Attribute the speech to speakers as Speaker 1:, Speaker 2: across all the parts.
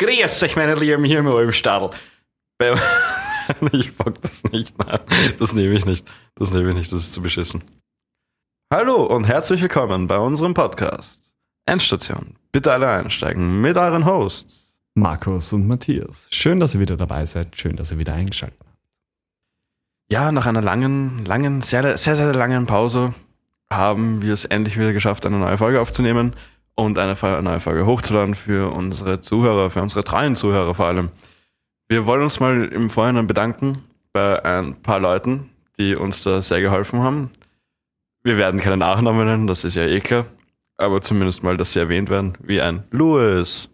Speaker 1: Grüß euch, meine Lieben, hier im Olmstadel. Bei- Ich pack das nicht, nein. Das nehme ich nicht. Das nehme ich nicht, das ist zu beschissen. Hallo und herzlich willkommen bei unserem Podcast. Endstation. Bitte alle einsteigen mit euren Hosts.
Speaker 2: Markus und Matthias. Schön, dass ihr wieder dabei seid. Schön, dass ihr wieder eingeschaltet habt.
Speaker 1: Ja, nach einer langen, langen, sehr, sehr, sehr langen Pause haben wir es endlich wieder geschafft, eine neue Folge aufzunehmen und eine neue Folge hochzuladen für unsere Zuhörer, für unsere treuen Zuhörer vor allem. Wir wollen uns mal im Vorhinein bedanken bei ein paar Leuten, die uns da sehr geholfen haben. Wir werden keine Nachnamen nennen, das ist ja eh klar, aber zumindest mal, dass sie erwähnt werden, wie ein Louis.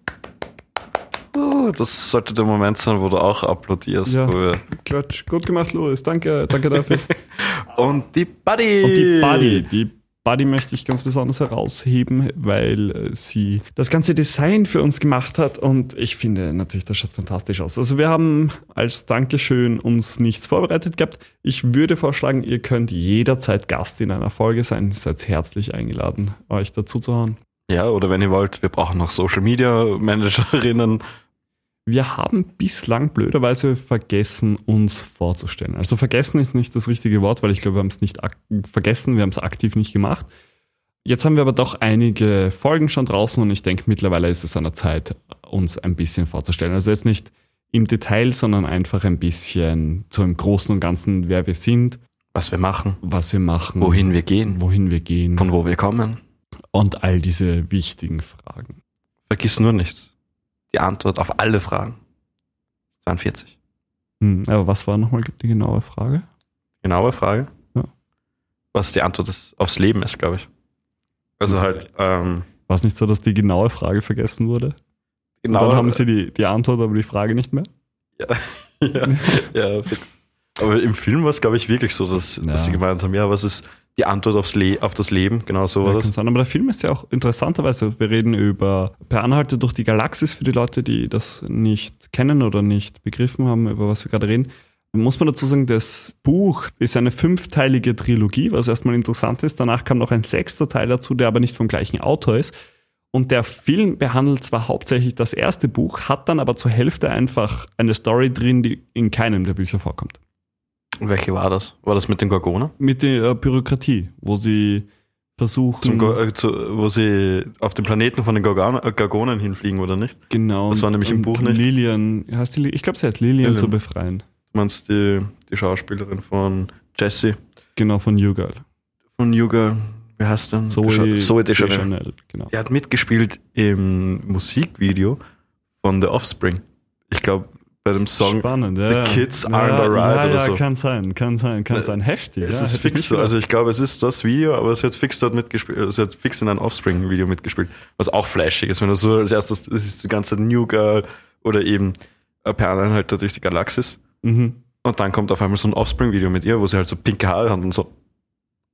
Speaker 1: Uh, das sollte der Moment sein, wo du auch applaudierst.
Speaker 2: Ja. Klatsch. Gut gemacht, Louis. Danke, danke dafür.
Speaker 1: Und die Buddy.
Speaker 2: Und die Buddy. Die Buddy möchte ich ganz besonders herausheben, weil äh, sie das ganze Design für uns gemacht hat und ich finde natürlich, das schaut fantastisch aus. Also wir haben als Dankeschön uns nichts vorbereitet gehabt. Ich würde vorschlagen, ihr könnt jederzeit Gast in einer Folge sein. Seid herzlich eingeladen, euch dazu zu hauen.
Speaker 1: Ja, oder wenn ihr wollt, wir brauchen noch Social Media Managerinnen.
Speaker 2: Wir haben bislang blöderweise vergessen, uns vorzustellen. Also vergessen ist nicht das richtige Wort, weil ich glaube, wir haben es nicht vergessen, wir haben es aktiv nicht gemacht. Jetzt haben wir aber doch einige Folgen schon draußen und ich denke, mittlerweile ist es an der Zeit, uns ein bisschen vorzustellen. Also jetzt nicht im Detail, sondern einfach ein bisschen so im Großen und Ganzen, wer wir sind,
Speaker 1: Was wir machen,
Speaker 2: was wir machen,
Speaker 1: wohin wir gehen,
Speaker 2: wohin wir gehen
Speaker 1: von wo wir kommen.
Speaker 2: und all diese wichtigen Fragen.
Speaker 1: Vergiss nur nicht die Antwort auf alle Fragen. 42.
Speaker 2: Hm, aber was war nochmal die genaue Frage?
Speaker 1: Genaue Frage.
Speaker 2: Ja.
Speaker 1: Was die Antwort ist, aufs Leben ist, glaube ich. Also halt, ähm,
Speaker 2: War es nicht so, dass die genaue Frage vergessen wurde?
Speaker 1: genau.
Speaker 2: Und dann haben sie die, die Antwort, aber die Frage nicht mehr?
Speaker 1: ja, ja, fix. Aber im Film war es, glaube ich, wirklich so, dass,
Speaker 2: Ja.
Speaker 1: dass sie gemeint haben, ja, was ist die Antwort aufs Le auf das Leben? Genau so war
Speaker 2: Ja, kann
Speaker 1: das.
Speaker 2: sein. Aber der Film ist ja auch interessanterweise, wir reden über Per Anhalte durch die Galaxis für die Leute, die das nicht kennen oder nicht begriffen haben, über was wir gerade reden. Muss man dazu sagen, das Buch ist eine fünfteilige Trilogie, was erstmal interessant ist. Danach kam noch ein sechster Teil dazu, der aber nicht vom gleichen Autor ist. Und der Film behandelt zwar hauptsächlich das erste Buch, hat dann aber zur Hälfte einfach eine Story drin, die in keinem der Bücher vorkommt.
Speaker 1: Welche war das? War das mit den Gorgonen?
Speaker 2: Mit der äh, Bürokratie, wo sie versuchen.
Speaker 1: Go äh, zu, wo sie auf den Planeten von den Gorgon äh, Gorgonen hinfliegen, oder nicht?
Speaker 2: Genau.
Speaker 1: Das war nämlich im Buch nicht.
Speaker 2: Lilian, heißt die, ich glaube, sie heißt Lilian,
Speaker 1: Lilian.
Speaker 2: zu befreien.
Speaker 1: Du meinst die, die Schauspielerin von Jessie,
Speaker 2: Genau, von You Girl.
Speaker 1: von Girl, wie heißt denn?
Speaker 2: Zoe,
Speaker 1: Zoe Deschanel.
Speaker 2: Deschanel, Genau.
Speaker 1: Die hat mitgespielt im Musikvideo von The Offspring. Ich glaube, bei dem Song
Speaker 2: Spannend, ja.
Speaker 1: The Kids
Speaker 2: ja,
Speaker 1: Aren't Alright
Speaker 2: ja,
Speaker 1: oder
Speaker 2: ja,
Speaker 1: so.
Speaker 2: kann sein, kann sein, kann
Speaker 1: Ne,
Speaker 2: sein. Heftig,
Speaker 1: Es
Speaker 2: ja.
Speaker 1: ist fix so. Also ich glaube, es ist das Video, aber es hat fix dort mitgespielt. Es hat fix in einem Offspring-Video mitgespielt, was auch flashig ist. Wenn du so als erstes, das ist die ganze New Girl oder eben äh, Perlen halt da durch die Galaxis.
Speaker 2: Mhm.
Speaker 1: Und dann kommt auf einmal so ein Offspring-Video mit ihr, wo sie halt so pinke Haare hat und so.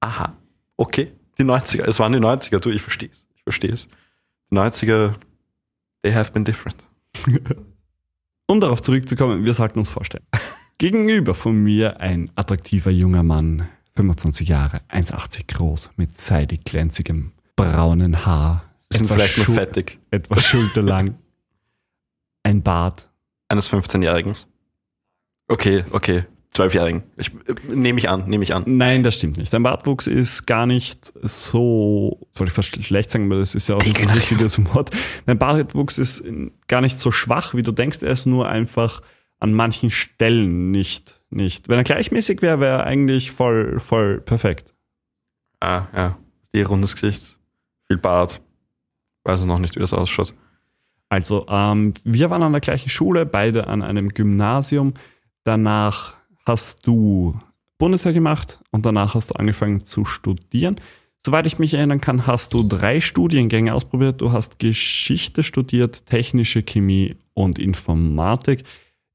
Speaker 1: Aha, okay. Die 90er. Es waren die 90er, du, ich verstehe es. Ich verstehe es. Die 90er, they have been different.
Speaker 2: Um darauf zurückzukommen, wir sollten uns vorstellen. Gegenüber von mir ein attraktiver junger Mann, 25 Jahre, 1,80 groß, mit seidig glänzigem braunen Haar.
Speaker 1: Sind
Speaker 2: etwa
Speaker 1: vielleicht
Speaker 2: schul-
Speaker 1: fettig.
Speaker 2: Etwa schulterlang. Ein Bart.
Speaker 1: Eines 15-Jährigen. Okay, okay. Zwölfjährigen. Ich, äh, nehme ich an, nehme ich an.
Speaker 2: Nein, das stimmt nicht. Dein Bartwuchs ist gar nicht so, soll ich fast schlecht sagen, aber das ist ja auch nicht das richtige Wort. Dein Bartwuchs ist gar nicht so schwach, wie du denkst. Er ist nur einfach an manchen Stellen nicht, nicht. Wenn er gleichmäßig wäre, wäre er eigentlich voll, voll perfekt.
Speaker 1: Ah, ja. Die rundes Gesicht. Viel Bart. Weiß noch nicht, wie das ausschaut.
Speaker 2: Also, ähm, wir waren an der gleichen Schule, beide an einem Gymnasium. Danach hast du Bundeswehr gemacht und danach hast du angefangen zu studieren. Soweit ich mich erinnern kann, hast du drei Studiengänge ausprobiert. Du hast Geschichte studiert, technische Chemie und Informatik.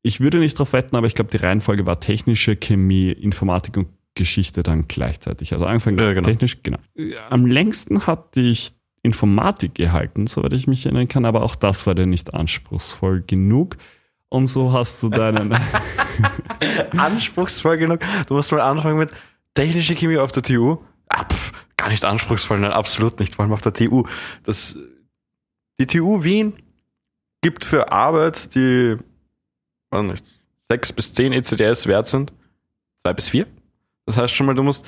Speaker 2: Ich würde nicht darauf wetten, aber ich glaube, die Reihenfolge war technische Chemie, Informatik und Geschichte dann gleichzeitig. Also angefangen
Speaker 1: Ja, genau.
Speaker 2: technisch, genau. Am längsten hatte ich Informatik gehalten, soweit ich mich erinnern kann, aber auch das war dir nicht anspruchsvoll genug. Und so hast du deinen.
Speaker 1: Anspruchsvoll genug. Du musst mal anfangen mit technische Chemie auf der TU. Ah, pf, gar nicht anspruchsvoll, nein, absolut nicht, vor allem auf der TU. Das, die TU Wien gibt für Arbeit, die weiß nicht, 6 bis 10 ECDS wert sind, 2 bis 4. Das heißt schon mal, du musst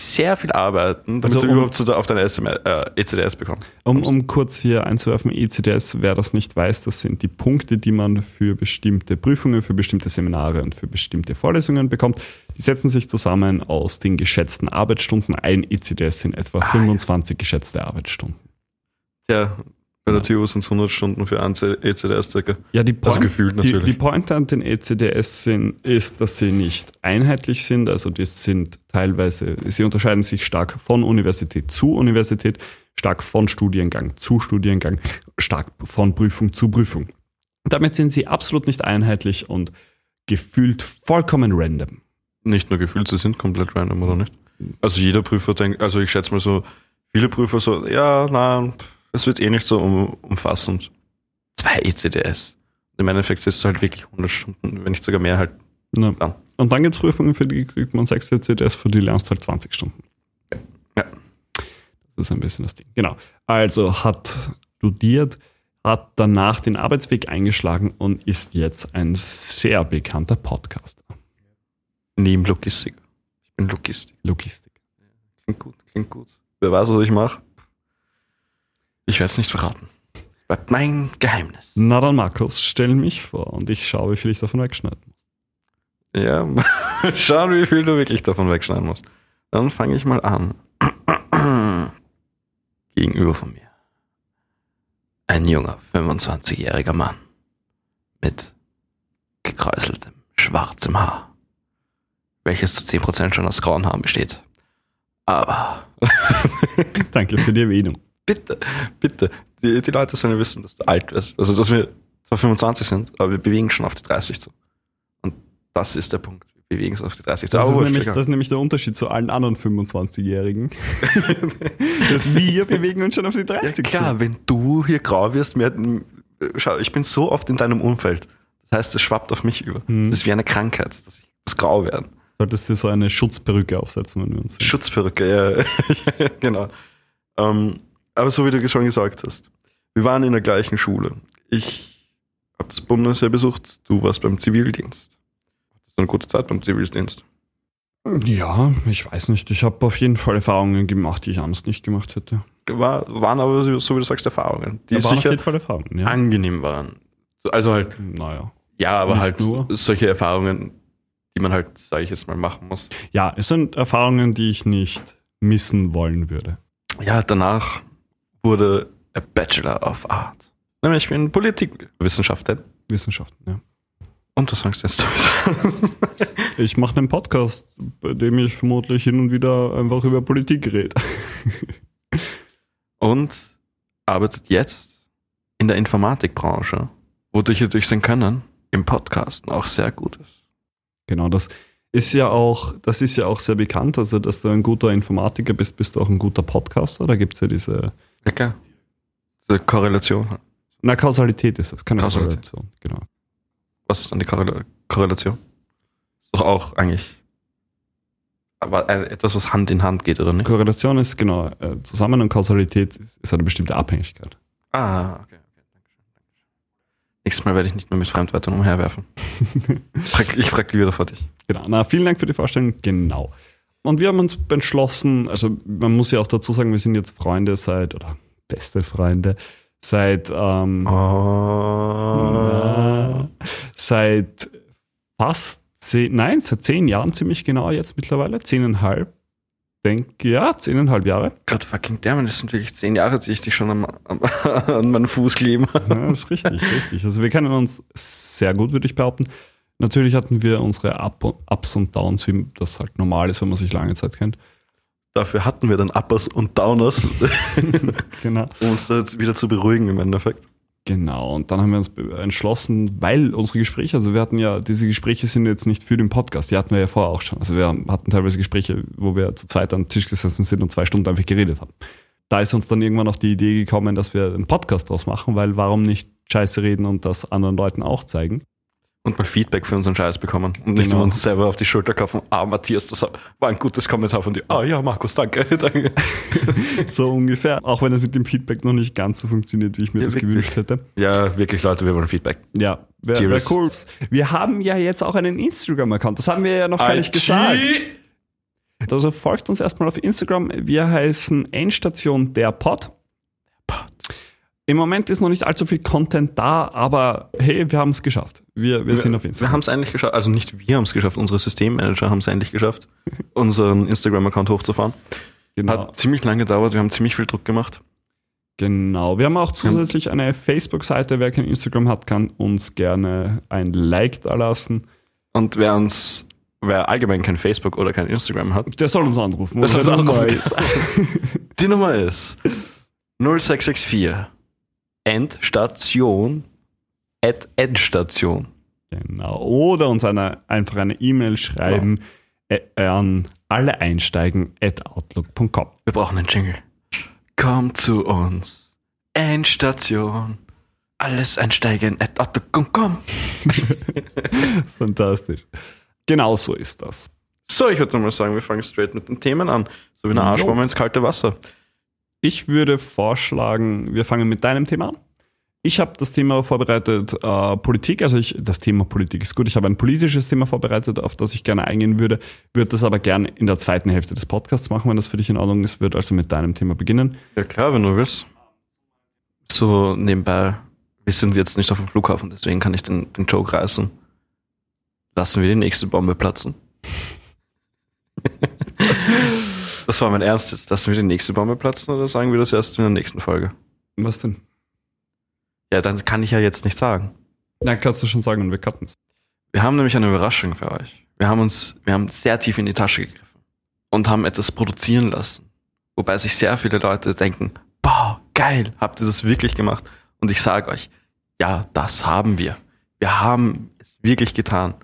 Speaker 1: sehr viel arbeiten, damit
Speaker 2: Also
Speaker 1: du
Speaker 2: um-
Speaker 1: überhaupt so auf deine SM, äh, ECDS bekommst.
Speaker 2: Um, um kurz hier einzuwerfen, ECDS, wer das nicht weiß, das sind die Punkte, die man für bestimmte Prüfungen, für bestimmte Seminare und für bestimmte Vorlesungen bekommt. Die setzen sich zusammen aus den geschätzten Arbeitsstunden. Ein ECDS sind etwa 25 geschätzte Arbeitsstunden.
Speaker 1: Ja, bei der. TU sind es 100 Stunden für ein ECDS circa.
Speaker 2: Ja, die
Speaker 1: Also gefühlt
Speaker 2: die,
Speaker 1: natürlich.
Speaker 2: die Pointe an den ECDS sind, ist, dass sie nicht einheitlich sind. Also die sind teilweise, sie unterscheiden sich stark von Universität zu Universität, stark von Studiengang zu Studiengang, stark von Prüfung zu Prüfung. Damit sind sie absolut nicht einheitlich und gefühlt vollkommen random.
Speaker 1: Nicht nur gefühlt, sie sind komplett random, oder nicht? Also jeder Prüfer denkt, also ich schätze mal so, viele Prüfer so, ja, nein, es wird eh nicht so um, umfassend. Zwei ECDS. Im Endeffekt ist es halt wirklich 100 Stunden, wenn nicht sogar mehr halt. Ja.
Speaker 2: Und dann gibt es Prüfungen, für die kriegt man 6 ECDS, für die lernst halt 20 Stunden.
Speaker 1: Ja.
Speaker 2: Das ist ein bisschen das Ding. Genau. Also hat studiert, hat danach den Arbeitsweg eingeschlagen und ist jetzt ein sehr bekannter Podcaster.
Speaker 1: Neben Logistik. Ich bin Logistik.
Speaker 2: Logistik.
Speaker 1: Klingt gut, klingt gut. Wer weiß, was ich mache? Ich werde es nicht verraten. Es bleibt mein Geheimnis.
Speaker 2: Na dann, Markus, stell mich vor und ich schaue, wie viel ich davon wegschneiden muss.
Speaker 1: Ja, schauen, wie viel du wirklich davon wegschneiden musst. Dann fange ich mal an. Gegenüber von mir. Ein junger, 25-jähriger Mann. Mit gekräuseltem, schwarzem Haar. Welches zu 10% schon aus grauen Haaren besteht. Aber,
Speaker 2: Danke für die Erwähnung.
Speaker 1: Bitte, bitte, die, die Leute sollen ja wissen, dass du alt wirst. Also, dass wir zwar 25 sind, aber wir bewegen schon auf die 30 zu. Und das ist der Punkt. Wir bewegen es auf die 30 zu.
Speaker 2: Das ist, nämlich, das ist nämlich der Unterschied zu allen anderen 25-Jährigen. dass wir bewegen uns schon auf die 30
Speaker 1: Ja, klar, wenn du hier grau wirst, mir, schau, ich bin so oft in deinem Umfeld. Das heißt, es schwappt auf mich über.
Speaker 2: Mhm.
Speaker 1: Das ist wie eine Krankheit, dass ich das grau werden.
Speaker 2: Solltest du so eine Schutzperücke aufsetzen, wenn wir uns sehen.
Speaker 1: Schutzperücke, ja, genau. Ähm, aber so wie du schon gesagt hast, wir waren in der gleichen Schule. Ich habe das Bundesheer besucht, du warst beim Zivildienst. Hattest du eine gute Zeit beim Zivildienst?
Speaker 2: Ja, ich weiß nicht. Ich habe auf jeden Fall Erfahrungen gemacht, die ich anders nicht gemacht hätte.
Speaker 1: War, waren aber, so wie du sagst, Erfahrungen, die
Speaker 2: Da waren auf
Speaker 1: sicher
Speaker 2: jeden Fall Erfahrungen, ja.
Speaker 1: angenehm waren. Also halt
Speaker 2: Naja.
Speaker 1: Ja, aber
Speaker 2: Nicht
Speaker 1: halt
Speaker 2: nur.
Speaker 1: solche Erfahrungen, die man halt, sage ich jetzt mal, machen muss.
Speaker 2: Ja, es sind Erfahrungen, die ich nicht missen wollen würde.
Speaker 1: Ja, danach wurde a Bachelor of Art. Nämlich in Politikwissenschaften.
Speaker 2: Wissenschaften, ja.
Speaker 1: Und was sagst du jetzt damit?
Speaker 2: Ich mache einen Podcast, bei dem ich vermutlich hin und wieder einfach über Politik rede.
Speaker 1: Und arbeitet jetzt in der Informatikbranche, wodurch ihr durch sein Können im Podcasten auch sehr gut ist.
Speaker 2: Genau, das ist ja auch, das ist ja auch sehr bekannt. Also, dass du ein guter Informatiker bist, bist du auch ein guter Podcaster. Da gibt es ja diese,
Speaker 1: Klar. Diese Korrelation.
Speaker 2: na, Kausalität ist das, keine
Speaker 1: Kausalität.
Speaker 2: Korrelation. Genau.
Speaker 1: Was ist dann die Korrela Korrelation? Ist doch auch eigentlich aber äh, etwas, was Hand in Hand geht, oder nicht?
Speaker 2: Korrelation ist genau, äh, Zusammen- und Kausalität ist, ist eine bestimmte Abhängigkeit.
Speaker 1: Ah, okay, okay. Dankeschön. Nächstes Mal werde ich nicht mehr mit Fremdwörtern umherwerfen. Ich frag, ich frag lieber vor dich.
Speaker 2: Genau. Na, vielen Dank für die Vorstellung. Genau. Und wir haben uns entschlossen, also man muss ja auch dazu sagen, wir sind jetzt Freunde seit, oder beste Freunde, seit, ähm,
Speaker 1: Oh.
Speaker 2: äh, seit fast zehn, nein, seit zehn Jahren ziemlich genau jetzt mittlerweile, zehneinhalb, denke, ja, zehneinhalb Jahre.
Speaker 1: Gott fucking damn, das sind wirklich zehn Jahre, die ich dich schon am, am, an meinen Fuß kleben.
Speaker 2: Ja, das ist richtig, richtig. Also wir kennen uns sehr gut, würde ich behaupten. Natürlich hatten wir unsere Up Ups und Downs, wie das halt normal ist, wenn man sich lange Zeit kennt.
Speaker 1: Dafür hatten wir dann Uppers und Downers,
Speaker 2: Genau.
Speaker 1: um uns da jetzt wieder zu beruhigen im Endeffekt.
Speaker 2: Genau, und dann haben wir uns entschlossen, weil unsere Gespräche, also wir hatten ja, diese Gespräche sind jetzt nicht für den Podcast, die hatten wir ja vorher auch schon. Also wir hatten teilweise Gespräche, wo wir zu zweit am Tisch gesessen sind und zwei Stunden einfach geredet haben. Da ist uns dann irgendwann noch die Idee gekommen, dass wir einen Podcast draus machen, weil warum nicht Scheiße reden und das anderen Leuten auch zeigen?
Speaker 1: Und mal Feedback für unseren Scheiß bekommen. Und nicht
Speaker 2: Genau.
Speaker 1: nur uns selber auf die Schulter klopfen. Ah, Matthias, das war ein gutes Kommentar von dir. Ah ja, Markus, danke, danke.
Speaker 2: So ungefähr. Auch wenn es mit dem Feedback noch nicht ganz so funktioniert, wie ich mir
Speaker 1: Ja,
Speaker 2: das
Speaker 1: wirklich.
Speaker 2: gewünscht hätte.
Speaker 1: Ja, wirklich, Leute, wir wollen Feedback.
Speaker 2: Ja, wäre wär cool. Wir haben ja jetzt auch einen Instagram-Account. Das haben wir ja noch gar nicht gesagt. Also folgt uns erstmal auf Instagram. Wir heißen Endstation der Pod. Im Moment ist noch nicht allzu viel Content da, aber hey, wir haben es geschafft. Wir, wir sind auf
Speaker 1: Wir
Speaker 2: Instagram.
Speaker 1: haben es endlich geschafft, also nicht wir haben es geschafft, unsere Systemmanager haben es endlich geschafft, unseren Instagram-Account hochzufahren.
Speaker 2: Genau.
Speaker 1: Hat ziemlich lange gedauert, wir haben ziemlich viel Druck gemacht.
Speaker 2: Genau. Wir haben auch zusätzlich eine Facebook-Seite. Wer kein Instagram hat, kann uns gerne ein Like da lassen.
Speaker 1: Und wer uns, wer allgemein kein Facebook oder kein Instagram hat,
Speaker 2: Der soll uns anrufen.
Speaker 1: Der soll uns
Speaker 2: Nummer
Speaker 1: anrufen.
Speaker 2: ist.
Speaker 1: die Nummer ist 0664 Endstation at Endstation.
Speaker 2: Genau. Oder uns eine, einfach eine E-Mail schreiben äh, an alle einsteigen at outlook.com.
Speaker 1: Wir brauchen einen Jingle. Komm zu uns. Endstation. Alles einsteigen at outlook.com.
Speaker 2: Fantastisch. Genau so ist das.
Speaker 1: So, ich würde mal sagen, wir fangen straight mit den Themen an. So wie eine. Arschbombe ins kalte Wasser.
Speaker 2: Ich würde vorschlagen, wir fangen mit deinem Thema an. Ich habe das Thema vorbereitet, äh, Politik, also ich, das Thema Politik ist gut. Ich habe ein politisches Thema vorbereitet, auf das ich gerne eingehen würde, würde das aber gerne in der zweiten Hälfte des Podcasts machen, wenn das für dich in Ordnung ist, würde also mit deinem Thema beginnen.
Speaker 1: Ja klar, wenn du willst. So nebenbei, wir sind jetzt nicht auf dem Flughafen, deswegen kann ich den, den Joke reißen. Lassen wir die nächste Bombe platzen. das war mein Ernst jetzt. Lassen wir die nächste Bombe platzen oder sagen wir das erst in der nächsten Folge?
Speaker 2: Was denn?
Speaker 1: Ja, dann kann ich ja jetzt nicht sagen.
Speaker 2: Na, kannst du schon sagen und wir cutten es.
Speaker 1: Wir haben nämlich eine Überraschung für euch. Wir haben uns, wir haben sehr tief in die Tasche gegriffen und haben etwas produzieren lassen. Wobei sich sehr viele Leute denken, boah, geil, habt ihr das wirklich gemacht? Und ich sage euch, ja, das haben wir. Wir haben es wirklich getan.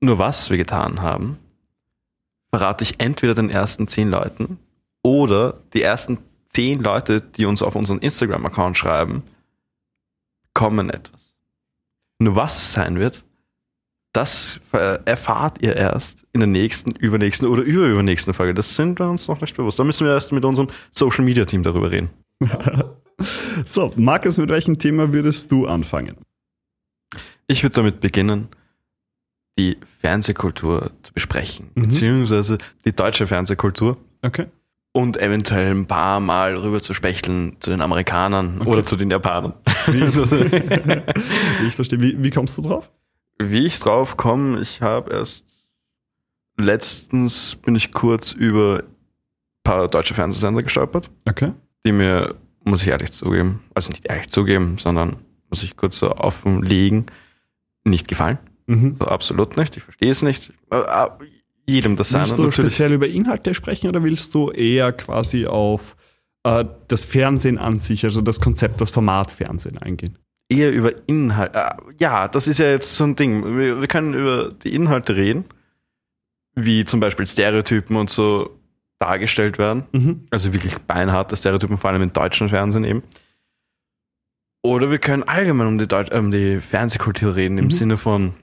Speaker 1: Nur was wir getan haben, verrate ich entweder den ersten zehn Leuten oder die ersten zehn Leute, die uns auf unseren Instagram-Account schreiben, bekommen etwas. Nur was es sein wird, das äh, erfahrt ihr erst in der nächsten, übernächsten oder überübernächsten Folge. Das sind wir uns noch nicht bewusst. Da müssen wir erst mit unserem Social Media Team darüber reden.
Speaker 2: So, Markus, mit welchem Thema würdest du anfangen?
Speaker 1: Ich würde damit beginnen, die Fernsehkultur zu besprechen,
Speaker 2: Mhm.
Speaker 1: beziehungsweise die deutsche Fernsehkultur
Speaker 2: Okay.
Speaker 1: und eventuell ein paar Mal rüber zu spechteln zu den Amerikanern
Speaker 2: Okay.
Speaker 1: oder zu den Japanern.
Speaker 2: Ich verstehe. Wie, wie kommst du drauf?
Speaker 1: Wie ich drauf komme, ich habe erst letztens bin ich kurz über ein paar deutsche Fernsehsender gestolpert,
Speaker 2: Okay.
Speaker 1: die mir, muss ich ehrlich zugeben, also nicht ehrlich zugeben, sondern muss ich kurz so offenlegen, nicht gefallen.
Speaker 2: Mhm.
Speaker 1: So absolut nicht. Ich verstehe es nicht. Äh, äh, Jedem das sein.
Speaker 2: Willst du speziell über Inhalte sprechen oder willst du eher quasi auf äh, das Fernsehen an sich, also das Konzept, das Format Fernsehen eingehen?
Speaker 1: eher über Inhalt. äh, Ja, das ist ja jetzt so ein Ding. Wir, wir können über die Inhalte reden, wie zum Beispiel Stereotypen und so dargestellt werden.
Speaker 2: Mhm.
Speaker 1: Also wirklich beinharte Stereotypen, vor allem im deutschen Fernsehen eben. Oder wir können allgemein um die, Deut um die Fernsehkultur reden, im
Speaker 2: Mhm.
Speaker 1: Sinne von,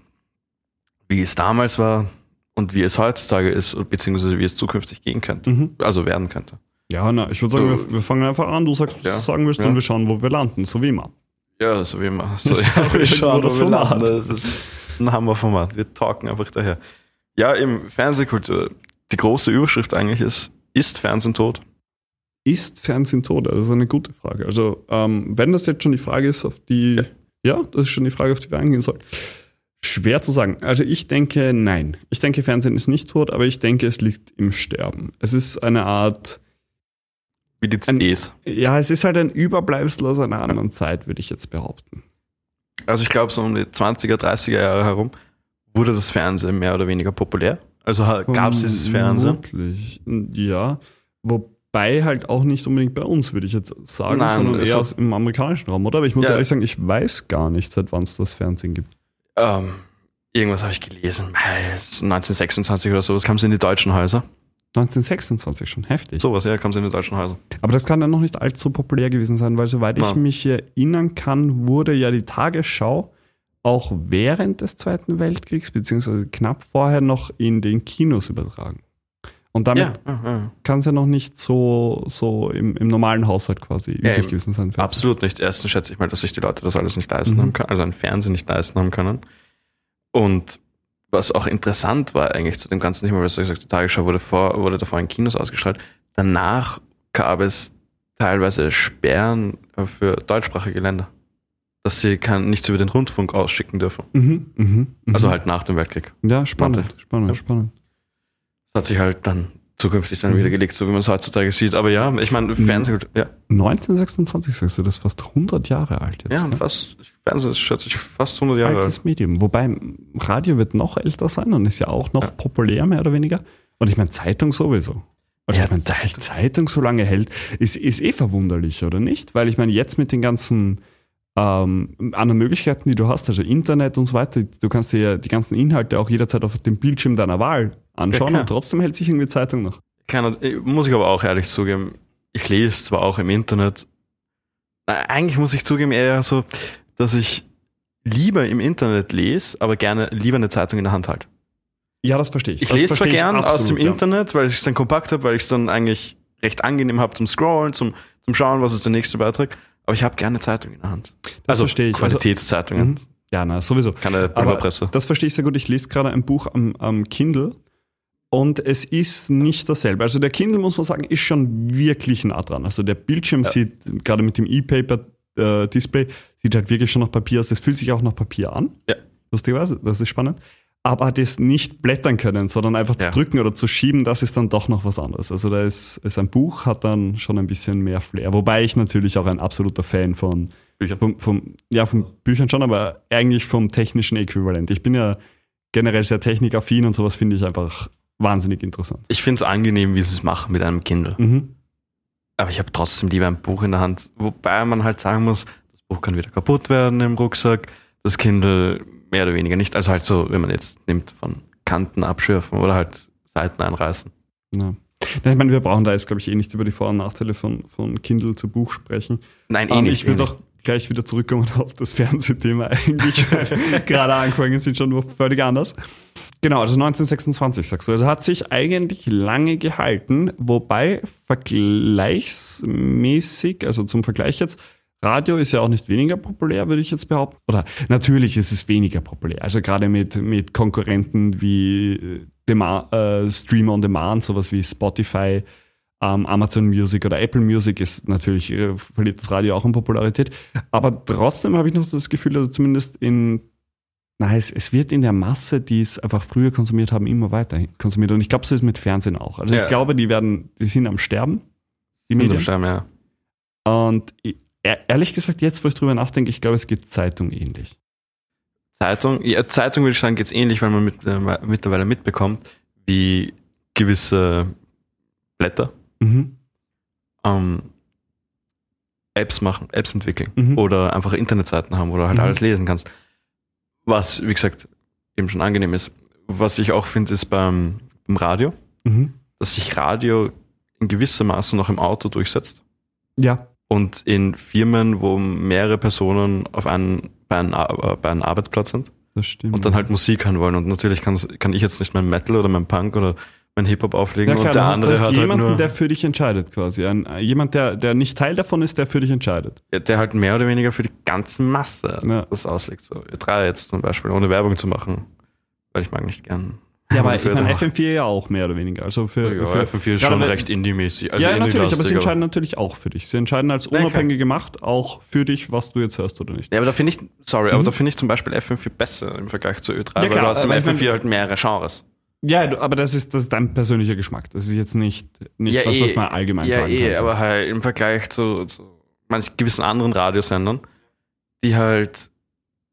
Speaker 1: wie es damals war und wie es heutzutage ist, beziehungsweise wie es zukünftig gehen könnte.
Speaker 2: Mhm.
Speaker 1: Also werden könnte.
Speaker 2: Ja, na, ich würde sagen,
Speaker 1: So.
Speaker 2: wir, wir fangen einfach an. Du sagst, was
Speaker 1: Ja.
Speaker 2: du sagen willst
Speaker 1: Ja.
Speaker 2: und wir schauen, wo wir landen, so wie immer.
Speaker 1: Ja, so wie immer. So, ja, wir schauen,
Speaker 2: das
Speaker 1: wo wir
Speaker 2: Format.
Speaker 1: landen. Das ist ein Hammerformat. Wir talken einfach daher. Ja, im Fernsehkultur. Die große Überschrift eigentlich ist, ist Fernsehen tot?
Speaker 2: Ist Fernsehen tot? Das ist eine gute Frage. Also, ähm, wenn das jetzt schon die Frage ist, auf die, ja. das ist schon die Frage, auf die wir eingehen sollen. Schwer zu sagen. Also ich denke, nein. Ich denke, Fernsehen ist nicht tot, aber ich denke, es liegt im Sterben. Es ist eine Art,
Speaker 1: Wie die
Speaker 2: Ein-
Speaker 1: CDs.
Speaker 2: ja, es ist halt ein Überbleibsel aus einer anderen Zeit, würde ich jetzt behaupten.
Speaker 1: Also ich glaube, so um die 20er, 30er Jahre herum wurde das Fernsehen mehr oder weniger populär. Also gab es dieses Fernsehen.
Speaker 2: Wirklich, ja. Wobei halt auch nicht unbedingt bei uns, würde ich jetzt sagen,
Speaker 1: Nein,
Speaker 2: sondern eher im amerikanischen Raum, oder? Aber ich muss
Speaker 1: Ja.
Speaker 2: ehrlich sagen, ich weiß gar nicht, seit wann es das Fernsehen gibt.
Speaker 1: Ähm, irgendwas habe ich gelesen. Äh, es ist 1926 oder sowas kam es in die deutschen Häuser.
Speaker 2: 1926 schon, heftig.
Speaker 1: Sowas, ja, kam es in die deutschen Häuser.
Speaker 2: Aber das kann dann noch nicht allzu populär gewesen sein, weil soweit ich
Speaker 1: Nein.
Speaker 2: mich erinnern kann, wurde ja die Tagesschau auch während des Zweiten Weltkriegs, beziehungsweise knapp vorher noch in den Kinos übertragen. Und damit
Speaker 1: Ja,
Speaker 2: kann es ja noch nicht so, so im, im normalen Haushalt quasi
Speaker 1: Ja,
Speaker 2: üblich gewesen sein.
Speaker 1: Absolut nicht. Erstens schätze ich mal, dass sich die Leute das alles nicht leisten
Speaker 2: Mhm.
Speaker 1: haben können, also einen Fernsehen nicht leisten haben können. Und was auch interessant war eigentlich zu dem ganzen Thema, was du gesagt hast, die Tagesschau wurde, vor, wurde davor in Kinos ausgestrahlt. Danach gab es teilweise Sperren für deutschsprachige Länder, dass sie kann, nichts über den Rundfunk ausschicken dürfen.
Speaker 2: Mhm, mhm, mhm.
Speaker 1: Also halt nach dem Weltkrieg.
Speaker 2: Ja, spannend,
Speaker 1: Warte.
Speaker 2: spannend,
Speaker 1: Ja.
Speaker 2: spannend.
Speaker 1: Das hat sich halt dann zukünftig dann
Speaker 2: Mhm.
Speaker 1: wieder gelegt, so wie man es heutzutage sieht. Aber ja, ich meine, Fernsehen, ja,
Speaker 2: 1926 sagst du, das ist fast 100 Jahre alt jetzt.
Speaker 1: ja,
Speaker 2: gell?
Speaker 1: fast, Fernsehen ist, schätze ich, fast 100 Jahre alt.
Speaker 2: altes Medium. Wobei Radio wird noch älter sein und ist ja auch noch
Speaker 1: Ja.
Speaker 2: populär, mehr oder weniger. Und ich meine, Zeitung sowieso. Also
Speaker 1: Ja,
Speaker 2: ich meine, dass sich Zeitung so lange hält, ist, ist eh verwunderlich, oder nicht? Weil ich meine, jetzt mit den ganzen ähm, anderen Möglichkeiten, die du hast, also Internet und so weiter, du kannst dir ja die ganzen Inhalte auch jederzeit auf dem Bildschirm deiner Wahl anschauen
Speaker 1: klar.
Speaker 2: und trotzdem hält sich irgendwie Zeitung noch.
Speaker 1: Äh, muss ich aber auch ehrlich zugeben, ich lese zwar auch im Internet, eigentlich muss ich zugeben eher so, dass ich lieber im Internet lese, aber gerne lieber eine Zeitung in der Hand halte.
Speaker 2: Ja, das verstehe ich.
Speaker 1: Ich
Speaker 2: das
Speaker 1: lese zwar gern aus
Speaker 2: absolut,
Speaker 1: dem
Speaker 2: ja.
Speaker 1: Internet, weil ich es dann kompakt habe, weil ich es dann eigentlich recht angenehm habe zum Scrollen, zum, zum Schauen, was ist der nächste Beitrag. Aber ich habe gerne Zeitung in der Hand.
Speaker 2: Das verstehe ich. Also-
Speaker 1: Qualitätszeitungen,
Speaker 2: Mhm. Ja, na, sowieso.
Speaker 1: keine Pulverpresse.
Speaker 2: das verstehe ich sehr gut. Ich lese gerade ein Buch am, am Kindle und es ist nicht dasselbe. Also der Kindle, muss man sagen, ist schon wirklich nah dran. Also der Bildschirm sieht, gerade mit dem E-Paper-Display, sieht halt wirklich schon nach Papier aus. Es fühlt sich auch nach Papier an.
Speaker 1: Ja.
Speaker 2: Lustigerweise, das ist spannend. Aber das nicht blättern können, sondern einfach zu
Speaker 1: Ja.
Speaker 2: drücken oder zu schieben, das ist dann doch noch was anderes. Also da ist, ist ein Buch, hat dann schon ein bisschen mehr Flair. Wobei ich natürlich auch ein absoluter Fan von
Speaker 1: Büchern.
Speaker 2: vom, vom, ja, von Büchern schon, aber eigentlich vom technischen Äquivalent. Ich bin ja generell sehr technikaffin und sowas finde ich einfach wahnsinnig interessant.
Speaker 1: Ich finde es angenehm, wie sie es machen mit einem Kindle.
Speaker 2: Mhm.
Speaker 1: Aber ich habe trotzdem lieber ein Buch in der Hand, wobei man halt sagen muss, das Buch kann wieder kaputt werden im Rucksack, das Kindle mehr oder weniger nicht. Also halt so, wenn man jetzt nimmt von Kanten abschürfen oder halt Seiten einreißen.
Speaker 2: Ja. Ich meine, wir brauchen da jetzt, glaube ich, eh nicht über die Vor- und Nachteile von, von Kindle zu Buch sprechen.
Speaker 1: Nein, eh
Speaker 2: Ähm,
Speaker 1: nicht.
Speaker 2: ich würde
Speaker 1: eh
Speaker 2: auch gleich wieder zurückkommen auf das Fernsehthema eigentlich. Gerade angefangen sind schon völlig anders. Genau, also 1926 sagst du. Also hat sich eigentlich lange gehalten, wobei vergleichsmäßig, also zum Vergleich jetzt, Radio ist ja auch nicht weniger populär, würde ich jetzt behaupten. Oder natürlich ist es weniger populär. Also gerade mit, mit Konkurrenten wie äh, Dema äh, Stream on Demand, sowas wie Spotify, ähm, Amazon Music oder Apple Music ist natürlich, äh, verliert das Radio auch an Popularität. Aber trotzdem habe ich noch das Gefühl, dass zumindest in, na, es, es wird in der Masse, die es einfach früher konsumiert haben, immer weiter konsumiert. Und ich glaube, so ist mit Fernsehen auch. Also
Speaker 1: Ja.
Speaker 2: ich glaube, die werden, die sind am Sterben. Die
Speaker 1: nicht.
Speaker 2: Medien.
Speaker 1: Unterschreiben, ja.
Speaker 2: Und ich, ehrlich gesagt, jetzt, wo ich drüber nachdenke, ich glaube, es geht Zeitung ähnlich.
Speaker 1: Zeitung, ja, Zeitung würde ich sagen, geht's ähnlich, weil man mit, äh, mittlerweile mitbekommt, wie gewisse Blätter
Speaker 2: Mhm.
Speaker 1: ähm, Apps machen, Apps entwickeln
Speaker 2: Mhm.
Speaker 1: oder einfach Internetseiten haben, wo du halt
Speaker 2: Mhm.
Speaker 1: alles lesen kannst. Was, wie gesagt, eben schon angenehm ist. Was ich auch finde, ist beim, beim Radio,
Speaker 2: Mhm.
Speaker 1: dass sich Radio in gewisser Maße noch im Auto durchsetzt
Speaker 2: Ja.
Speaker 1: Und in Firmen, wo mehrere Personen auf einen, bei, einem, Ar- bei einem Arbeitsplatz sind
Speaker 2: Das stimmt.
Speaker 1: und dann halt Musik hören wollen. Und natürlich kann, kann ich jetzt nicht mein Metal oder mein Punk oder mein Hip-Hop auflegen
Speaker 2: ja, klar,
Speaker 1: und der andere hat halt
Speaker 2: jemanden,
Speaker 1: nur,
Speaker 2: der für dich entscheidet quasi. Ein, jemand, der, der nicht Teil davon ist, der für dich entscheidet.
Speaker 1: der halt mehr oder weniger für die ganze Masse
Speaker 2: Ja.
Speaker 1: das auslegt. So Ö3 jetzt zum Beispiel, ohne Werbung zu machen. Weil ich mag nicht gern.
Speaker 2: Ja, aber ich meine, FM4 ja auch mehr oder weniger. Also für,
Speaker 1: ja,
Speaker 2: für
Speaker 1: FM4 ist schon recht indie-mäßig. Also
Speaker 2: ja, natürlich, aber sie entscheiden natürlich auch für dich. Sie entscheiden als
Speaker 1: Ja,
Speaker 2: unabhängige Macht auch für dich, was du jetzt hörst oder nicht.
Speaker 1: Ja, aber da finde ich, sorry, aber
Speaker 2: Mhm.
Speaker 1: da finde ich zum Beispiel FM4 besser im Vergleich zu Ö3,
Speaker 2: Ja,
Speaker 1: weil
Speaker 2: klar,
Speaker 1: du hast im
Speaker 2: aber ich
Speaker 1: FM4
Speaker 2: mein-
Speaker 1: halt mehrere Genres.
Speaker 2: Ja, aber das ist, das ist dein persönlicher Geschmack. Das ist jetzt nicht, nicht was, was man allgemein
Speaker 1: ja,
Speaker 2: sagen
Speaker 1: eh,
Speaker 2: kann.
Speaker 1: aber halt im Vergleich zu, zu manchen gewissen anderen Radiosendern, die halt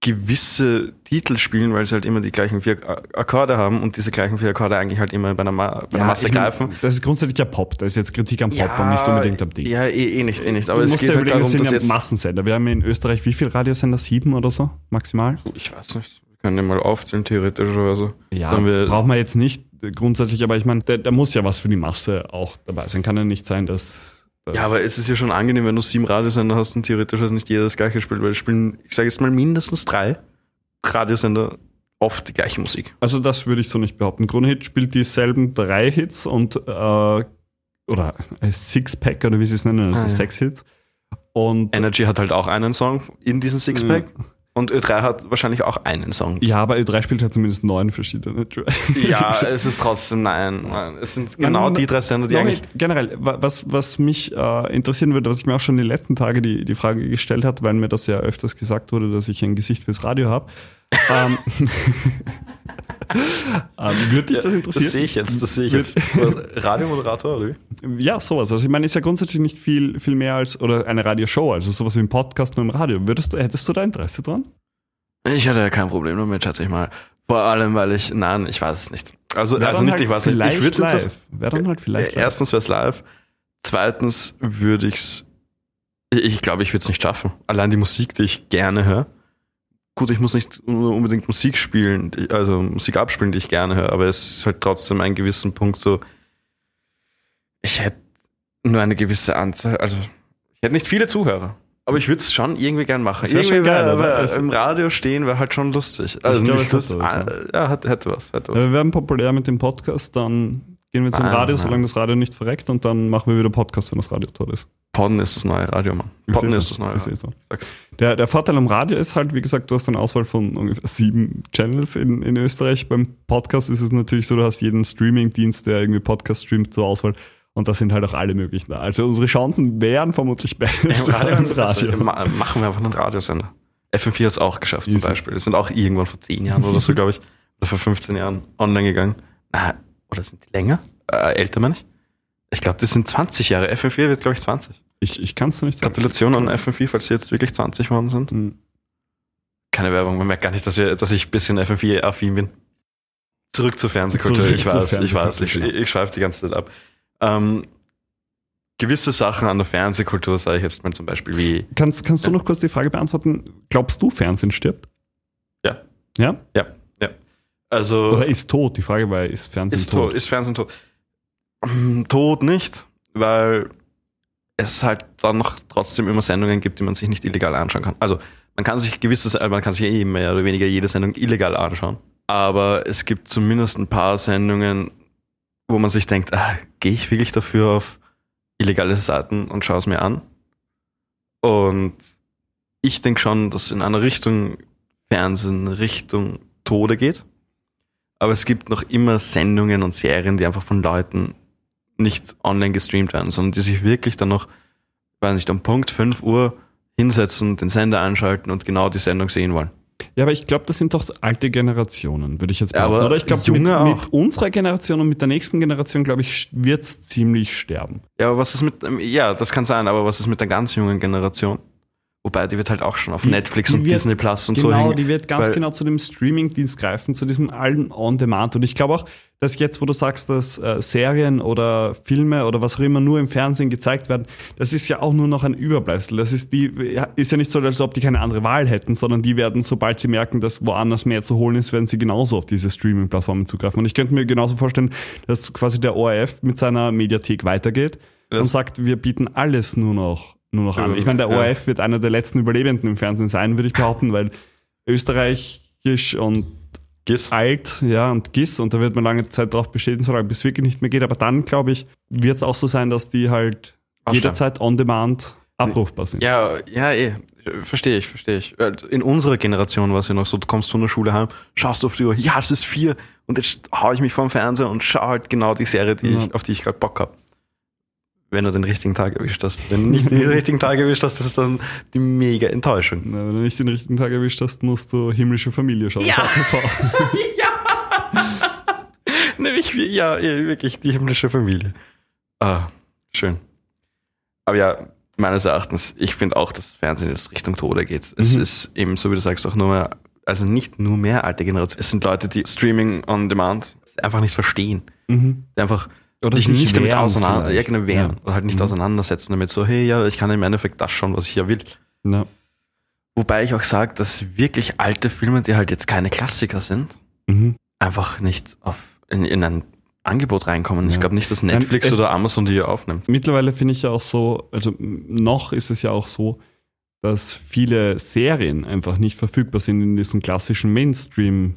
Speaker 1: gewisse Titel spielen, weil sie halt immer die gleichen vier Akkorde haben und diese gleichen vier Akkorde eigentlich halt immer bei einer, Ma bei einer Masse
Speaker 2: ich mein,
Speaker 1: greifen.
Speaker 2: Das ist grundsätzlich ja Pop. Das ist jetzt Kritik am Pop und nicht unbedingt am Ding.
Speaker 1: Ja, eh, eh nicht, eh nicht. Aber
Speaker 2: du
Speaker 1: es geht
Speaker 2: ja
Speaker 1: halt darum,
Speaker 2: sind
Speaker 1: dass
Speaker 2: ja
Speaker 1: jetzt...
Speaker 2: Massensender. Wir haben in Österreich wie viele Radiosender? Sieben oder so? Maximal?
Speaker 1: Ich weiß nicht. Wir können ja mal aufzählen, theoretisch oder so.
Speaker 2: Ja,
Speaker 1: Dann wir-
Speaker 2: jetzt nicht grundsätzlich, aber ich meine, da, da muss ja was für die Masse auch dabei sein. Kann ja nicht sein, dass.
Speaker 1: Ja, aber es ist ja schon angenehm, wenn du sieben Radiosender hast und theoretisch hast nicht jeder das gleiche spielt, weil es spielen, ich sage jetzt mal mindestens drei. Radiosender oft die gleiche Musik.
Speaker 2: Also das würde ich so nicht behaupten. Kronhit spielt dieselben drei Hits und äh, oder ein Sixpack oder wie sie es nennen, also
Speaker 1: Ah, ja.
Speaker 2: sechs Hits. Und
Speaker 1: Energy hat halt auch einen Song in diesem Sixpack. Und Ö3 hat wahrscheinlich auch einen Song.
Speaker 2: ja, aber Ö3 spielt halt zumindest neun verschiedene Tracks.
Speaker 1: Ja, es ist trotzdem, nein. Es sind genau
Speaker 2: nein,
Speaker 1: die drei Sender, die eigentlich.
Speaker 2: Generell, wa- was, was mich äh, interessieren würde, was ich mir auch schon die letzten Tage die, die Frage gestellt hat, weil mir das ja öfters gesagt wurde, dass ich ein Gesicht fürs Radio habe. ähm, ähm, würde dich das interessieren?
Speaker 1: Das sehe ich jetzt, das sehe ich jetzt. Radiomoderator, oder wie?
Speaker 2: Ja, sowas. Also ich meine, ist ja grundsätzlich nicht viel, viel mehr als, oder eine Radioshow, also sowas wie ein Podcast nur im Radio. Würdest du, hättest du da Interesse dran?
Speaker 1: Ich hatte ja kein Problem damit, schätze ich mal. Vor allem, weil ich, nein, ich weiß es nicht. Also,
Speaker 2: Wär
Speaker 1: also nicht,
Speaker 2: halt
Speaker 1: ich weiß nicht. Ich würde es
Speaker 2: live. Wäre dann halt vielleicht live.
Speaker 1: Erstens wäre es live. Zweitens würde ich's. Ich, ich glaube, ich würde es nicht schaffen. Allein die Musik, die ich gerne höre. Gut, ich muss nicht unbedingt Musik spielen, also Musik abspielen, die ich gerne höre, aber es ist halt trotzdem einen gewissen Punkt so. Ich hätte nur eine gewisse Anzahl, also ich hätte nicht viele Zuhörer. Aber ich würde es schon irgendwie gern machen.
Speaker 2: Das wär
Speaker 1: Irgendwie
Speaker 2: schon geil,
Speaker 1: wär-
Speaker 2: aber
Speaker 1: wär-
Speaker 2: es-
Speaker 1: im Radio stehen wäre halt schon lustig. Also
Speaker 2: glaube,
Speaker 1: nicht lustig.
Speaker 2: was,
Speaker 1: Ah, ja, hätte, hätte was. Hätte was.
Speaker 2: Ja, wir werden populär mit dem Podcast, dann gehen wir zum
Speaker 1: Ah,
Speaker 2: Radio, solange das Radio nicht verreckt und dann machen wir wieder Podcast, wenn das Radio tot ist.
Speaker 1: Podden ist das neue Radio, Mann. Podden ist
Speaker 2: so.
Speaker 1: das neue
Speaker 2: Ist
Speaker 1: Radio.
Speaker 2: so. Der, der Vorteil am Radio ist halt, wie gesagt, du hast eine Auswahl von ungefähr sieben Channels in, in Österreich. Beim Podcast ist es natürlich so, du hast jeden Streaming-Dienst, der irgendwie Podcast streamt, zur Auswahl. Und da sind halt auch alle möglichen da. Also unsere Chancen wären vermutlich besser
Speaker 1: Im Radio,
Speaker 2: im
Speaker 1: also,
Speaker 2: Radio.
Speaker 1: ma- machen wir einfach einen Radiosender. FM4 hat es auch geschafft
Speaker 2: Easy.
Speaker 1: zum Beispiel. Die sind auch irgendwann vor 10 Jahren oder so, glaube ich, oder vor 15 Jahren online gegangen. Oder sind die länger? Äh, älter, meine ich? Ich glaube, das sind 20 Jahre. FM4 wird, glaube ich, 20.
Speaker 2: Ich, ich kann es nicht sagen.
Speaker 1: Gratulation an FM4, falls sie jetzt wirklich 20 geworden sind.
Speaker 2: Hm.
Speaker 1: Keine Werbung, man merkt gar nicht, dass, wir, dass ich ein bisschen FM4-affin bin. Zurück zur Fernsehkultur.
Speaker 2: Zurück
Speaker 1: ich
Speaker 2: zur
Speaker 1: weiß, ich weiß, ich,
Speaker 2: Fernsehkultur,
Speaker 1: ich schweife die ganze Zeit ab. Ähm, gewisse Sachen an der Fernsehkultur, sage ich jetzt mal zum Beispiel, wie
Speaker 2: Kannst, kannst du noch kurz die Frage beantworten? Glaubst du, Fernsehen stirbt?
Speaker 1: Ja.
Speaker 2: Ja?
Speaker 1: Ja, ja. Also
Speaker 2: Oder ist tot? Die Frage war, ist Fernsehen
Speaker 1: ist,
Speaker 2: tot?
Speaker 1: tot, ist Fernsehen tot? Mm, Tot nicht, weil es halt dann noch trotzdem immer Sendungen gibt, die man sich nicht illegal anschauen kann. Also man kann sich gewisses, äh, man kann sich eh mehr oder weniger jede Sendung illegal anschauen. Aber es gibt zumindest ein paar Sendungen, wo man sich denkt, ah, gehe ich wirklich dafür auf illegale Seiten und schaue es mir an? Und ich denke schon, dass in einer Richtung Fernsehen Richtung Tode geht. Aber es gibt noch immer Sendungen und Serien, die einfach von Leuten nicht online gestreamt werden, sondern die sich wirklich dann noch, weiß nicht, um Punkt 5 Uhr hinsetzen, den Sender einschalten und genau die Sendung sehen wollen.
Speaker 2: Ja, aber ich glaube, das sind doch alte Generationen, würde ich jetzt
Speaker 1: Ja,
Speaker 2: behaupten.
Speaker 1: aber
Speaker 2: Oder ich glaube, mit, mit unserer Generation und mit der nächsten Generation, glaube ich, wird es ziemlich sterben.
Speaker 1: Ja, aber was ist mit, ähm, ja, das kann sein, aber was ist mit der ganz jungen Generation? Wobei, die wird halt auch schon auf
Speaker 2: Die-
Speaker 1: Netflix
Speaker 2: die
Speaker 1: und
Speaker 2: wird-
Speaker 1: Disney Plus und so
Speaker 2: genau,
Speaker 1: hängen.
Speaker 2: die wird ganz genau zu dem Streaming-Dienst greifen, zu diesem allen On-Demand. Und ich glaube auch, dass jetzt, wo du sagst, dass äh, Serien oder Filme oder was auch immer nur im Fernsehen gezeigt werden, das ist ja auch nur noch ein Überbleibsel. Das ist die, ist ja nicht so, als ob die keine andere Wahl hätten, sondern die werden, sobald sie merken, dass woanders mehr zu holen ist, werden sie genauso auf diese Streaming-Plattformen zugreifen. Und ich könnte mir genauso vorstellen, dass quasi der ORF mit seiner Mediathek weitergeht
Speaker 1: Ja.
Speaker 2: und sagt, wir bieten alles nur noch, nur noch an. Ich meine, der. ORF wird einer der letzten Überlebenden im Fernsehen sein, würde ich behaupten, weil österreichisch und
Speaker 1: Giss.
Speaker 2: alt, ja, und GIS, und da wird man lange Zeit drauf bestehen, solange bis es wirklich nicht mehr geht. Aber dann, glaube ich, wird es auch so sein, dass die halt
Speaker 1: Aussterben.
Speaker 2: jederzeit on demand abrufbar sind.
Speaker 1: Ja, ja, eh. Verstehe ich, verstehe ich. In unserer Generation war es ja noch so, du kommst von der Schule heim, schaust auf die Uhr, ja, es ist vier, und jetzt hau ich mich den Fernseher und schaue halt genau die Serie, die
Speaker 2: Ja.
Speaker 1: ich, auf die ich gerade Bock hab. Wenn du den richtigen Tag erwischt hast. Wenn du nicht den richtigen Tag erwischt hast, das ist dann die mega Enttäuschung.
Speaker 2: Na, Wenn du nicht den richtigen Tag erwischt hast, musst du himmlische Familie schauen.
Speaker 1: Ja.
Speaker 2: ATV.
Speaker 1: Nämlich, ja, wirklich die himmlische Familie. Ah, schön. Aber ja, meines Erachtens, ich finde auch, dass Fernsehen jetzt Richtung Tode geht. Es
Speaker 2: Mhm.
Speaker 1: ist eben, so wie du sagst, auch nur mehr, also nicht nur mehr alte Generation. Es sind Leute, die Streaming on Demand einfach nicht verstehen.
Speaker 2: mhm.
Speaker 1: Die einfach
Speaker 2: Oder
Speaker 1: sich
Speaker 2: sich
Speaker 1: nicht damit auseinander, genau, wehren.
Speaker 2: Ja.
Speaker 1: Oder halt nicht
Speaker 2: Mhm.
Speaker 1: auseinandersetzen damit so, hey, ja, ich kann im Endeffekt das schauen, was ich ja will.
Speaker 2: Ja.
Speaker 1: Wobei ich auch sage, dass wirklich alte Filme, die halt jetzt keine Klassiker sind,
Speaker 2: Mhm.
Speaker 1: einfach nicht auf, in, in ein Angebot reinkommen. Ich
Speaker 2: Ja.
Speaker 1: glaube nicht, dass
Speaker 2: Nein,
Speaker 1: Netflix
Speaker 2: es-
Speaker 1: oder Amazon die aufnimmt.
Speaker 2: Mittlerweile finde ich ja auch so, also noch ist es ja auch so, dass viele Serien einfach nicht verfügbar sind in diesen klassischen Mainstream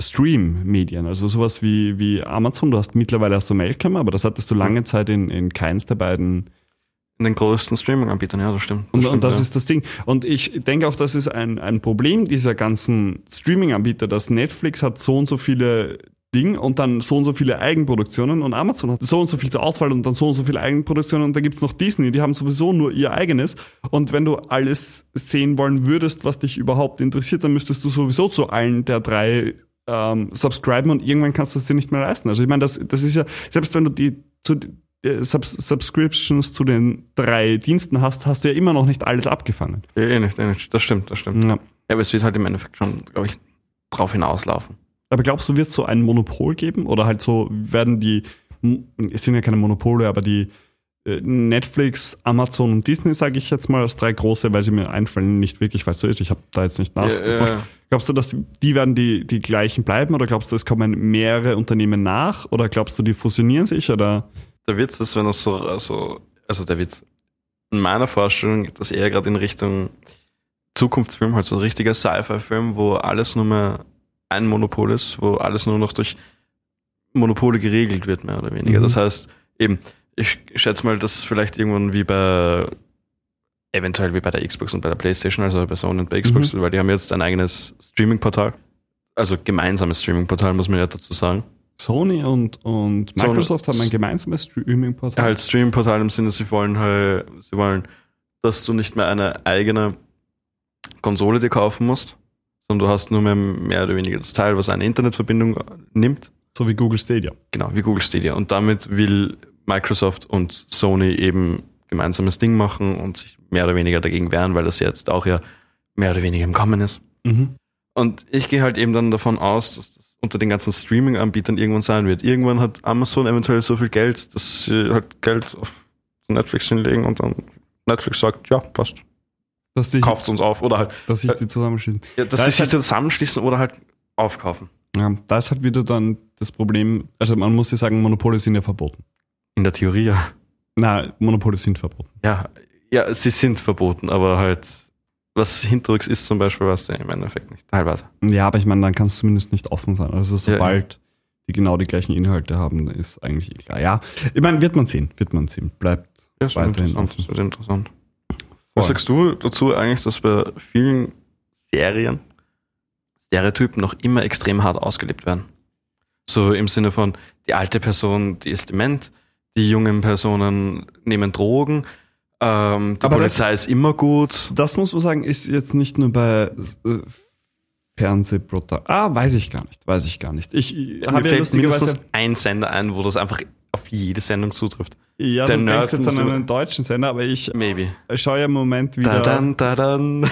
Speaker 2: Stream-Medien. Also sowas wie, wie Amazon, du hast mittlerweile auch so Mailcam, aber das hattest du lange Zeit in, in keins der beiden
Speaker 1: In den größten Streaming-Anbietern, ja, das stimmt. Das
Speaker 2: und,
Speaker 1: stimmt,
Speaker 2: und das
Speaker 1: ja.
Speaker 2: ist das Ding. Und ich denke auch, das ist ein, ein Problem dieser ganzen Streaming-Anbieter, dass Netflix hat so und so viele Dinge und dann so und so viele Eigenproduktionen und Amazon hat so und so viel zur Auswahl und dann so und so viele Eigenproduktionen und da gibt's noch Disney, die haben sowieso nur ihr eigenes. Und wenn du alles sehen wollen würdest, was dich überhaupt interessiert, dann müsstest du sowieso zu allen der drei ähm, subscriben und irgendwann kannst du es dir nicht mehr leisten. Also ich meine, das, das ist ja, selbst wenn du die zu, äh, Subs Subscriptions zu den drei Diensten hast, hast du ja immer noch nicht alles abgefangen.
Speaker 1: Eh nicht, eh nicht. Das stimmt, das stimmt.
Speaker 2: Ja.
Speaker 1: Ja, aber es wird halt im Endeffekt schon, glaube ich, drauf hinauslaufen.
Speaker 2: Aber glaubst du, wird es so ein Monopol geben? Oder halt so werden die, es sind ja keine Monopole, aber die Netflix, Amazon und Disney, sage ich jetzt mal, als drei große, weil sie mir einfallen, nicht wirklich, weil es so ist. Ich habe da jetzt nicht nachgeforscht.
Speaker 1: ja.
Speaker 2: Glaubst du, dass die werden die, die gleichen bleiben? Oder glaubst du, es kommen mehrere Unternehmen nach? Oder glaubst du, die fusionieren sich? Oder?
Speaker 1: Der Witz ist, wenn das so, also, also der Witz, in meiner Vorstellung geht das eher gerade in Richtung Zukunftsfilm, halt so ein richtiger Sci-Fi-Film, wo alles nur mehr ein Monopol ist, wo alles nur noch durch Monopole geregelt wird, mehr oder weniger.
Speaker 2: Mhm.
Speaker 1: Das heißt, eben, ich schätze mal, dass vielleicht irgendwann wie bei, eventuell wie bei der Xbox und bei der Playstation, also bei Sony und bei Xbox, weil die haben jetzt ein eigenes Streaming-Portal. Also gemeinsames Streaming-Portal, muss man ja dazu sagen.
Speaker 2: Sony und, und
Speaker 1: Sony-
Speaker 2: Microsoft haben ein gemeinsames Streaming-Portal.
Speaker 1: halt Streaming-Portal im Sinne, sie wollen halt, sie wollen, dass du nicht mehr eine eigene Konsole dir kaufen musst, sondern du hast nur mehr, mehr oder weniger das Teil, was eine Internetverbindung nimmt,
Speaker 2: So wie Google Stadia.
Speaker 1: genau, wie Google Stadia. Und damit will Microsoft und Sony eben gemeinsames Ding machen und sich mehr oder weniger dagegen wehren, weil das jetzt auch ja mehr oder weniger im Kommen ist.
Speaker 2: Mhm.
Speaker 1: Und ich gehe halt eben dann davon aus, dass das unter den ganzen Streaming-Anbietern irgendwann sein wird. Irgendwann hat Amazon eventuell so viel Geld, dass sie halt Geld auf Netflix hinlegen und dann Netflix sagt, ja, passt,
Speaker 2: Dass, die,
Speaker 1: kauft's uns auf. Oder halt,
Speaker 2: dass sich die zusammenschließen.
Speaker 1: ja, dass sich
Speaker 2: halt-
Speaker 1: zusammenschließen oder halt aufkaufen.
Speaker 2: Ja, da ist halt wieder dann das Problem, also man muss ja sagen, Monopole sind ja verboten.
Speaker 1: In der Theorie ja.
Speaker 2: Na, Monopole sind verboten.
Speaker 1: Ja, ja, sie sind verboten, aber halt, was hinterrücks ist zum Beispiel, weißt du im Endeffekt nicht. Teilweise.
Speaker 2: Ja, aber ich meine, dann kann es zumindest nicht offen sein. Also sobald die genau die gleichen Inhalte haben, ist eigentlich eh klar. Ja, ich meine, wird man sehen, wird man sehen. Bleibt
Speaker 1: Ja,
Speaker 2: Weiterhin
Speaker 1: interessant.
Speaker 2: offen.
Speaker 1: Wird interessant.
Speaker 2: Voll.
Speaker 1: Was sagst du dazu eigentlich, dass bei vielen Serien Stereotypen noch immer extrem hart ausgelebt werden? So im Sinne von, die alte Person, die ist dement, die jungen Personen nehmen Drogen, ähm, die
Speaker 2: Aber das-
Speaker 1: Polizei ist immer gut.
Speaker 2: Das muss man sagen, ist jetzt nicht nur bei äh, Fernsehprotagonisten. Ah, weiß ich gar nicht, weiß ich gar nicht. Ich
Speaker 1: Mir
Speaker 2: habe ja
Speaker 1: fällt
Speaker 2: lustigerweise.
Speaker 1: mindestens ein Sender ein, wo das einfach auf jede Sendung zutrifft.
Speaker 2: Ja,
Speaker 1: der
Speaker 2: du denkst
Speaker 1: Nerd
Speaker 2: jetzt an einen deutschen Sender, aber ich
Speaker 1: Maybe.
Speaker 2: schaue ja im Moment
Speaker 1: Da
Speaker 2: wieder.
Speaker 1: dann, da dann.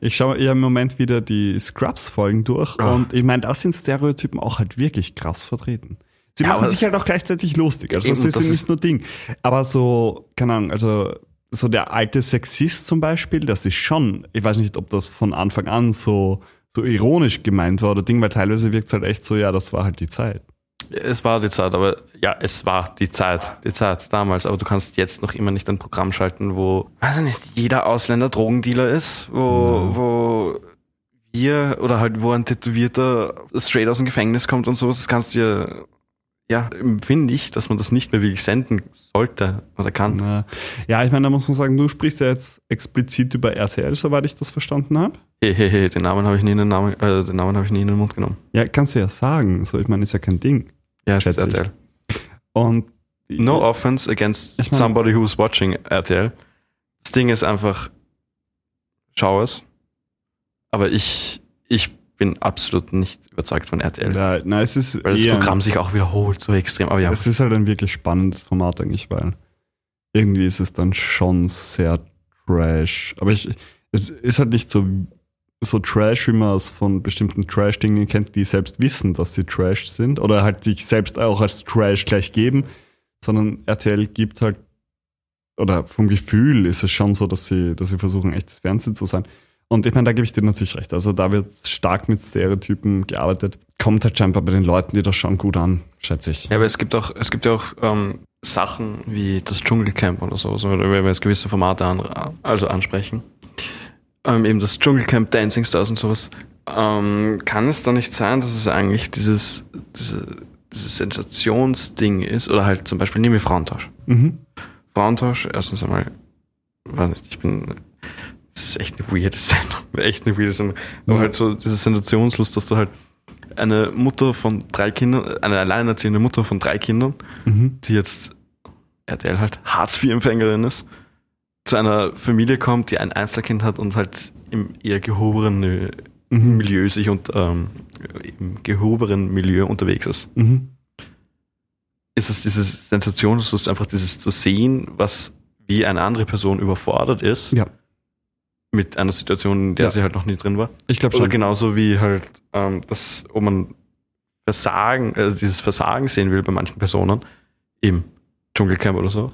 Speaker 2: Ich schaue ja im Moment wieder die Scrubs-Folgen durch
Speaker 1: Ah.
Speaker 2: und ich meine, da sind Stereotypen auch halt wirklich krass vertreten. Sie
Speaker 1: Ja,
Speaker 2: machen sich
Speaker 1: das-
Speaker 2: halt auch gleichzeitig lustig. Also
Speaker 1: Eben,
Speaker 2: sie
Speaker 1: das
Speaker 2: sind
Speaker 1: ist-
Speaker 2: nicht nur Ding. Aber so, keine Ahnung, also so der alte Sexist zum Beispiel, das ist schon, ich weiß nicht, ob das von Anfang an so, so ironisch gemeint war oder Ding, weil teilweise wirkt es halt echt so, ja, das war halt die Zeit.
Speaker 1: Es war die Zeit, aber ja, es war die Zeit, die Zeit damals. Aber du kannst jetzt noch immer nicht ein Programm schalten, wo, weiß ich nicht, jeder Ausländer Drogendealer ist, wo, wo wir oder halt wo ein Tätowierter straight aus dem Gefängnis kommt und sowas. Das kannst du ja, ja, finde ich, dass man das nicht mehr wirklich senden sollte oder kann.
Speaker 2: Ja, ich meine, da muss man sagen, du sprichst ja jetzt explizit über RTL, soweit ich das verstanden habe.
Speaker 1: Hey, hey, hey, den Namen habe ich nie in den Namen, äh, den Namen habe ich nie in den Mund genommen.
Speaker 2: Ja, kannst du ja sagen. So, ich meine, ist ja kein Ding.
Speaker 1: Ja, ist. RTL.
Speaker 2: Und
Speaker 1: No offense against
Speaker 2: Ich mein-
Speaker 1: somebody who's watching RTL. Das Ding ist einfach, schau es. Aber ich, ich bin absolut nicht überzeugt von RTL.
Speaker 2: Ja, na, es ist
Speaker 1: weil das Programm sich auch wiederholt so extrem. Aber ja,
Speaker 2: Es ist halt ein wirklich spannendes Format eigentlich, weil irgendwie ist es dann schon sehr trash. Aber ich, es ist halt nicht so, so trash, wie man es von bestimmten Trash-Dingen kennt, die selbst wissen, dass sie trash sind oder halt sich selbst auch als trash gleich geben, sondern RTL gibt halt, oder vom Gefühl ist es schon so, dass sie, dass sie versuchen, echtes Fernsehen zu sein. Und ich meine, da gebe ich dir natürlich recht. Also da wird stark mit Stereotypen gearbeitet. Kommt halt scheinbar bei den Leuten, die das schon gut an, schätze ich.
Speaker 1: ja, aber es gibt auch, es gibt ja auch ähm, Sachen wie das Dschungelcamp oder so, so oder wenn wir jetzt gewisse Formate an, also ansprechen, ähm, eben das Dschungelcamp, Dancing Stars und sowas, ähm, kann es da nicht sein, dass es eigentlich dieses, diese, dieses Sensationsding ist, oder halt zum Beispiel, nehmen wir Frauentausch.
Speaker 2: Mhm.
Speaker 1: Frauentausch, erstens einmal, weiß nicht, ich bin, das ist echt eine weirde Sendung, echt eine weirde Sendung, aber
Speaker 2: Ja.
Speaker 1: halt so diese Sensationslust, dass du halt eine Mutter von drei Kindern, eine alleinerziehende Mutter von drei Kindern,
Speaker 2: Mhm.
Speaker 1: die jetzt RTL halt Hartz-IV-Empfängerin ist, zu einer Familie kommt, die ein Einzelkind hat und halt im eher gehobenen
Speaker 2: Mhm.
Speaker 1: Milieu sich und ähm, im gehobenen Milieu unterwegs ist.
Speaker 2: Mhm.
Speaker 1: Ist es diese Sensation, es ist einfach dieses zu sehen, was wie eine andere Person überfordert ist
Speaker 2: Ja.
Speaker 1: Mit einer Situation, in der
Speaker 2: Ja.
Speaker 1: sie halt noch nie drin war.
Speaker 2: Ich glaube
Speaker 1: Oder
Speaker 2: schon.
Speaker 1: genauso wie halt, ähm, das, ob man Versagen, also dieses Versagen sehen will bei manchen Personen im Dschungelcamp oder so,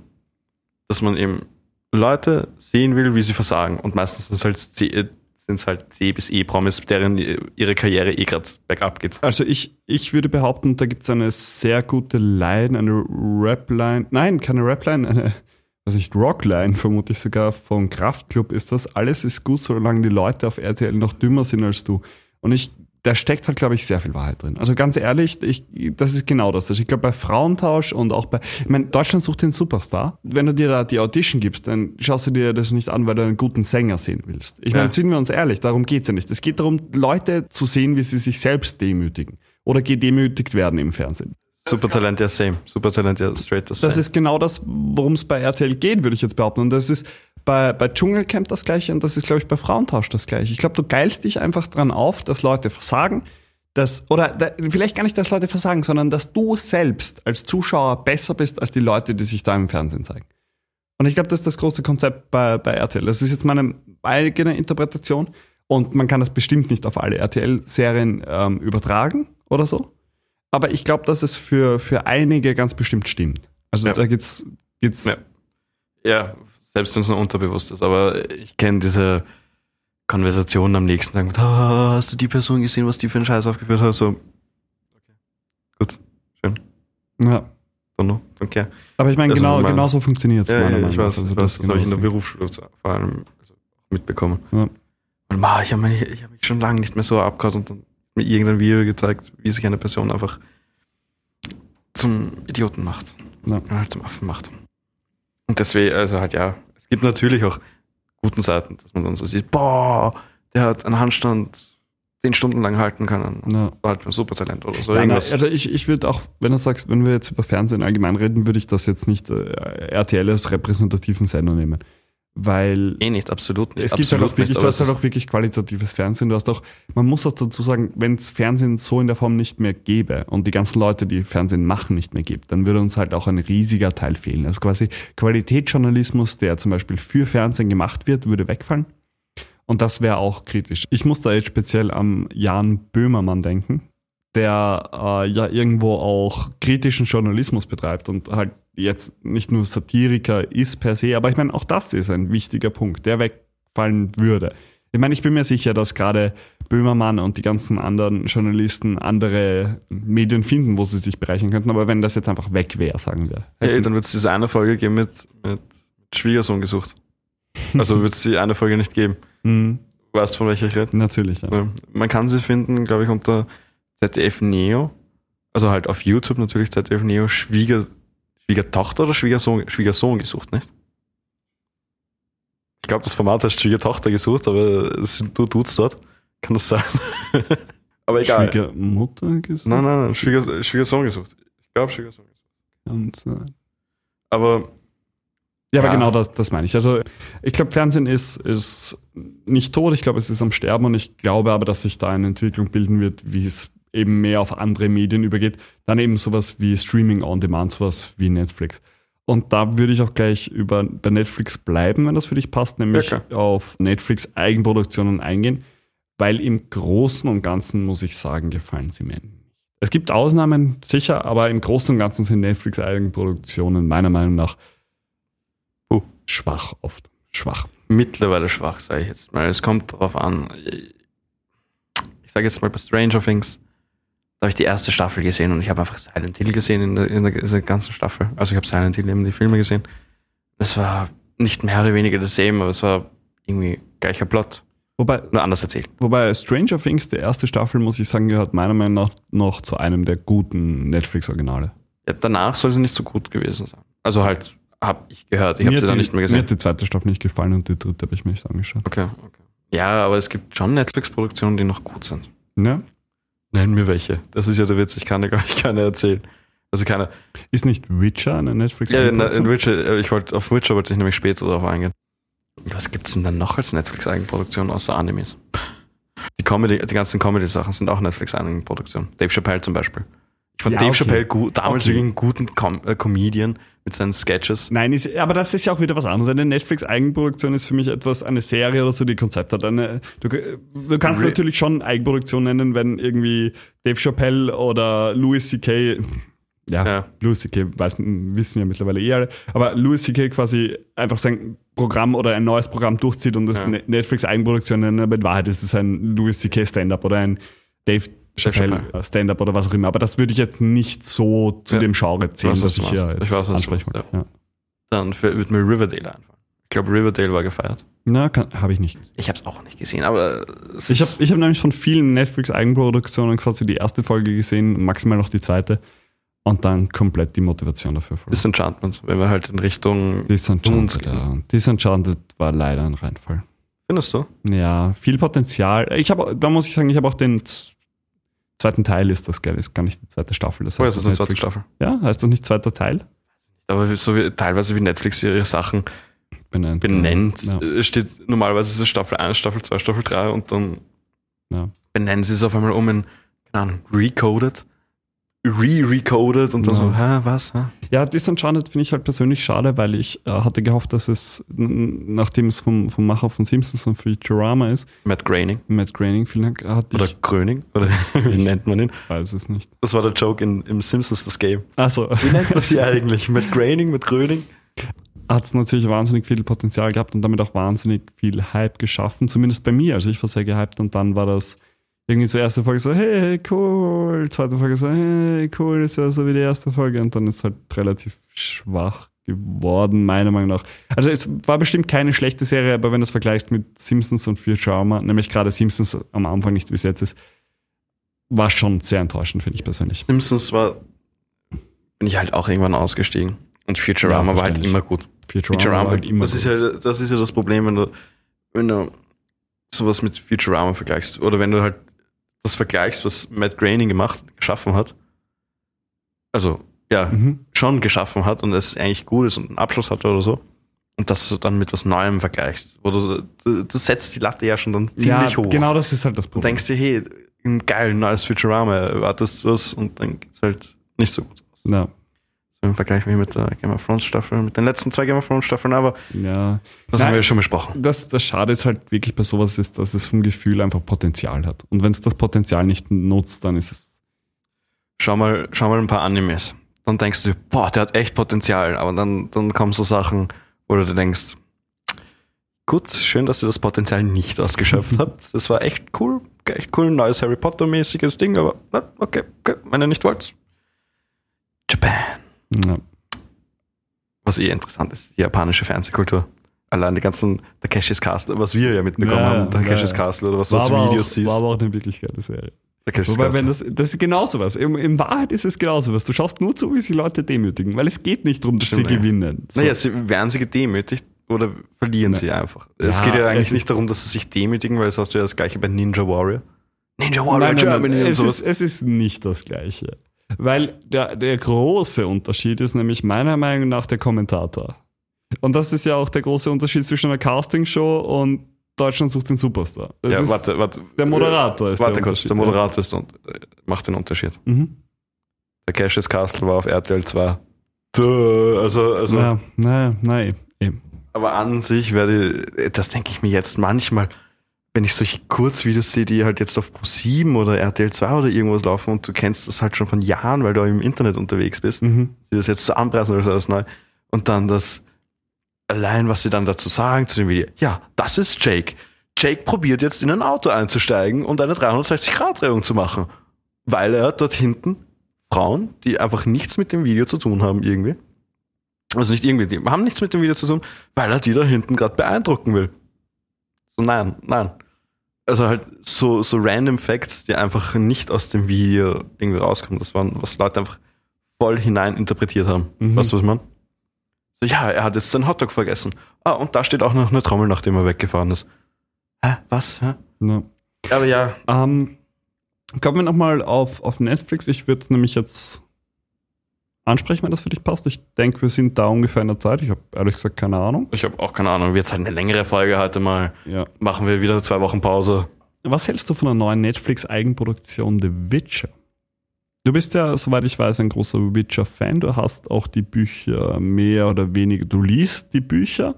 Speaker 1: dass man eben Leute sehen will, wie sie versagen. Und meistens sind es halt C, äh, sind's halt C bis E-Promis, deren äh, ihre Karriere eh gerade bergab geht.
Speaker 2: Also ich, ich würde behaupten, da gibt es eine sehr gute Line, eine Rap-Line, nein, keine Rap-Line, eine, was nicht, Rock-Line vermute ich sogar, vom Kraftclub ist das. Alles ist gut, solange die Leute auf RTL noch dümmer sind als du. Und ich, da steckt halt, glaube ich, sehr viel Wahrheit drin. Also ganz ehrlich, ich, das ist genau das. Also ich glaube, bei Frauentausch und auch bei, ich meine, Deutschland sucht den Superstar. Wenn du dir da die Audition gibst, dann schaust du dir das nicht an, weil du einen guten Sänger sehen willst. Ich meine,
Speaker 1: Ja.
Speaker 2: sind wir uns ehrlich, darum geht's ja nicht. Es geht darum, Leute zu sehen, wie sie sich selbst demütigen. Oder gedemütigt werden im Fernsehen.
Speaker 1: Supertalent ja same. Supertalent ja straight das
Speaker 2: Das
Speaker 1: same.
Speaker 2: ist genau das, worum es bei RTL geht, würde ich jetzt behaupten. Und das ist bei, bei Dschungelcamp das gleiche und das ist, glaube ich, bei Frauentausch das gleiche. Ich glaube, du geilst dich einfach dran auf, dass Leute versagen, dass, oder da, vielleicht gar nicht, dass Leute versagen, sondern dass du selbst als Zuschauer besser bist als die Leute, die sich da im Fernsehen zeigen. Und ich glaube, das ist das große Konzept bei, bei RTL. Das ist jetzt meine eigene Interpretation und man kann das bestimmt nicht auf alle RTL-Serien ähm, übertragen oder so. Aber ich glaube, dass es für, für einige ganz bestimmt stimmt. Also
Speaker 1: Ja.
Speaker 2: da geht's, geht's
Speaker 1: Ja. ja, selbst wenn es nur unterbewusst ist. Aber ich kenne diese Konversationen am nächsten Tag mit, ah, hast du die Person gesehen, was die für einen Scheiß aufgeführt hat? So, okay, gut, schön,
Speaker 2: ja.
Speaker 1: dann noch, okay.
Speaker 2: Aber ich meine,
Speaker 1: Also
Speaker 2: genau, genau so funktioniert es
Speaker 1: Ja,
Speaker 2: meiner
Speaker 1: ja,
Speaker 2: Meinung
Speaker 1: ich weiß,
Speaker 2: Also
Speaker 1: das, das, habe ich in der
Speaker 2: genau
Speaker 1: Berufsschule vor allem also mitbekommen.
Speaker 2: Ja.
Speaker 1: Und ma, ich habe mich, ich hab mich schon lange nicht mehr so abgehört und dann mir irgendein Video gezeigt, wie sich eine Person einfach zum Idioten macht.
Speaker 2: Ja.
Speaker 1: Halt zum Affen macht. Und deswegen, also halt ja, es gibt natürlich auch guten Seiten, dass man dann so sieht, boah, der hat einen Handstand zehn Stunden lang halten können.
Speaker 2: Ja.
Speaker 1: War halt ein Supertalent oder so.
Speaker 2: Nein,
Speaker 1: irgendwas.
Speaker 2: also ich, ich würde auch, wenn du sagst, wenn wir jetzt über Fernsehen allgemein reden, würde ich das jetzt nicht äh, RTL als repräsentativen Sender nehmen. Weil
Speaker 1: eh nicht, absolut nicht.
Speaker 2: es gibt
Speaker 1: absolut
Speaker 2: halt auch wirklich,
Speaker 1: nicht,
Speaker 2: du hast halt auch wirklich qualitatives Fernsehen. Du hast auch, man muss auch dazu sagen, wenn es Fernsehen so in der Form nicht mehr gäbe und die ganzen Leute, die Fernsehen machen, nicht mehr gibt, dann würde uns halt auch ein riesiger Teil fehlen. Also quasi Qualitätsjournalismus, der zum Beispiel für Fernsehen gemacht wird, würde wegfallen. Und das wäre auch kritisch. Ich muss da jetzt speziell am Jan Böhmermann denken, der äh, ja irgendwo auch kritischen Journalismus betreibt und halt jetzt nicht nur Satiriker ist per se, aber ich meine, auch das ist ein wichtiger Punkt, der wegfallen würde. Ich meine, ich bin mir sicher, dass gerade Böhmermann und die ganzen anderen Journalisten andere Medien finden, wo sie sich bereichern könnten, aber wenn das jetzt einfach weg wäre, sagen wir.
Speaker 1: Hey, dann wird es diese eine Folge geben mit, mit Schwiegersohn gesucht. Also wird es die eine Folge nicht geben.
Speaker 2: Mhm,
Speaker 1: Du weißt, von welcher ich rede?
Speaker 2: natürlich. Ja.
Speaker 1: Man kann sie finden, glaube ich, unter ZDF Neo. Also halt auf YouTube natürlich ZDF Neo Schwieger, Schwiegertochter oder Schwiegersohn, Schwiegersohn gesucht, nicht? Ich glaube, das Format heißt Schwiegertochter gesucht, aber es sind nur Dudes dort. Kann das sein? aber egal.
Speaker 2: Schwiegermutter gesagt?
Speaker 1: Nein, nein, nein, Schwieger, Schwiegersohn gesucht. Ich glaube, Schwiegersohn gesucht.
Speaker 2: Kann sein.
Speaker 1: Aber
Speaker 2: Ja, aber
Speaker 1: Ja.
Speaker 2: genau das, das meine ich. Also ich glaube, Fernsehen ist, ist nicht tot, ich glaube, es ist am Sterben und ich glaube aber, dass sich da eine Entwicklung bilden wird, wie es eben mehr auf andere Medien übergeht. Dann eben sowas wie Streaming on Demand, sowas wie Netflix. Und da würde ich auch gleich über bei Netflix bleiben, wenn das für dich passt, nämlich
Speaker 1: Ja,
Speaker 2: auf Netflix Eigenproduktionen eingehen, weil im Großen und Ganzen muss ich sagen, gefallen sie mir nicht. Es gibt Ausnahmen, sicher, aber im Großen und Ganzen sind Netflix Eigenproduktionen meiner Meinung nach
Speaker 1: Puh.
Speaker 2: schwach oft. Schwach.
Speaker 1: mittlerweile schwach, sage ich jetzt mal. Es kommt darauf an. Ich sage jetzt mal bei Stranger Things, Da habe ich die erste Staffel gesehen und ich habe einfach Silent Hill gesehen in der, in der, in der ganzen Staffel. Also ich habe Silent Hill eben die Filme gesehen. Es war nicht mehr oder weniger dasselbe, aber es war irgendwie gleicher Plot.
Speaker 2: Wobei,
Speaker 1: Nur anders erzählt.
Speaker 2: wobei Stranger Things, die erste Staffel, muss ich sagen, gehört meiner Meinung nach noch zu einem der guten Netflix-Originale.
Speaker 1: Ja, danach soll sie nicht so gut gewesen sein. Also halt, habe ich gehört. Ich habe sie dann nicht mehr
Speaker 2: Mir
Speaker 1: gesehen.
Speaker 2: hat die zweite Staffel nicht gefallen und die dritte habe ich mir nicht angeschaut.
Speaker 1: Okay, okay. Ja, aber es gibt schon Netflix-Produktionen, die noch gut sind.
Speaker 2: Ja?
Speaker 1: Nenn mir welche. Das ist ja der Witz. Ich kann dir gar nicht keine erzählen. Also keine.
Speaker 2: Ist nicht Witcher eine netflix
Speaker 1: Ja, in, in Witcher, äh, ich wollte, auf Witcher wollte ich nämlich später darauf eingehen. Was gibt's denn dann noch als Netflix-Eigenproduktion außer Animes? Die Comedy, die ganzen Comedy-Sachen sind auch Netflix-Eigenproduktion. Dave Chappelle zum Beispiel. Ich fand
Speaker 2: Ja,
Speaker 1: Dave
Speaker 2: okay.
Speaker 1: Chappelle gut, damals
Speaker 2: Okay.
Speaker 1: wirklich einen guten Com äh, Comedian mit seinen Sketches.
Speaker 2: Nein, ist, aber das ist ja auch wieder was anderes. Eine Netflix-Eigenproduktion ist für mich etwas, eine Serie oder so, die Konzept hat. Eine, du, du kannst
Speaker 1: Re-
Speaker 2: natürlich schon Eigenproduktion nennen, wenn irgendwie Dave Chappelle oder Louis C.K. Ja,
Speaker 1: Ja.
Speaker 2: Louis C.K. Wissen ja mittlerweile eh alle. Aber Louis C.K. quasi einfach sein Programm oder ein neues Programm durchzieht und das
Speaker 1: Ja.
Speaker 2: Ne- Netflix-Eigenproduktion nennen. Aber in Wahrheit ist es ein Louis C.K. Stand-up oder ein Dave Chappelle
Speaker 1: Chappelle.
Speaker 2: Stand-up oder was auch immer. Aber das würde ich jetzt nicht so zu
Speaker 1: Ja.
Speaker 2: dem Genre zählen,
Speaker 1: was
Speaker 2: was ich hier jetzt
Speaker 1: Ich weiß,
Speaker 2: ansprechen wollte. Ja.
Speaker 1: Dann für, wird mir Riverdale einfallen. Ich glaube, Riverdale war gefeiert.
Speaker 2: Na, habe ich nicht. gesehen.
Speaker 1: Ich habe es auch nicht gesehen, aber
Speaker 2: Ich habe ich hab nämlich von vielen Netflix-Eigenproduktionen quasi die erste Folge gesehen, maximal noch die zweite. Und dann komplett die Motivation dafür verloren.
Speaker 1: Disenchantment, wenn wir halt in Richtung.
Speaker 2: Disenchanted, ja. Disenchanted war leider ein Reinfall.
Speaker 1: Findest du?
Speaker 2: Ja, viel Potenzial. Ich habe, da muss ich sagen, ich habe auch den zweiten Teil ist das geil, ist gar nicht die zweite Staffel. Das
Speaker 1: Oh,
Speaker 2: heißt
Speaker 1: ist das eine zweite Staffel?
Speaker 2: Ja, heißt das nicht zweiter Teil?
Speaker 1: Aber so wie, teilweise wie Netflix ihre Sachen
Speaker 2: Benennt.
Speaker 1: benennt,
Speaker 2: Ja.
Speaker 1: steht normalerweise ist es Staffel 1, Staffel 2, Staffel 3 und dann
Speaker 2: Ja.
Speaker 1: benennen sie es auf einmal um in, keine Ahnung, recoded, re-recoded und dann
Speaker 2: Ja.
Speaker 1: so, hä, was? Hä?
Speaker 2: Ja, Disenchanted finde ich halt persönlich schade, weil ich äh, hatte gehofft, dass es, nachdem es vom, vom Macher von Simpsons und Futurama ist,
Speaker 1: Matt Groening
Speaker 2: Matt Groening, vielen Dank, hatte
Speaker 1: oder
Speaker 2: ich,
Speaker 1: Gröning, oder wie nennt man ihn?
Speaker 2: weiß es nicht.
Speaker 1: Das war der Joke in, im Simpsons, das Game.
Speaker 2: Also,
Speaker 1: Wie nennt man sie eigentlich? Matt Groening, Matt Gröning?
Speaker 2: hat es natürlich wahnsinnig viel Potenzial gehabt und damit auch wahnsinnig viel Hype geschaffen, zumindest bei mir. Also ich war sehr gehypt und dann war das irgendwie zur erste Folge so, hey, cool, zweite Folge so, hey, cool, ist ja so wie die erste Folge und dann ist halt relativ schwach geworden, meiner Meinung nach. Also es war bestimmt keine schlechte Serie, aber wenn du es vergleichst mit Simpsons und Futurama, nämlich gerade Simpsons am Anfang nicht wie es jetzt ist, war schon sehr enttäuschend, finde ich persönlich.
Speaker 1: Simpsons war, bin ich halt auch irgendwann ausgestiegen. Und Futurama
Speaker 2: Ja,
Speaker 1: war halt immer gut.
Speaker 2: Futurama,
Speaker 1: Futurama,
Speaker 2: war halt immer
Speaker 1: das, ist
Speaker 2: gut.
Speaker 1: ja, das ist ja das Problem, wenn du, wenn du sowas mit Futurama vergleichst. Oder wenn du halt das vergleichst, was Matt Groening gemacht, geschaffen hat. Also, ja,
Speaker 2: Mhm.
Speaker 1: schon geschaffen hat und es eigentlich gut ist und einen Abschluss hatte oder so. Und das du dann mit was Neuem vergleichst. Wo du, du, du setzt die Latte ja schon dann ziemlich
Speaker 2: ja,
Speaker 1: hoch.
Speaker 2: genau das ist halt das
Speaker 1: Und
Speaker 2: Problem.
Speaker 1: denkst dir, hey, ein geil, neues Futurama, erwartest was und dann geht's halt nicht so gut aus.
Speaker 2: Ja,
Speaker 1: Im Vergleich mit der Game of Thrones Staffel, mit den letzten zwei Game of Thrones Staffeln, aber
Speaker 2: ja.
Speaker 1: das
Speaker 2: Nein.
Speaker 1: haben wir ja schon besprochen.
Speaker 2: Das, das Schade ist halt wirklich bei sowas ist, dass es vom Gefühl einfach Potenzial hat. Und wenn es das Potenzial nicht nutzt, dann ist es.
Speaker 1: Schau mal, schau mal ein paar Animes. Dann denkst du, boah, der hat echt Potenzial, aber dann, dann kommen so Sachen, wo du dir denkst, gut, schön, dass ihr das Potenzial nicht ausgeschöpft habt. Das war echt cool, echt cool, ein neues Harry Potter-mäßiges Ding, aber na, okay, okay, wenn ihr nicht wollt. Japan.
Speaker 2: Ja.
Speaker 1: Was eh interessant ist, die japanische Fernsehkultur. Allein die ganzen Takeshis Castle, was wir ja mitbekommen
Speaker 2: Ja,
Speaker 1: haben, Takeshis
Speaker 2: ja.
Speaker 1: Castle oder was du
Speaker 2: War,
Speaker 1: aus Videos
Speaker 2: auch,
Speaker 1: siehst.
Speaker 2: war aber auch eine wirklich geile Serie.
Speaker 1: Takeshis
Speaker 2: Wobei,
Speaker 1: Castle.
Speaker 2: wenn das, das ist genauso was. In, in Wahrheit ist es genauso was. Du schaust nur zu, wie sie Leute demütigen, weil es geht nicht darum, dass
Speaker 1: Stimmt,
Speaker 2: sie gewinnen. So.
Speaker 1: Naja, sie, werden sie gedemütigt oder verlieren
Speaker 2: Na-
Speaker 1: sie einfach? es
Speaker 2: Ja,
Speaker 1: geht ja eigentlich nicht darum, dass sie sich demütigen, weil das hast du ja das gleiche bei Ninja Warrior. Ninja Warrior
Speaker 2: Nein, nein, nein,
Speaker 1: Germany und
Speaker 2: es,
Speaker 1: sowas.
Speaker 2: ist, es ist nicht das Gleiche. Weil der, der große Unterschied ist nämlich meiner Meinung nach der Kommentator. Und das ist ja auch der große Unterschied zwischen einer Castingshow und Deutschland sucht den Superstar. Das
Speaker 1: ja,
Speaker 2: ist,
Speaker 1: warte, warte.
Speaker 2: der Moderator ist
Speaker 1: Warte
Speaker 2: der
Speaker 1: kurz,
Speaker 2: Unterschied.
Speaker 1: der Moderator ist, und, macht den Unterschied.
Speaker 2: Mhm.
Speaker 1: Takeshis Castle war auf RTL 2. Duh, Also, also
Speaker 2: Ja, naja, nein, eben.
Speaker 1: Aber an sich werde, das denke ich mir jetzt manchmal, wenn ich solche Kurzvideos sehe, die halt jetzt auf Pro7 oder RTL 2 oder irgendwas laufen und du kennst das halt schon von Jahren, weil du im Internet unterwegs bist,
Speaker 2: Mhm.
Speaker 1: sie das jetzt so anpreisen oder so als neu und dann das, allein was sie dann dazu sagen zu dem Video, ja, das ist Jake. Jake probiert jetzt in ein Auto einzusteigen und eine 360-Grad-Drehung zu machen. weil er dort hinten Frauen, die einfach nichts mit dem Video zu tun haben irgendwie, also nicht irgendwie, die haben nichts mit dem Video zu tun, weil er die da hinten gerade beeindrucken will. So nein, nein. Also halt so, so random Facts, die einfach nicht aus dem Video irgendwie rauskommen. Das waren, was Leute einfach voll hinein interpretiert haben.
Speaker 2: Mhm.
Speaker 1: Weißt du, was meine? So, ja, er hat jetzt seinen Hotdog vergessen. Ah, und da steht auch noch eine Trommel, nachdem er weggefahren ist. Hä? Was? Hä?
Speaker 2: Ja.
Speaker 1: Aber ja,
Speaker 2: Ähm, kommen wir nochmal auf, auf Netflix. Ich würde nämlich jetzt ansprechen, wenn das für dich passt. Ich denke, wir sind da ungefähr in der Zeit. Ich habe ehrlich gesagt keine Ahnung.
Speaker 1: ich habe auch keine Ahnung. Wird halt eine längere Folge heute mal.
Speaker 2: Ja.
Speaker 1: Machen wir wieder zwei Wochen Pause.
Speaker 2: Was hältst du von der neuen Netflix-Eigenproduktion The Witcher? Du bist ja, soweit ich weiß, ein großer Witcher-Fan. Du hast auch die Bücher mehr oder weniger, du liest die Bücher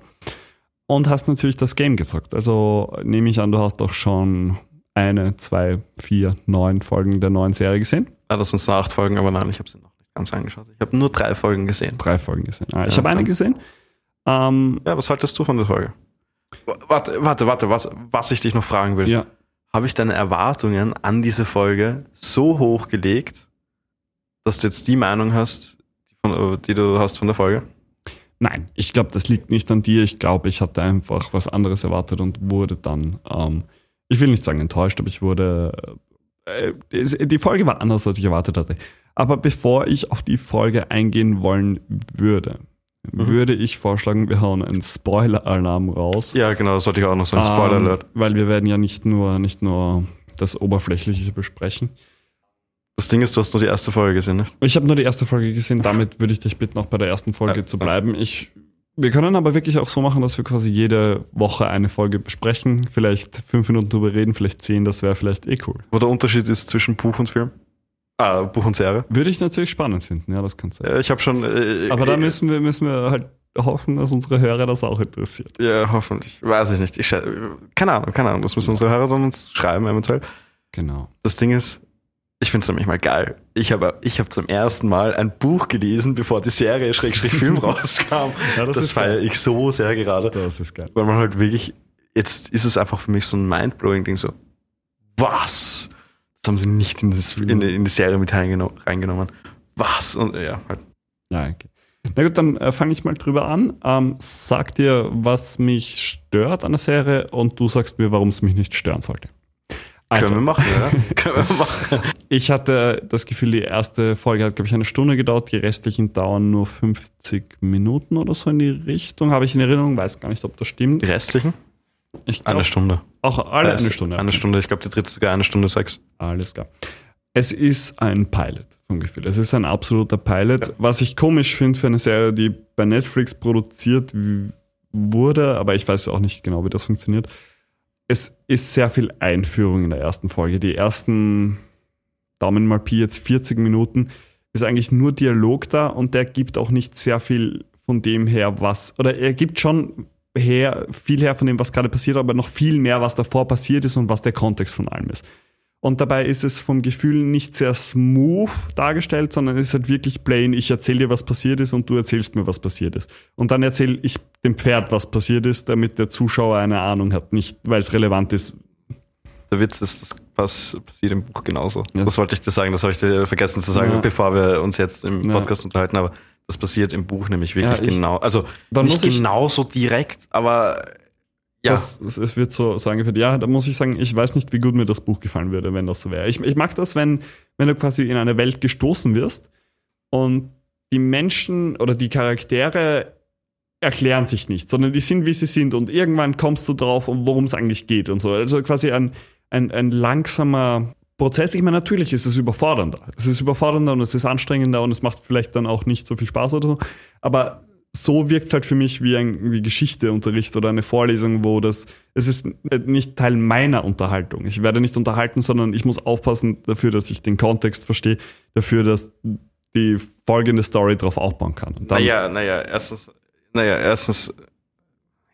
Speaker 2: und hast natürlich das Game gezockt. Also nehme ich an, du hast auch schon eine, zwei, vier, neun Folgen der neuen Serie gesehen.
Speaker 1: Ah, das sind acht Folgen, aber nein, ich habe sie noch ganz angeschaut. Ich habe nur drei Folgen gesehen.
Speaker 2: Drei Folgen gesehen. Ah, ich
Speaker 1: Ja,
Speaker 2: habe eine gesehen. Ähm,
Speaker 1: Ja, was haltest du von der Folge? Warte, warte, warte, was, was ich dich noch fragen will.
Speaker 2: ja.
Speaker 1: Habe ich deine Erwartungen an diese Folge so hoch gelegt, dass du jetzt die Meinung hast, die, von, die du hast von der Folge?
Speaker 2: Nein, ich glaube, das liegt nicht an dir. Ich glaube, ich hatte einfach was anderes erwartet und wurde dann, ähm, ich will nicht sagen enttäuscht, aber ich wurde, äh, die Folge war anders, als ich erwartet hatte. Aber bevor ich auf die Folge eingehen wollen würde,
Speaker 1: Mhm.
Speaker 2: würde ich vorschlagen, wir hauen einen Spoiler-Alarm raus.
Speaker 1: Ja, genau, das sollte ich auch noch sagen. Spoiler
Speaker 2: Ähm,
Speaker 1: Alert.
Speaker 2: Weil wir werden ja nicht nur, nicht nur das Oberflächliche besprechen.
Speaker 1: Das Ding ist, du hast nur die erste Folge gesehen, nicht?
Speaker 2: Ich habe nur die erste Folge gesehen, damit würde ich dich bitten, auch bei der ersten Folge
Speaker 1: Ja,
Speaker 2: zu bleiben. Ich, wir können aber wirklich auch so machen, dass wir quasi jede Woche eine Folge besprechen, vielleicht fünf Minuten drüber reden, vielleicht zehn, das wäre vielleicht eh cool.
Speaker 1: Wo der Unterschied ist zwischen Buch und Film? Ah, Buch und Serie.
Speaker 2: Würde ich natürlich spannend finden, ja, das kann sein.
Speaker 1: Ja, ich habe schon. Äh,
Speaker 2: Aber da
Speaker 1: äh,
Speaker 2: müssen wir, müssen wir halt hoffen, dass unsere Hörer das auch interessiert.
Speaker 1: Ja, hoffentlich. Weiß ich nicht. Ich, keine Ahnung, keine Ahnung. Das müssen unsere Hörer dann uns schreiben, eventuell.
Speaker 2: Genau.
Speaker 1: Das Ding ist, ich finde es nämlich mal geil. Ich habe ich hab zum ersten Mal ein Buch gelesen, bevor die Serie Schrägstrich Film rauskam.
Speaker 2: Ja, das
Speaker 1: das feiere ich so sehr gerade.
Speaker 2: Das ist geil.
Speaker 1: Weil man halt wirklich, jetzt ist es einfach für mich so ein mindblowing Ding, so, was? Das haben sie nicht in, das, in, die- in die Serie mit reingeno- reingenommen. Was? Und ja, halt.
Speaker 2: Ja, okay. Na gut, dann äh, fange ich mal drüber an. Ähm, sag dir, was mich stört an der Serie und du sagst mir, warum es mich nicht stören sollte. Also,
Speaker 1: Können wir machen, ja? Können wir machen.
Speaker 2: Ich hatte das Gefühl, die erste Folge hat, glaube ich, eine Stunde gedauert, die restlichen dauern nur 50 Minuten oder so in die Richtung. Habe ich in Erinnerung, weiß gar nicht, ob das stimmt.
Speaker 1: Die restlichen?
Speaker 2: Ich glaub,
Speaker 1: Eine Stunde.
Speaker 2: Auch alle
Speaker 1: Äh,
Speaker 2: eine Stunde.
Speaker 1: Eine Stunde. Ich glaube, die dritte sogar eine Stunde sechs.
Speaker 2: Alles klar. Es ist ein Pilot vom Gefühl. Es ist ein absoluter Pilot. Was ich komisch finde für eine Serie, die bei Netflix produziert wurde, aber ich weiß auch nicht genau, wie das funktioniert. Es ist sehr viel Einführung in der ersten Folge. Die ersten Daumen mal Pi jetzt 40 Minuten ist eigentlich nur Dialog da und der gibt auch nicht sehr viel von dem her, was, oder er gibt schon her, viel her von dem, was gerade passiert, aber noch viel mehr, was davor passiert ist und was der Kontext von allem ist. Und dabei ist es vom Gefühl nicht sehr smooth dargestellt, sondern es ist halt wirklich plain, ich erzähle dir, was passiert ist und du erzählst mir, was passiert ist. Und dann erzähle ich dem Pferd, was passiert ist, damit der Zuschauer eine Ahnung hat, nicht weil es relevant ist.
Speaker 1: Der Witz ist, das pass- passiert im Buch genauso.
Speaker 2: Ja.
Speaker 1: Das wollte ich dir sagen, das habe ich dir vergessen zu sagen,
Speaker 2: Ja.
Speaker 1: bevor wir uns jetzt im
Speaker 2: Ja.
Speaker 1: Podcast unterhalten, aber das passiert im Buch nämlich wirklich
Speaker 2: Ja, ich-
Speaker 1: genau. Also nicht genauso direkt, aber ja.
Speaker 2: Das, es, wird so, so angeführt. Ja, da muss ich sagen, ich weiß nicht, wie gut mir das Buch gefallen würde, wenn das so wäre. Ich, ich mag das, wenn, wenn du quasi in eine Welt gestoßen wirst und die Menschen oder die Charaktere erklären sich nicht, sondern die sind, wie sie sind und irgendwann kommst du drauf, um worum es eigentlich geht und so. Also quasi ein, ein, ein langsamer Prozess. Ich meine, natürlich ist es überfordernder. Es ist überfordernder und es ist anstrengender und es macht vielleicht dann auch nicht so viel Spaß oder so. Aber so wirkt es halt für mich wie ein wie Geschichteunterricht oder eine Vorlesung, wo das, es ist nicht Teil meiner Unterhaltung. Ich werde nicht unterhalten, sondern ich muss aufpassen dafür, dass ich den Kontext verstehe, dafür, dass die folgende Story darauf aufbauen kann. Und dann,
Speaker 1: naja, naja, erstens, naja, erstens,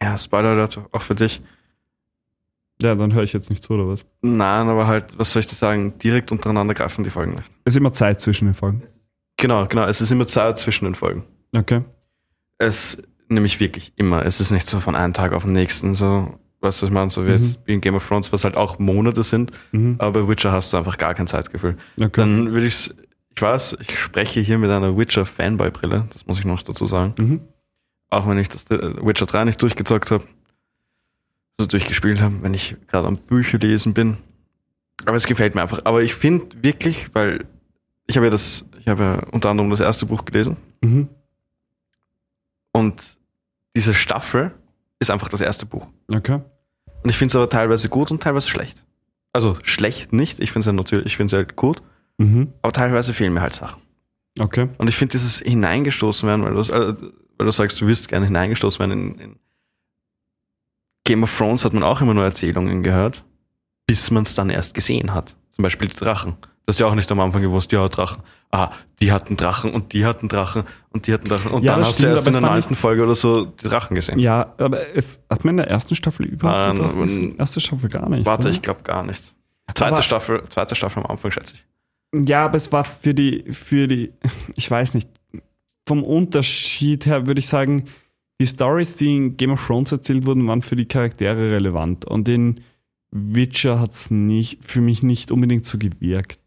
Speaker 1: ja, Spoiler auch für dich.
Speaker 2: ja, dann höre ich jetzt nicht zu, oder was?
Speaker 1: Nein, aber halt, was soll ich dir sagen, direkt untereinander greifen die Folgen nicht.
Speaker 2: Es ist immer Zeit zwischen den Folgen.
Speaker 1: Genau, genau, es ist immer Zeit zwischen den Folgen.
Speaker 2: Okay.
Speaker 1: Es, nämlich wirklich immer, es ist nicht so von einem Tag auf den nächsten so. Weißt du, was ich meine? So wie jetzt wie in Game of Thrones, was halt auch Monate sind,
Speaker 2: Mhm.
Speaker 1: aber bei Witcher hast du einfach gar kein Zeitgefühl.
Speaker 2: Okay.
Speaker 1: Dann würde ich, ich weiß, ich spreche hier mit einer Witcher-Fanboy-Brille, das muss ich noch dazu sagen.
Speaker 2: Mhm.
Speaker 1: Auch wenn ich das äh, Witcher 3 nicht durchgezockt habe, also durchgespielt habe, wenn ich gerade am Bücher lesen bin. Aber es gefällt mir einfach. Aber ich finde wirklich, weil ich habe ja das, ich habe ja unter anderem das erste Buch gelesen
Speaker 2: Mhm.
Speaker 1: Und diese Staffel ist einfach das erste Buch.
Speaker 2: Okay.
Speaker 1: Und ich finde es aber teilweise gut und teilweise schlecht. Also schlecht nicht, ich finde es ja natürlich, ich finde es halt gut,
Speaker 2: Mhm.
Speaker 1: aber teilweise fehlen mir halt Sachen.
Speaker 2: Okay.
Speaker 1: Und ich finde dieses hineingestoßen werden, weil du, äh, weil du sagst, du wirst gerne hineingestoßen werden in, in Game of Thrones hat man auch immer nur Erzählungen gehört, bis man es dann erst gesehen hat. Zum Beispiel die Drachen. Du hast ja auch nicht am Anfang gewusst, ja, Drachen. Ah, die hatten Drachen und die hatten Drachen und die hatten Drachen. Und
Speaker 2: Ja,
Speaker 1: dann hast
Speaker 2: stimmt,
Speaker 1: du erst in der neunten Folge oder so die Drachen gesehen.
Speaker 2: Ja, aber es hat man in der ersten Staffel überhaupt ist die erste Staffel gar nicht.
Speaker 1: Warte,
Speaker 2: oder?
Speaker 1: ich glaube gar nicht. Zweite
Speaker 2: Aber-
Speaker 1: Staffel, zweite Staffel am Anfang, schätze ich.
Speaker 2: Ja, aber es war für die, für die, ich weiß nicht, vom Unterschied her würde ich sagen, die Stories, die in Game of Thrones erzählt wurden, waren für die Charaktere relevant. Und in Witcher hat es nicht, für mich nicht unbedingt so gewirkt.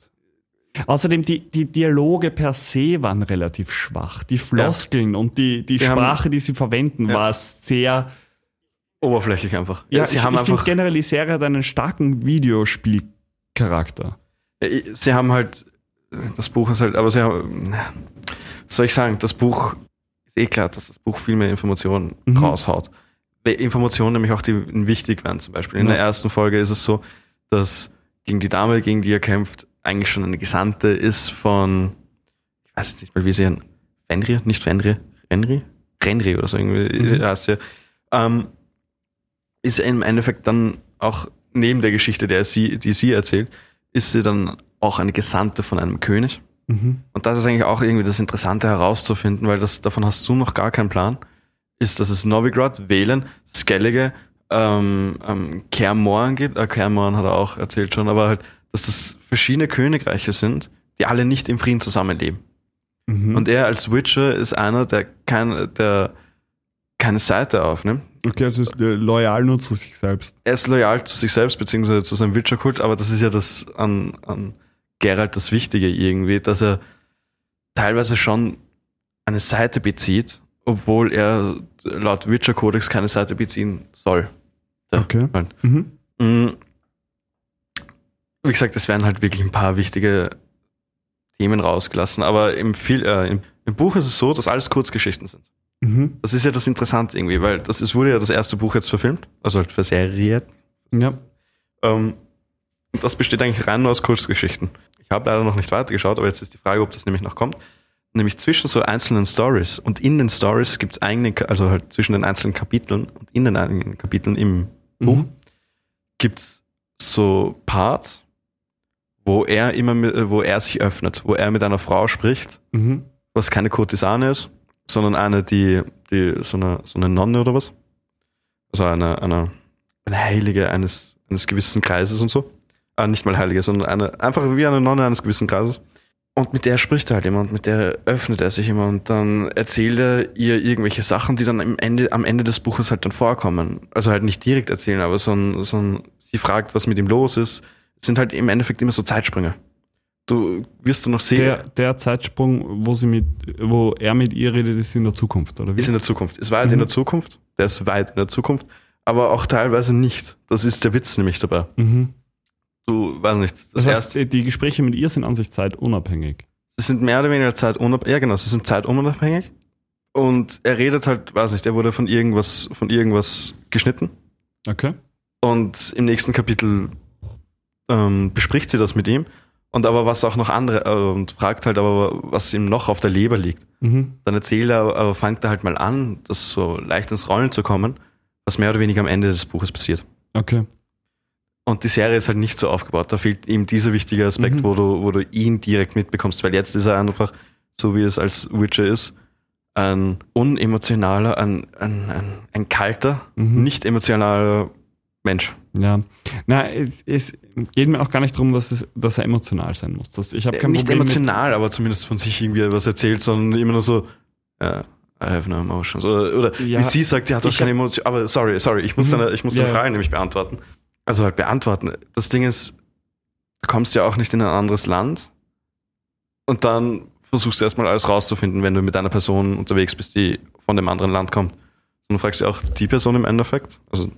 Speaker 2: Außerdem, die, die Dialoge per se waren relativ schwach. Die Floskeln und die, die
Speaker 1: Die haben-
Speaker 2: Sprache, die sie verwenden,
Speaker 1: Ja.
Speaker 2: war sehr,
Speaker 1: Oberflächlich einfach.
Speaker 2: ja,
Speaker 1: sie
Speaker 2: ich,
Speaker 1: haben
Speaker 2: ich finde
Speaker 1: einfach,
Speaker 2: generell, die Serie hat einen starken Videospielcharakter.
Speaker 1: Ja, sie haben halt, das Buch ist halt, aber sie haben, was soll ich sagen, das Buch, ist eh klar, dass das Buch viel mehr Informationen
Speaker 2: Mhm.
Speaker 1: raushaut. Informationen nämlich auch, die wichtig werden zum Beispiel. In
Speaker 2: Ja.
Speaker 1: der ersten Folge ist es so, dass gegen die Dame, gegen die er kämpft, eigentlich schon eine Gesandte ist von, ich weiß jetzt nicht mal, wie sie ein, Fenrir, nicht Fenrir, Renri? Renri oder so irgendwie
Speaker 2: Mhm.
Speaker 1: heißt sie. Ähm, ist im Endeffekt dann auch neben der Geschichte, der sie, die sie erzählt, ist sie dann auch eine Gesandte von einem König.
Speaker 2: Mhm.
Speaker 1: Und das ist eigentlich auch irgendwie das Interessante herauszufinden, weil das, davon hast du noch gar keinen Plan, ist, dass es Novigrad, Velen, Skellige, ähm, ähm, Kaer Morhen gibt. Äh, Kaer Morhen hat er auch erzählt schon, aber halt, dass das verschiedene Königreiche sind, die alle nicht im Frieden zusammenleben.
Speaker 2: Mhm.
Speaker 1: Und er als Witcher ist einer, der, kein, der keine Seite aufnimmt.
Speaker 2: Okay, also ist äh, loyal nur zu sich selbst.
Speaker 1: er ist loyal zu sich selbst, beziehungsweise zu seinem Witcher-Kult, aber das ist ja das an, an Geralt das Wichtige irgendwie, dass er teilweise schon eine Seite bezieht, obwohl er laut Witcher-Kodex keine Seite beziehen soll.
Speaker 2: Okay.
Speaker 1: Halt.
Speaker 2: Mhm.
Speaker 1: Wie gesagt, es werden halt wirklich ein paar wichtige Themen rausgelassen, aber im, viel, äh, im, im Buch ist es so, dass alles Kurzgeschichten sind.
Speaker 2: Mhm.
Speaker 1: Das ist ja das Interessante irgendwie, weil das ist, wurde ja das erste Buch jetzt verfilmt, also halt verseriert.
Speaker 2: Ja.
Speaker 1: Ähm, und das besteht eigentlich rein nur aus Kurzgeschichten. Ich habe leider noch nicht weitergeschaut, aber jetzt ist die Frage, ob das nämlich noch kommt. Nämlich zwischen so einzelnen Stories und in den Stories gibt es eigene, also halt zwischen den einzelnen Kapiteln und in den eigenen Kapiteln im Buch
Speaker 2: Mhm.
Speaker 1: gibt es so Parts, wo er immer, mit, äh, wo er sich öffnet, wo er mit einer Frau spricht,
Speaker 2: Mhm.
Speaker 1: was keine Kurtisane ist, sondern eine, die, die so eine, so eine Nonne oder was. Also eine, eine, eine Heilige eines, eines gewissen Kreises und so. Ah, nicht mal Heilige, sondern eine, einfach wie eine Nonne eines gewissen Kreises. Und mit der spricht er halt immer und mit der öffnet er sich immer und dann erzählt er ihr irgendwelche Sachen, die dann am Ende, am Ende des Buches halt dann vorkommen. Also halt nicht direkt erzählen, aber so ein, so ein, sie fragt, was mit ihm los ist. Sind halt im Endeffekt immer so Zeitsprünge. Du wirst du noch sehen,
Speaker 2: Der, der Zeitsprung, wo sie mit, wo er mit ihr redet, ist in der Zukunft, oder wie?
Speaker 1: Ist in der Zukunft. Ist weit
Speaker 2: Mhm.
Speaker 1: in der Zukunft. Der ist weit in der Zukunft. Aber auch teilweise nicht. Das ist der Witz nämlich dabei.
Speaker 2: Mhm.
Speaker 1: Du, weiß nicht. Das,
Speaker 2: Das heißt,
Speaker 1: erste,
Speaker 2: die Gespräche mit ihr sind an sich zeitunabhängig.
Speaker 1: sie sind mehr oder weniger zeitunabhängig. Ja, genau, sie sind zeitunabhängig. Und er redet halt, weiß nicht, er wurde von irgendwas, von irgendwas geschnitten.
Speaker 2: Okay.
Speaker 1: Und im nächsten Kapitel ähm, bespricht sie das mit ihm. Und aber was auch noch andere, äh, und fragt halt aber, was ihm noch auf der Leber liegt.
Speaker 2: Mhm.
Speaker 1: Dann erzählt er, aber fängt er halt mal an, das so leicht ins Rollen zu kommen, was mehr oder weniger am Ende des Buches passiert.
Speaker 2: Okay.
Speaker 1: Und die Serie ist halt nicht so aufgebaut. Da fehlt ihm dieser wichtige Aspekt,
Speaker 2: Mhm.
Speaker 1: wo, du, wo du ihn direkt mitbekommst, weil jetzt ist er einfach, so wie es als Witcher ist, ein unemotionaler, ein, ein, ein, ein kalter,
Speaker 2: Mhm.
Speaker 1: nicht emotionaler Mensch.
Speaker 2: Ja. Na, es, es geht mir auch gar nicht darum, dass, es, dass er emotional sein muss. Das, ich habe kein
Speaker 1: nicht
Speaker 2: Problem
Speaker 1: emotional, aber zumindest von sich irgendwie was erzählt, sondern immer nur so, ja, I have no emotions. Oder, oder
Speaker 2: Ja,
Speaker 1: wie sie sagt, ja, du hast
Speaker 2: ich
Speaker 1: keine Emotionen. Aber sorry, sorry, ich muss,
Speaker 2: Mhm.
Speaker 1: deine, ich muss deine
Speaker 2: ja.
Speaker 1: Frage nämlich beantworten. Also halt beantworten. Das Ding ist, du kommst ja auch nicht in ein anderes Land und dann versuchst du erstmal alles rauszufinden, wenn du mit einer Person unterwegs bist, die von dem anderen Land kommt. Und du fragst ja auch die Person im Endeffekt, also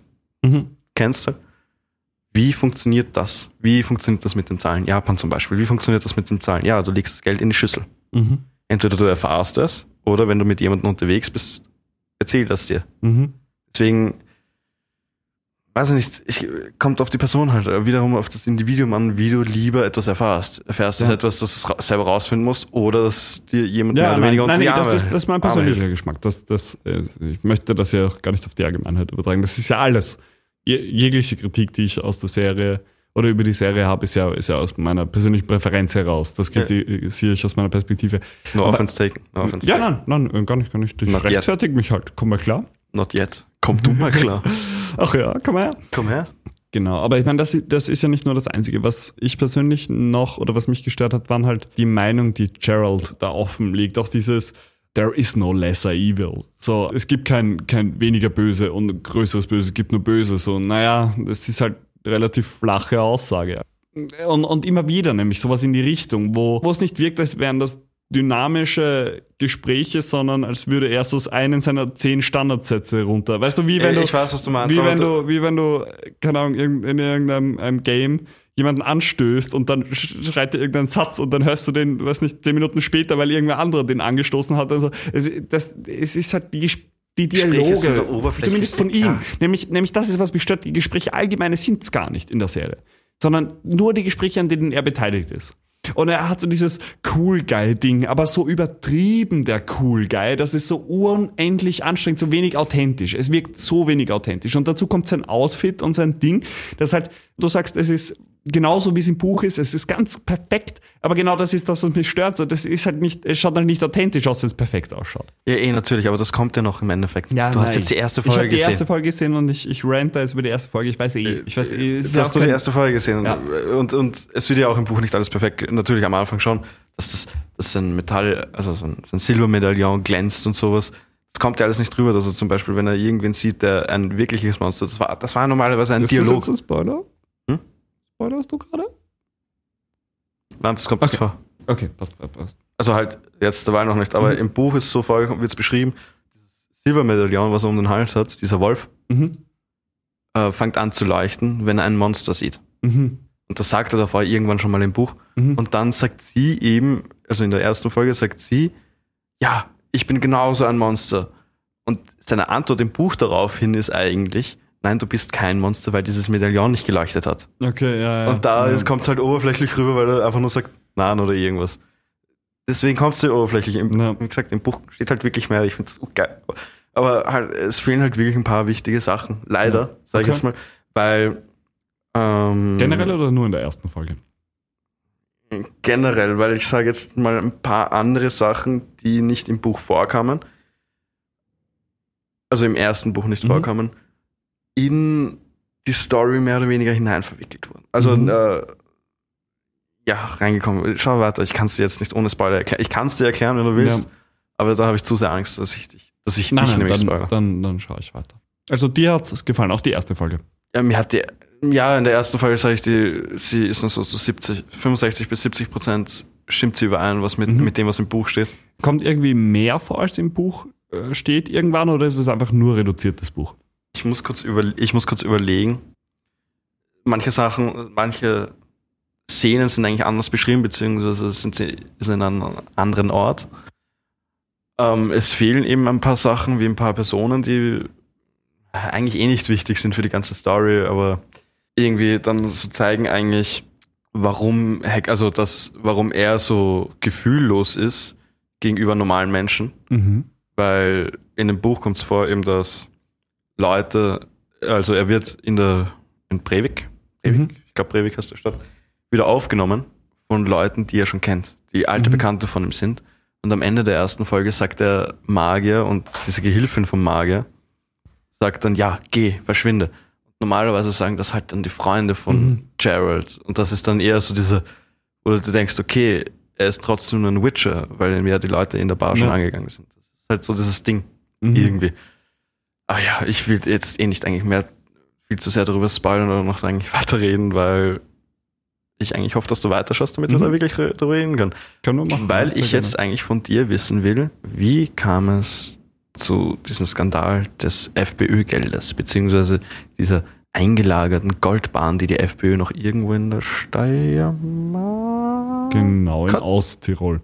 Speaker 2: Mhm.
Speaker 1: Kennst du, wie funktioniert das? Wie funktioniert das mit den Zahlen? Japan zum Beispiel. Wie funktioniert das mit den Zahlen? Ja, du legst das Geld in die Schüssel.
Speaker 2: Mhm.
Speaker 1: Entweder du erfahrst es oder wenn du mit jemandem unterwegs bist, erzähl das dir.
Speaker 2: Mhm.
Speaker 1: Deswegen, weiß ich nicht, ich, kommt auf die Person halt äh, wiederum auf das Individuum an, wie du lieber etwas. Erfährst du
Speaker 2: Ja.
Speaker 1: etwas, das du selber rausfinden musst oder dass dir jemand mehr
Speaker 2: Ja,
Speaker 1: oder
Speaker 2: nein,
Speaker 1: weniger
Speaker 2: nein,
Speaker 1: die
Speaker 2: das, ist, das ist mein persönlicher. Geschmack. Das, das, äh, ich möchte das ja auch gar nicht auf die Allgemeinheit übertragen. Das ist ja alles. Je, jegliche Kritik, die ich aus der Serie oder über die Serie habe, ist ja, ist ja aus meiner persönlichen Präferenz heraus. Das
Speaker 1: Ja.
Speaker 2: kritisiere ich aus meiner Perspektive.
Speaker 1: No
Speaker 2: Aber-
Speaker 1: offense taken. No offense
Speaker 2: Ja, nein, nein, gar nicht, gar nicht. Ich
Speaker 1: Not yet.
Speaker 2: rechtfertige mich halt. Komm mal klar.
Speaker 1: Not yet. Komm du mal klar.
Speaker 2: Ach ja, komm her.
Speaker 1: Komm her.
Speaker 2: Genau, aber ich meine, das, das ist ja nicht nur das Einzige. Was ich persönlich noch oder was mich gestört hat, waren halt die Meinung, die Gerald da offen liegt. Auch dieses There is no lesser evil. So, es gibt kein, kein weniger Böse und größeres Böse, es gibt nur Böse. So, naja, das ist halt relativ flache Aussage. Und, und immer wieder nämlich sowas in die Richtung, wo, wo es nicht wirkt, als wären das dynamische Gespräche, sondern als würde er so einen seiner zehn Standardsätze runter. Weißt du, wie wenn
Speaker 1: Äh,
Speaker 2: du,
Speaker 1: ich weiß, was du meinst.
Speaker 2: wie wenn
Speaker 1: du-
Speaker 2: wie wenn du, keine Ahnung, in irgendeinem einem Game jemanden anstößt und dann sch- schreit dir irgendein Satz und dann hörst du den, weiß nicht, zehn Minuten später, weil irgendwer anderer den angestoßen hat. Also es, das, es ist halt die, die Dialoge, zumindest von ihm.
Speaker 1: ja.
Speaker 2: Nämlich, nämlich das ist, was mich stört. Die Gespräche allgemeine sind es gar nicht in der Serie, sondern nur die Gespräche, an denen er beteiligt ist. Und er hat so dieses Cool Guy-Ding, aber so übertrieben der Cool Guy, das ist so unendlich anstrengend, so wenig authentisch. Es wirkt so wenig authentisch. Und dazu kommt sein Outfit und sein Ding, das halt, du sagst, es ist genauso wie es im Buch ist, es ist ganz perfekt, aber genau das ist das, was mich stört. So, das ist halt nicht, es schaut halt nicht authentisch aus, wenn es perfekt ausschaut.
Speaker 1: Ja, eh, natürlich, aber das kommt ja noch im Endeffekt. du hast
Speaker 2: nein.
Speaker 1: jetzt die erste
Speaker 2: Ich habe
Speaker 1: Folge
Speaker 2: die
Speaker 1: gesehen.
Speaker 2: erste Folge gesehen und ich, ich rant da jetzt über die erste Folge. Ich weiß eh, ich weiß eh, es
Speaker 1: Du
Speaker 2: ja
Speaker 1: hast du die erste Folge gesehen
Speaker 2: Ja.
Speaker 1: und, und es wird ja auch im Buch nicht alles perfekt. Natürlich am Anfang schon, dass das, dass sein Metall, also sein, sein Silbermedaillon glänzt und sowas. Das kommt ja alles nicht drüber. Also zum Beispiel, wenn er irgendwen sieht, der ein wirkliches Monster, das war, das war normalerweise ein
Speaker 2: Ist das
Speaker 1: Dialog.
Speaker 2: jetzt ein Spoiler? Spoilerst du gerade?
Speaker 1: Nein, das kommt nicht
Speaker 2: Okay.
Speaker 1: vor.
Speaker 2: Okay, passt, passt, passt.
Speaker 1: Also halt jetzt dabei noch nicht, aber
Speaker 2: Mhm.
Speaker 1: im Buch ist so vorgekommen, wird es beschrieben, dieses Silbermedaillon, was er um den Hals hat, dieser Wolf,
Speaker 2: Mhm.
Speaker 1: äh, fängt an zu leuchten, wenn er ein Monster sieht.
Speaker 2: Mhm.
Speaker 1: Und das sagt er davor irgendwann schon mal im Buch.
Speaker 2: Mhm.
Speaker 1: Und dann sagt sie eben, also in der ersten Folge sagt sie, ja, ich bin genauso ein Monster. Und seine Antwort im Buch daraufhin ist eigentlich, nein, du bist kein Monster, weil dieses Medaillon nicht geleuchtet hat.
Speaker 2: Okay, ja, ja.
Speaker 1: Und da
Speaker 2: ja.
Speaker 1: kommt es halt oberflächlich rüber, weil er einfach nur sagt, nein oder irgendwas. Deswegen kommt es dir oberflächlich. Im,
Speaker 2: Ja.
Speaker 1: Wie gesagt, im Buch steht halt wirklich mehr. Ich finde das geil. Aber halt, es fehlen halt wirklich ein paar wichtige Sachen. Leider,
Speaker 2: Ja.
Speaker 1: sage ich
Speaker 2: Okay.
Speaker 1: jetzt mal. Weil ähm,
Speaker 2: Generell oder nur in der ersten Folge?
Speaker 1: generell, weil ich sage jetzt mal ein paar andere Sachen, die nicht im Buch vorkamen, also im ersten Buch nicht
Speaker 2: Mhm.
Speaker 1: vorkamen, in die Story mehr oder weniger hinein verwickelt wurden. Also
Speaker 2: Mhm.
Speaker 1: äh, ja, reingekommen. Schau weiter, ich kann es dir jetzt nicht ohne Spoiler erklären. Ich kann es dir erklären, wenn du willst,
Speaker 2: Ja.
Speaker 1: aber da habe ich zu sehr Angst, dass ich dich, dass ich
Speaker 2: Nein,
Speaker 1: dich
Speaker 2: nein,
Speaker 1: nämlich
Speaker 2: dann, dann, dann schaue ich weiter. Also dir hat es gefallen, auch die erste Folge.
Speaker 1: Ja, mir hat die, ja, in der ersten Folge sage ich die, sie ist noch so zu 70, 65 bis 70 Prozent stimmt sie überein, was mit,
Speaker 2: Mhm.
Speaker 1: mit dem, was im Buch steht.
Speaker 2: Kommt irgendwie mehr vor, als im Buch äh, steht irgendwann oder ist es einfach nur reduziertes Buch?
Speaker 1: Ich muss kurz über, ich muss kurz überlegen. Manche Sachen, manche Szenen sind eigentlich anders beschrieben, beziehungsweise sind sie sind in einem anderen Ort. Ähm, es fehlen eben ein paar Sachen, wie ein paar Personen, die eigentlich eh nicht wichtig sind für die ganze Story, aber irgendwie dann so zeigen eigentlich, warum Hack, also das, warum er so gefühllos ist gegenüber normalen Menschen
Speaker 2: Mhm.
Speaker 1: weil in dem Buch kommt es vor, eben, dass Leute, also er wird in der in Breivik, Breivik
Speaker 2: Mhm.
Speaker 1: ich glaube Breivik heißt der Stadt, wieder aufgenommen von Leuten, die er schon kennt, die alte
Speaker 2: Mhm.
Speaker 1: Bekannte von ihm sind. Und am Ende der ersten Folge sagt der Magier und diese Gehilfin vom Magier sagt dann, ja, geh, verschwinde. Normalerweise sagen das halt dann die Freunde von
Speaker 2: Mhm.
Speaker 1: Gerald. Und das ist dann eher so diese, wo du denkst, okay, er ist trotzdem nur ein Witcher, weil ihm ja die Leute in der Bar schon
Speaker 2: Ja.
Speaker 1: angegangen sind. Das ist ist halt so dieses Ding.
Speaker 2: Mhm.
Speaker 1: Irgendwie. Aber ja, ich will jetzt eh nicht eigentlich mehr viel zu sehr darüber spoilern oder noch eigentlich weiterreden, weil ich eigentlich hoffe, dass du weiterschaust, damit wir
Speaker 2: Mhm.
Speaker 1: da wirklich re- darüber reden können.
Speaker 2: Können wir machen.
Speaker 1: Weil ich jetzt eigentlich von dir wissen will, wie kam es zu diesem Skandal des FPÖ-Geldes, beziehungsweise dieser eingelagerten Goldbahn, die die FPÖ noch irgendwo in der Steiermark...
Speaker 2: Genau, in
Speaker 1: Kat-
Speaker 2: Osttirol.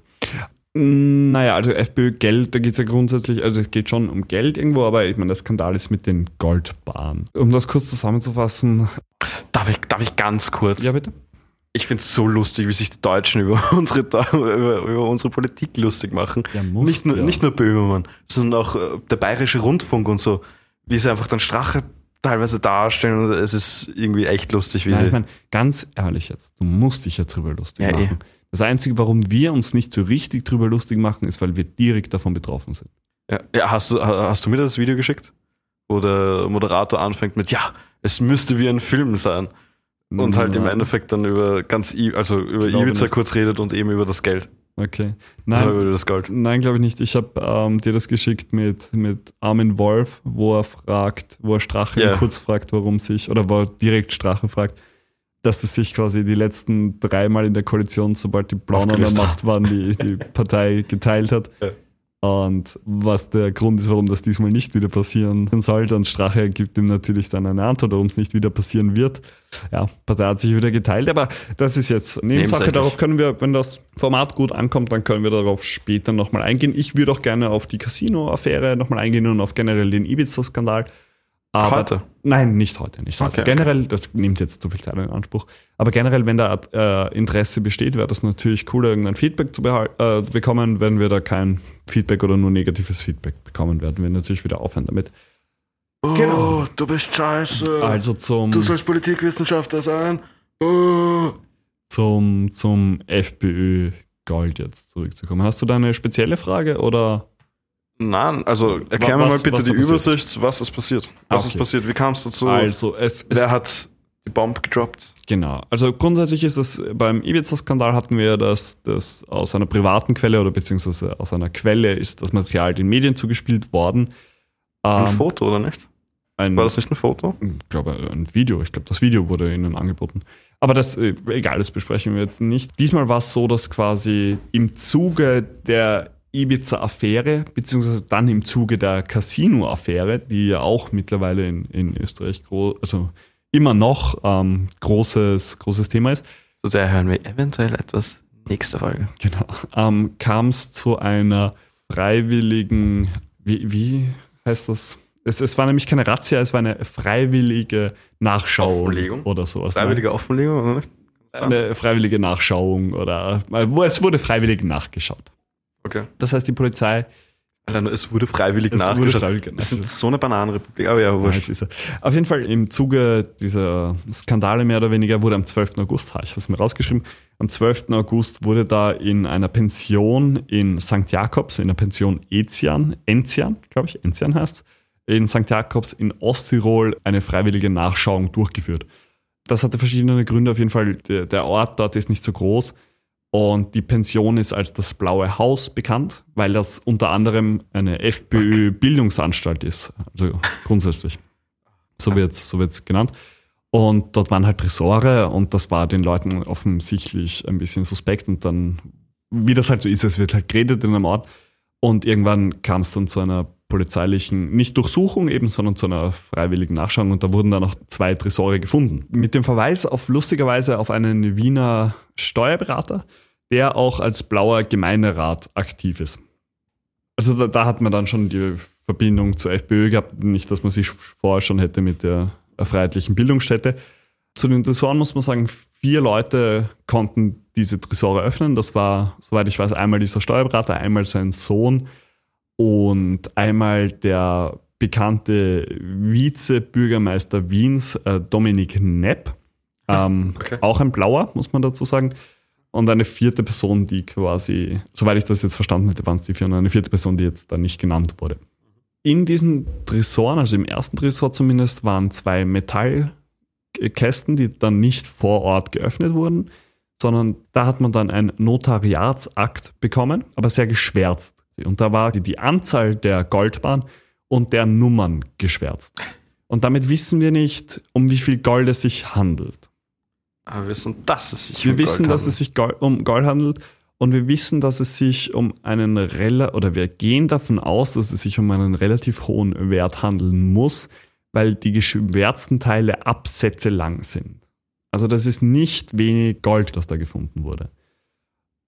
Speaker 2: Mm, Naja, also FPÖ-Geld, da geht es ja grundsätzlich, also es geht schon um Geld irgendwo, aber ich meine, der Skandal ist mit den Goldbahnen. Um das kurz zusammenzufassen.
Speaker 1: Darf ich, darf ich ganz kurz?
Speaker 2: Ja, bitte?
Speaker 1: Ich finde es so lustig, wie sich die Deutschen über unsere, über, über unsere Politik lustig machen.
Speaker 2: Ja, muss
Speaker 1: nicht, nur,
Speaker 2: ja.
Speaker 1: nicht nur Böhmermann, sondern auch äh, der Bayerische Rundfunk und so. Wie sie einfach dann Strache teilweise darstellen. Und es ist irgendwie echt lustig, wie sie-
Speaker 2: ich meine, ganz ehrlich jetzt, du musst dich ja drüber lustig
Speaker 1: Ja, eh.
Speaker 2: Das Einzige, warum wir uns nicht so richtig drüber lustig machen, ist, weil wir direkt davon betroffen sind.
Speaker 1: Ja, ja hast, du, ha- hast du mir das Video geschickt? Wo der Moderator anfängt mit, ja, es müsste wie ein Film sein. Und halt im. Endeffekt dann über ganz, I also über
Speaker 2: Glaube
Speaker 1: Ibiza
Speaker 2: nicht.
Speaker 1: kurz redet und eben über das Geld.
Speaker 2: Okay.
Speaker 1: Also
Speaker 2: Nein,
Speaker 1: über das Gold.
Speaker 2: Nein, glaube ich nicht. Ich habe ähm, dir das geschickt mit, mit Armin Wolf, wo er fragt, wo er Strache
Speaker 1: Ja.
Speaker 2: kurz fragt, warum sich, oder wo er direkt Strache fragt, dass es sich quasi die letzten dreimal in der Koalition, sobald die Blauen an der Macht waren, die, die Partei geteilt hat.
Speaker 1: Ja.
Speaker 2: Und was der Grund ist, warum das diesmal nicht wieder passieren soll, und Strache gibt ihm natürlich dann eine Antwort, warum es nicht wieder passieren wird. Ja, Partei hat sich wieder geteilt, aber das ist jetzt Nebensache. Darauf können wir, wenn das Format gut ankommt, dann können wir darauf später nochmal eingehen. Ich würde auch gerne auf die Casino-Affäre nochmal eingehen und auf generell den Ibiza-Skandal. Aber
Speaker 1: Heute?
Speaker 2: Nein, nicht heute, nicht heute.
Speaker 1: Okay,
Speaker 2: generell, das nimmt jetzt zu viel Zeit in Anspruch. Aber generell, wenn da äh, Interesse besteht, wäre das natürlich cool, irgendein Feedback zu äh, bekommen. Wenn wir da kein Feedback oder nur negatives Feedback bekommen, werden wir natürlich wieder aufhören damit.
Speaker 1: Oh,
Speaker 2: Genau.
Speaker 1: du bist scheiße.
Speaker 2: Also zum,
Speaker 1: du sollst Politikwissenschaftler sein. Oh.
Speaker 2: zum, zum FPÖ Gold jetzt zurückzukommen. Hast du da eine spezielle Frage oder?
Speaker 1: Nein, also erklär mir
Speaker 2: Was-
Speaker 1: mal bitte
Speaker 2: was
Speaker 1: die
Speaker 2: da passiert
Speaker 1: Übersicht, was ist passiert. Was ist
Speaker 2: Okay.
Speaker 1: passiert? Wie kam es dazu?
Speaker 2: Also es, es
Speaker 1: Wer hat die Bombe gedroppt?
Speaker 2: Genau. Also grundsätzlich ist es beim Ibiza-Skandal hatten wir das, das aus einer privaten Quelle oder beziehungsweise aus einer Quelle ist das Material den Medien zugespielt worden.
Speaker 1: Ein
Speaker 2: Ähm,
Speaker 1: Foto oder nicht?
Speaker 2: ein,
Speaker 1: War das nicht ein Foto?
Speaker 2: ich glaube, ein Video. Ich glaube, das Video wurde ihnen angeboten. Aber das, äh, egal, das besprechen wir jetzt nicht. Diesmal war es so, dass quasi im Zuge der Ibiza-Affäre, beziehungsweise dann im Zuge der Casino-Affäre, die ja auch mittlerweile in, in Österreich groß, also immer noch ähm, großes, großes Thema ist,
Speaker 1: Zu der hören wir eventuell etwas nächste Folge.
Speaker 2: Genau. Ähm, Kam es zu einer freiwilligen, wie, wie heißt das? Es, es war nämlich keine Razzia, es war eine freiwillige Nachschauung
Speaker 1: Offenlegung?
Speaker 2: oder sowas. ne?
Speaker 1: Freiwillige Offenlegung oder nicht?
Speaker 2: Eine freiwillige Nachschauung oder äh, es wurde freiwillig nachgeschaut.
Speaker 1: Okay.
Speaker 2: Das heißt, die Polizei
Speaker 1: Alter, es wurde freiwillig
Speaker 2: Es wurde
Speaker 1: nachgeschaut.
Speaker 2: freiwillig
Speaker 1: sind
Speaker 2: nachgeschaut.
Speaker 1: so eine Bananenrepublik. Aber ja,
Speaker 2: Ja,
Speaker 1: wurscht.
Speaker 2: ist er. Auf jeden Fall im Zuge dieser Skandale mehr oder weniger wurde am 12. August, ha, ich habe es mir rausgeschrieben, am 12. August wurde da in einer Pension in St. Jakobs, in der Pension Enzian, Enzian, glaube ich, Enzian heißt, in St. Jakobs in Osttirol eine freiwillige Nachschauung durchgeführt. Das hatte verschiedene Gründe. Auf jeden Fall, der Ort dort ist nicht so groß. Und die Pension ist als das Blaue Haus bekannt, weil das unter anderem eine FPÖ-Bildungsanstalt ist. Also grundsätzlich. So wird's, so wird's genannt. Und dort waren halt Tresore und das war den Leuten offensichtlich ein bisschen suspekt und dann, wie das halt so ist, es wird halt geredet in einem Ort und irgendwann kam es dann zu einer polizeilichen, nicht Durchsuchung eben, sondern zu einer freiwilligen Nachschauung und da wurden dann noch zwei Tresore gefunden. Mit dem Verweis auf lustigerweise auf einen Wiener Steuerberater, der auch als blauer Gemeinderat aktiv ist. Also da, da hat man dann schon die Verbindung zur FPÖ gehabt, nicht, dass man sich vorher schon hätte mit der freiheitlichen Bildungsstätte. Zu den Tresoren muss man sagen, vier Leute konnten diese Tresore öffnen. Das war, soweit ich weiß, einmal dieser Steuerberater, einmal sein Sohn und einmal der bekannte Vizebürgermeister Wiens, äh, Dominik Nepp. Ähm,
Speaker 1: Okay.
Speaker 2: Auch ein Blauer, muss man dazu sagen. Und eine vierte Person, die quasi, soweit ich das jetzt verstanden hätte, waren es die vier, und eine vierte Person, die jetzt da nicht genannt wurde. In diesen Tresoren, also im ersten Tresor zumindest, waren zwei Metallkästen, die dann nicht vor Ort geöffnet wurden, sondern da hat man dann einen Notariatsakt bekommen, aber sehr geschwärzt Und da war die, die Anzahl der Goldbahn und der Nummern geschwärzt. Und damit wissen wir nicht, um wie viel Gold es sich handelt.
Speaker 1: Aber wir wissen, dass es sich
Speaker 2: Wir
Speaker 1: um
Speaker 2: wissen,
Speaker 1: Gold
Speaker 2: dass es sich Gold, um Gold handelt und wir wissen, dass es sich um einen rela oder wir gehen davon aus, dass es sich um einen relativ hohen Wert handeln muss, weil die geschwärzten Teile Absätze lang sind. Also das ist nicht wenig Gold, das da gefunden wurde.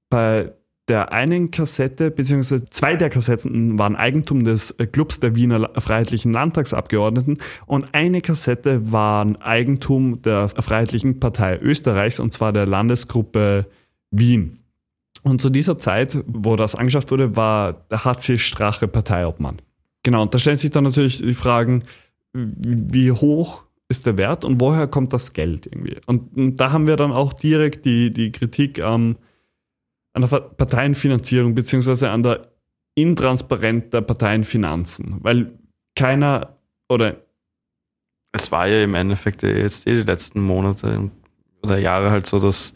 Speaker 2: Bei der einen Kassette, beziehungsweise zwei der Kassetten waren Eigentum des Clubs der Wiener Freiheitlichen Landtagsabgeordneten und eine Kassette war Eigentum der Freiheitlichen Partei Österreichs und zwar der Landesgruppe Wien. Und zu dieser Zeit, wo das angeschafft wurde, war der HC Strache Parteiobmann. Genau, und da stellen sich dann natürlich die Fragen, wie hoch ist der Wert und woher kommt das Geld irgendwie? Und, und da haben wir dann auch direkt die, die Kritik am an der Parteienfinanzierung beziehungsweise an der Intransparenz der Parteienfinanzen, weil keiner oder
Speaker 1: Es war ja im Endeffekt jetzt eh die letzten Monate oder Jahre halt so, dass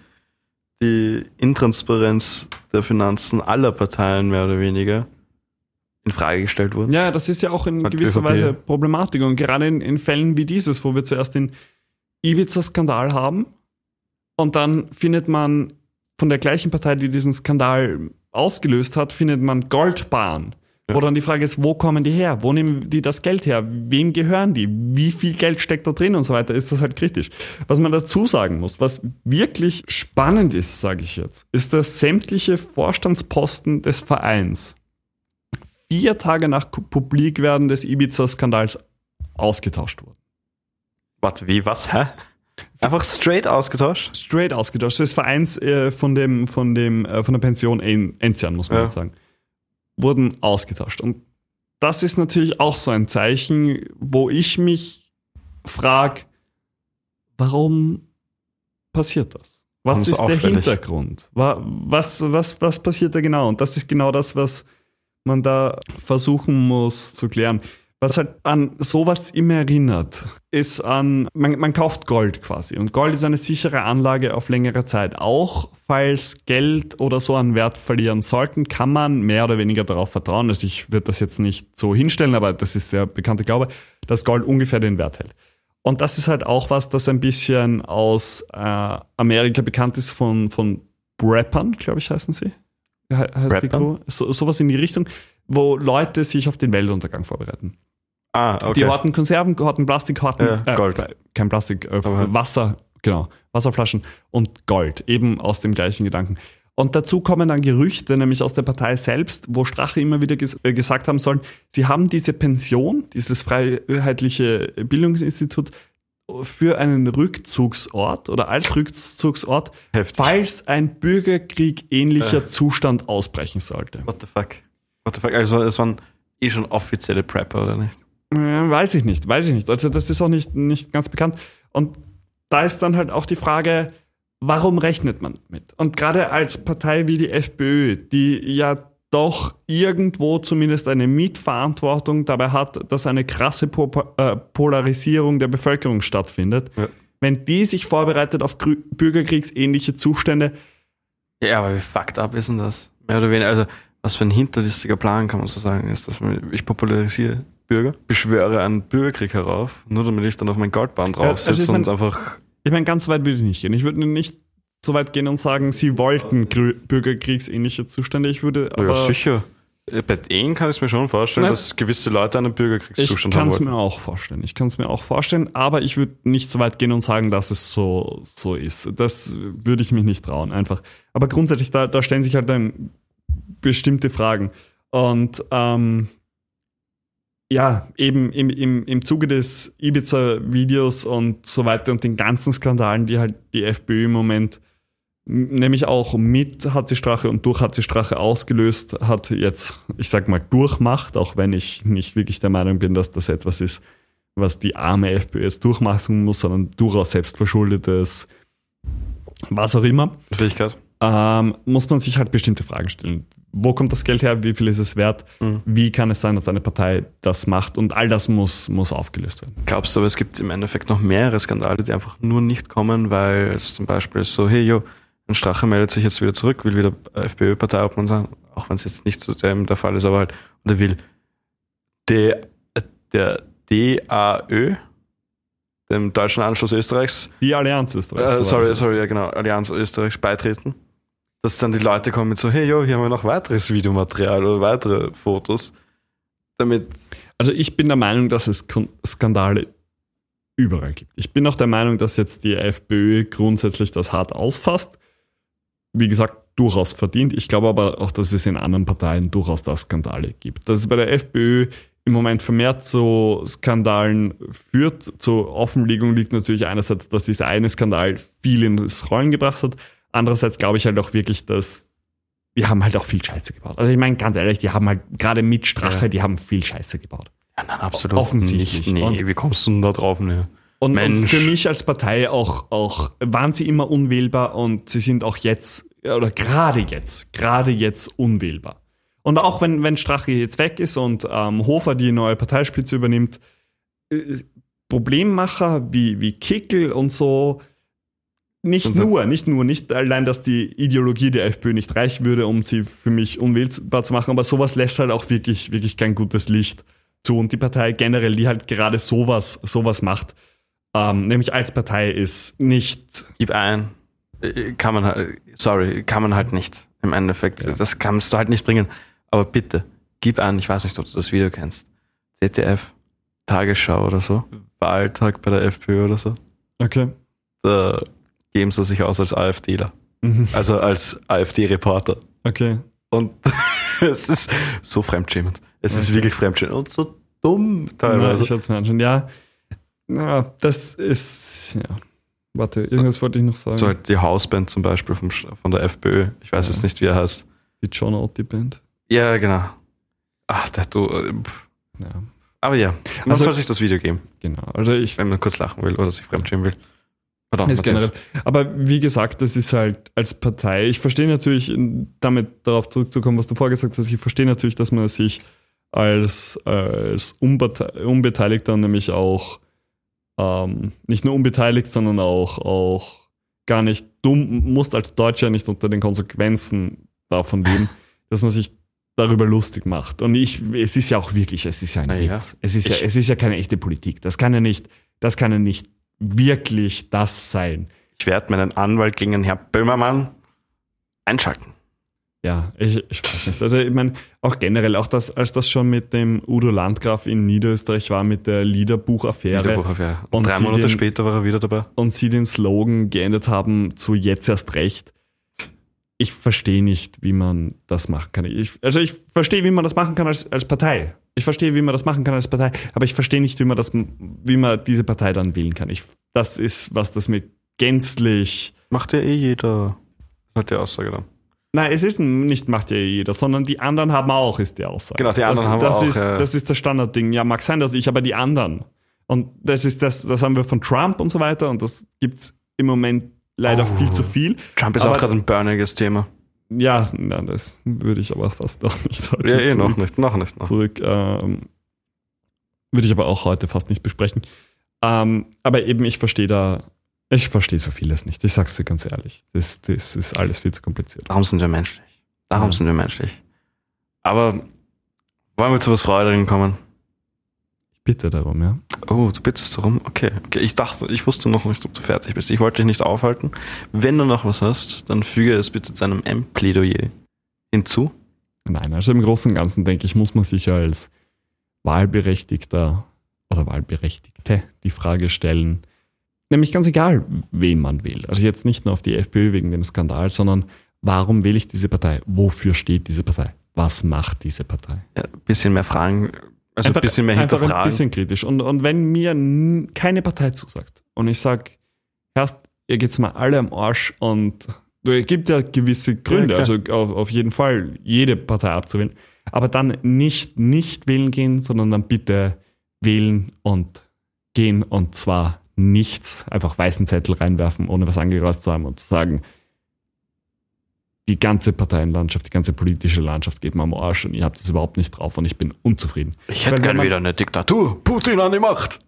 Speaker 1: die Intransparenz der Finanzen aller Parteien mehr oder weniger in Frage gestellt wurde.
Speaker 2: ja, das ist ja auch in
Speaker 1: Hat
Speaker 2: gewisser
Speaker 1: ÖVP.
Speaker 2: Weise Problematik und gerade in, in Fällen wie dieses, wo wir zuerst den Ibiza-Skandal haben und dann findet man von der gleichen Partei, die diesen Skandal ausgelöst hat, findet man Goldbahn. Wo dann die Frage ist, wo kommen die her? Wo nehmen die das Geld her? Wem gehören die? Wie viel Geld steckt da drin und so weiter? Ist das halt kritisch. Was man dazu sagen muss, was wirklich spannend ist, sage ich jetzt, ist, dass sämtliche Vorstandsposten des Vereins vier Tage nach Publikwerden des Ibiza-Skandals ausgetauscht wurden.
Speaker 1: Warte, wie, was, hä? Einfach straight ausgetauscht?
Speaker 2: Straight ausgetauscht. Des Vereins äh, von, dem, von, dem, äh, von der Pension En- Enzian, muss man
Speaker 1: Ja.
Speaker 2: sagen. Wurden ausgetauscht. Und das ist natürlich auch so ein Zeichen, wo ich mich frage, warum passiert das? Was ist der? Hintergrund? Wa- Was, was, was passiert da genau? Und das ist genau das, was man da versuchen muss zu klären. Was halt an sowas immer erinnert, ist an, man, man kauft Gold quasi. Und Gold ist eine sichere Anlage auf längere Zeit. Auch falls Geld oder so an Wert verlieren sollten, kann man mehr oder weniger darauf vertrauen. Also ich würde das jetzt nicht so hinstellen, aber das ist der bekannte Glaube, dass Gold ungefähr den Wert hält. Und das ist halt auch was, das ein bisschen aus äh, Amerika bekannt ist von, von Preppern, glaube ich, heißen sie. He heißt die
Speaker 1: Preppern?
Speaker 2: Crew. So, sowas in die Richtung, wo Leute sich auf den Weltuntergang vorbereiten.
Speaker 1: Ah, okay.
Speaker 2: Die horten Konserven, horten Plastik, horten
Speaker 1: Ja,
Speaker 2: äh,
Speaker 1: Gold.
Speaker 2: äh, kein Plastik, äh,
Speaker 1: Aber-
Speaker 2: Wasser, genau, Wasserflaschen und Gold, eben aus dem gleichen Gedanken. Und dazu kommen dann Gerüchte, nämlich aus der Partei selbst, wo Strache immer wieder ges äh, gesagt haben sollen, sie haben diese Pension, dieses freiheitliche Bildungsinstitut, für einen Rückzugsort oder als Rückzugsort,
Speaker 1: Heftig.
Speaker 2: falls ein Bürgerkrieg ähnlicher Zustand ausbrechen sollte.
Speaker 1: What the fuck? What the fuck? Also, es waren eh schon offizielle Prepper, oder nicht?
Speaker 2: Weiß ich nicht, weiß ich nicht. Also das ist auch nicht, nicht ganz bekannt. Und da ist dann halt auch die Frage, warum rechnet man mit? Und gerade als Partei wie die FPÖ, die ja doch irgendwo zumindest eine Mitverantwortung dabei hat, dass eine krasse Po- äh, Polarisierung der Bevölkerung stattfindet,
Speaker 1: Ja.
Speaker 2: wenn die sich vorbereitet auf grü- bürgerkriegsähnliche Zustände,
Speaker 1: Ja, aber wie fucked up ist denn das? Mehr oder weniger, also was für ein hinterlistiger Plan kann man so sagen, ist, dass man- ich popularisiere Bürger, beschwöre einen Bürgerkrieg herauf, nur damit ich dann auf mein Goldbahn drauf
Speaker 2: also
Speaker 1: sitze
Speaker 2: ich mein-
Speaker 1: und einfach
Speaker 2: Ich meine, ganz so weit würde ich nicht gehen. Ich würde nicht so weit gehen und sagen, sie wollten bürgerkriegsähnliche Zustände. Ich würde aber.
Speaker 1: ja, sicher. Äh, Bei denen kann ich mir schon vorstellen,
Speaker 2: Nein.
Speaker 1: dass gewisse Leute einen
Speaker 2: Ich
Speaker 1: Bürgerkriegszustand
Speaker 2: kann
Speaker 1: haben
Speaker 2: es
Speaker 1: wollen.
Speaker 2: mir auch vorstellen. Ich kann es mir auch vorstellen, aber ich würde nicht so weit gehen und sagen, dass es so, so ist. Das würde ich mich nicht trauen, einfach. Aber grundsätzlich, da, da stellen sich halt dann bestimmte Fragen. Und ähm, ja, eben im, im, im Zuge des Ibiza-Videos und so weiter und den ganzen Skandalen, die halt die FPÖ im Moment nämlich auch mit HC Strache und durch HC Strache ausgelöst hat, jetzt, ich sag mal, durchmacht, auch wenn ich nicht wirklich der Meinung bin, dass das etwas ist, was die arme FPÖ jetzt durchmachen muss, sondern durchaus selbstverschuldetes, was auch immer
Speaker 1: Fähigkeit.
Speaker 2: ähm, muss man sich halt bestimmte Fragen stellen. Wo kommt das Geld her? Wie viel ist es wert?
Speaker 1: Mhm.
Speaker 2: Wie kann es sein, dass eine Partei das macht? Und all das muss, muss aufgelöst werden.
Speaker 1: Glaubst du aber, es gibt im Endeffekt noch mehrere Skandale, die einfach nur nicht kommen, weil es zum Beispiel so, hey, yo, Und Strache meldet sich jetzt wieder zurück, will wieder FPÖ-Parteiobmann sein, auch wenn es jetzt nicht zu dem der Fall ist, aber halt, und er will der, der DAÖ, dem deutschen Anschluss Österreichs,
Speaker 2: Die Allianz Österreichs.
Speaker 1: äh, sorry, sorry, ja genau, Allianz Österreichs beitreten, dass dann die Leute kommen mit so, hey, yo, hier haben wir noch weiteres Videomaterial oder weitere Fotos, damit,
Speaker 2: Also ich bin der Meinung, dass es Skandale überall gibt. Ich bin auch der Meinung, dass jetzt die FPÖ grundsätzlich das hart ausfasst. Wie gesagt, durchaus verdient. Ich glaube aber auch, dass es in anderen Parteien durchaus da Skandale gibt. Dass es bei der FPÖ im Moment vermehrt zu Skandalen führt, zur Offenlegung liegt natürlich einerseits, dass dieser eine Skandal viel ins Rollen gebracht hat. Andererseits glaube ich halt auch wirklich, dass die haben halt auch viel Scheiße gebaut. Also ich meine, ganz ehrlich, die haben halt gerade mit Strache,
Speaker 1: Ja.
Speaker 2: die haben viel Scheiße gebaut.
Speaker 1: ja, nein, absolut
Speaker 2: Offensichtlich.
Speaker 1: nicht. Nee,
Speaker 2: Und-
Speaker 1: wie kommst du denn da drauf? Nee.
Speaker 2: Und, und für mich als Partei auch, auch waren sie immer unwählbar und sie sind auch jetzt, oder gerade jetzt, gerade jetzt unwählbar. Und auch wenn, wenn Strache jetzt weg ist und ähm, Hofer die neue Parteispitze übernimmt, äh, Problemmacher wie, wie Kickel und so, nicht
Speaker 1: Und so-
Speaker 2: nur, nicht nur, nicht allein, dass die Ideologie der FPÖ nicht reichen würde, um sie für mich unwählbar zu machen, aber sowas lässt halt auch wirklich, wirklich kein gutes Licht zu. Und die Partei generell, die halt gerade sowas, sowas macht, ähm, nämlich als Partei ist nicht,
Speaker 1: Gib ein. Äh, Kann man halt, sorry, kann man halt nicht. Im Endeffekt.
Speaker 2: Ja.
Speaker 1: Das kannst du halt nicht bringen. Aber bitte, gib ein, ich weiß nicht, ob du das Video kennst. ZDF, Tagesschau oder so. Wahltag bei der FPÖ oder so.
Speaker 2: okay.
Speaker 1: Da geben sie sich aus als AfDler.
Speaker 2: Mhm.
Speaker 1: Also als AfD-Reporter.
Speaker 2: Okay.
Speaker 1: Und es ist so fremdschämend. Es ist
Speaker 2: Okay.
Speaker 1: wirklich fremdschämend und so dumm
Speaker 2: Ja,
Speaker 1: teilweise.
Speaker 2: ich es mir anschauen. Ja, ja, das ist, ja. Warte, irgendwas wollte ich noch sagen.
Speaker 1: so halt die Hausband zum Beispiel vom, von der FPÖ. Ich weiß
Speaker 2: Ja.
Speaker 1: jetzt nicht, wie er heißt.
Speaker 2: Die John Otti Band.
Speaker 1: Ja, genau. Ach, der du. äh.
Speaker 2: Ja,
Speaker 1: Aber ja, man
Speaker 2: Also-
Speaker 1: soll sich das Video geben,
Speaker 2: genau. Also ich
Speaker 1: wenn man kurz lachen will oder sich fremdschämen will. Pardon,
Speaker 2: ist generell. Aber wie gesagt, das ist halt als Partei. Ich verstehe natürlich, damit darauf zurückzukommen, was du vorher gesagt hast, ich verstehe natürlich, dass man sich als, als Unbete Unbeteiligter nämlich auch ähm, nicht nur unbeteiligt, sondern auch, auch gar nicht dumm, musst als Deutscher nicht unter den Konsequenzen davon leben, dass man sich darüber lustig macht. Und ich, es ist ja auch wirklich, es ist ja ein
Speaker 1: Na ja.
Speaker 2: Witz. Es ist ja, es ist ja keine echte Politik. Das kann ja nicht, das kann ja nicht wirklich das sein.
Speaker 1: Ich werde meinen Anwalt gegen Herrn Böhmermann einschalten.
Speaker 2: Ja, ich, ich weiß nicht. Also ich meine, auch generell, auch das, als das schon mit dem Udo Landgraf in Niederösterreich war, mit der Liederbuchaffäre
Speaker 1: Wiederbuchaffäre.
Speaker 2: Und
Speaker 1: Und drei Monate
Speaker 2: den-
Speaker 1: später war er wieder dabei.
Speaker 2: und sie den Slogan geändert haben zu jetzt erst recht. Ich verstehe nicht, wie man das machen kann. Ich, also ich verstehe, wie man das machen kann als, als Partei. Ich verstehe, wie man das machen kann als Partei, aber ich verstehe nicht, wie man das, wie man diese Partei dann wählen kann. Ich, das ist was, das mir gänzlich
Speaker 1: Macht ja eh jeder. Hat die Aussage dann.
Speaker 2: Nein, es ist nicht macht ja jeder, sondern die anderen haben auch, ist die Aussage.
Speaker 1: Genau, die anderen
Speaker 2: das,
Speaker 1: haben
Speaker 2: das
Speaker 1: auch,
Speaker 2: Ist,
Speaker 1: ja.
Speaker 2: Das ist das Standardding. Ja, mag sein, dass ich, aber die anderen. Und das ist das, das haben wir von Trump und so weiter und das gibt's im Moment leider
Speaker 1: Oh.
Speaker 2: viel zu viel.
Speaker 1: Trump ist
Speaker 2: Aber-
Speaker 1: auch gerade ein burniges Thema.
Speaker 2: Ja, na, das würde ich aber fast auch nicht heute
Speaker 1: Ja, eh,
Speaker 2: zurück,
Speaker 1: noch nicht, noch nicht. Noch.
Speaker 2: zurück ähm, würde ich aber auch heute fast nicht besprechen. Ähm, aber eben, ich verstehe da, ich verstehe so vieles nicht. Ich sag's dir ganz ehrlich. Das, das ist alles viel zu kompliziert.
Speaker 1: Darum sind wir menschlich. Darum
Speaker 2: Ja.
Speaker 1: sind wir menschlich. Aber wollen wir zu was Freudigem kommen?
Speaker 2: Bitte darum, ja.
Speaker 1: Oh, du bittest darum? Okay. okay. Ich dachte, ich wusste noch nicht, ob du fertig bist. Ich wollte dich nicht aufhalten. Wenn du noch was hast, dann füge es bitte zu einem M-Plädoyer hinzu.
Speaker 2: Nein, also im Großen und Ganzen denke ich, muss man sich als Wahlberechtigter oder Wahlberechtigte die Frage stellen, nämlich ganz egal, wen man wählt. Also jetzt nicht nur auf die FPÖ wegen dem Skandal, sondern warum wähle ich diese Partei? Wofür steht diese Partei? Was macht diese Partei?
Speaker 1: Ja, ein bisschen mehr Fragen, also ein bisschen mehr
Speaker 2: einfach ein
Speaker 1: hinterfragen.
Speaker 2: bisschen kritisch. Und, und wenn mir keine Partei zusagt und ich sage, erst, ihr geht's mal alle am Arsch und es gibt ja gewisse Gründe,
Speaker 1: klar.
Speaker 2: also auf, auf jeden Fall jede Partei abzuwählen, aber dann nicht nicht wählen gehen, sondern dann bitte wählen und gehen und zwar nichts, einfach weißen Zettel reinwerfen, ohne was angekreuzt zu haben und zu sagen, die ganze Parteienlandschaft, die ganze politische Landschaft geht mir am Arsch und ihr habt das überhaupt nicht drauf und ich bin unzufrieden.
Speaker 1: ich hätte
Speaker 2: wenn
Speaker 1: gern
Speaker 2: man-
Speaker 1: wieder eine Diktatur. Putin an die Macht.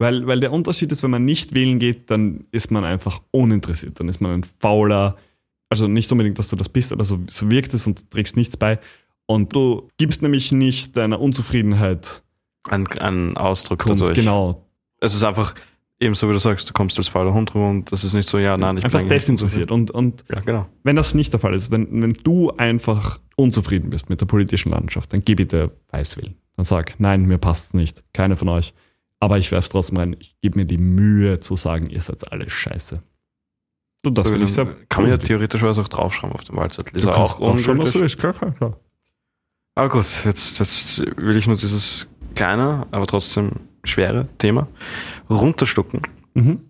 Speaker 2: Weil, weil der Unterschied ist, wenn man nicht wählen geht, dann ist man einfach uninteressiert. Dann ist man ein fauler, Also nicht unbedingt, dass du das bist, aber so, so wirkt es und du trägst nichts bei. Und du gibst nämlich nicht deiner Unzufriedenheit
Speaker 1: Ein, ein Ausdruck
Speaker 2: kund.
Speaker 1: dadurch.
Speaker 2: Genau.
Speaker 1: Es ist einfach, ebenso wie du sagst, du kommst als fauler Hund rum und das ist nicht so, ja, nein, ich
Speaker 2: Einfach
Speaker 1: bin eigentlich
Speaker 2: desinteressiert. Und, und.
Speaker 1: Ja, genau.
Speaker 2: wenn das nicht der Fall ist, wenn, wenn du einfach unzufrieden bist mit der politischen Landschaft, dann geh bitte Weißwillen. Dann sag, nein, mir passt's nicht. Keine von euch. Aber ich werf's trotzdem rein. Ich gebe mir die Mühe zu sagen, ihr seid alle scheiße. Und das finde ich sehr
Speaker 1: Kann man ja
Speaker 2: positiv.
Speaker 1: theoretisch auch draufschreiben auf dem Wahlzettel. Ist
Speaker 2: Du kannst
Speaker 1: auch
Speaker 2: drauf schauen, was du willst. Klar, klar, klar.
Speaker 1: Aber gut, jetzt, jetzt will ich nur dieses kleine, aber trotzdem schwere Thema runterstucken.
Speaker 2: Mhm.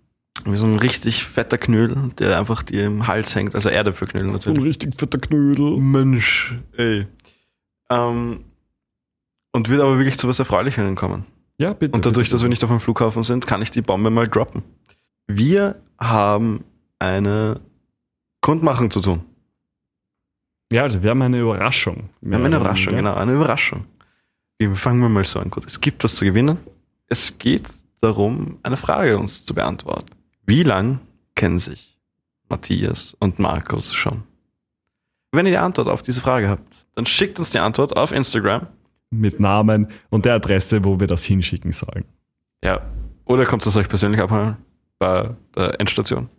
Speaker 1: Wie so ein richtig fetter Knödel, der einfach dir im Hals hängt. Also Erdäpfelknödel
Speaker 2: Ein
Speaker 1: natürlich.
Speaker 2: richtig fetter Knödel.
Speaker 1: Mensch, ey. Ähm, und wird aber wirklich zu was Erfreulicheren kommen.
Speaker 2: Ja, bitte.
Speaker 1: Und dadurch,
Speaker 2: bitte.
Speaker 1: dass wir nicht auf dem Flughafen sind, kann ich die Bombe mal droppen. Wir haben eine Kundmachung zu tun.
Speaker 2: Ja, also wir haben eine Überraschung.
Speaker 1: Wir haben eine Überraschung,
Speaker 2: ja.
Speaker 1: genau, eine Überraschung. Fangen wir mal so an. Gut, es gibt was zu gewinnen. Es geht darum, eine Frage uns zu beantworten. Wie lang kennen sich Matthias und Markus schon? Wenn ihr die Antwort auf diese Frage habt, dann schickt uns die Antwort auf Instagram.
Speaker 2: Mit Namen und der Adresse, wo wir das hinschicken sollen.
Speaker 1: Ja. Oder kommt es euch persönlich abholen bei der Endstation.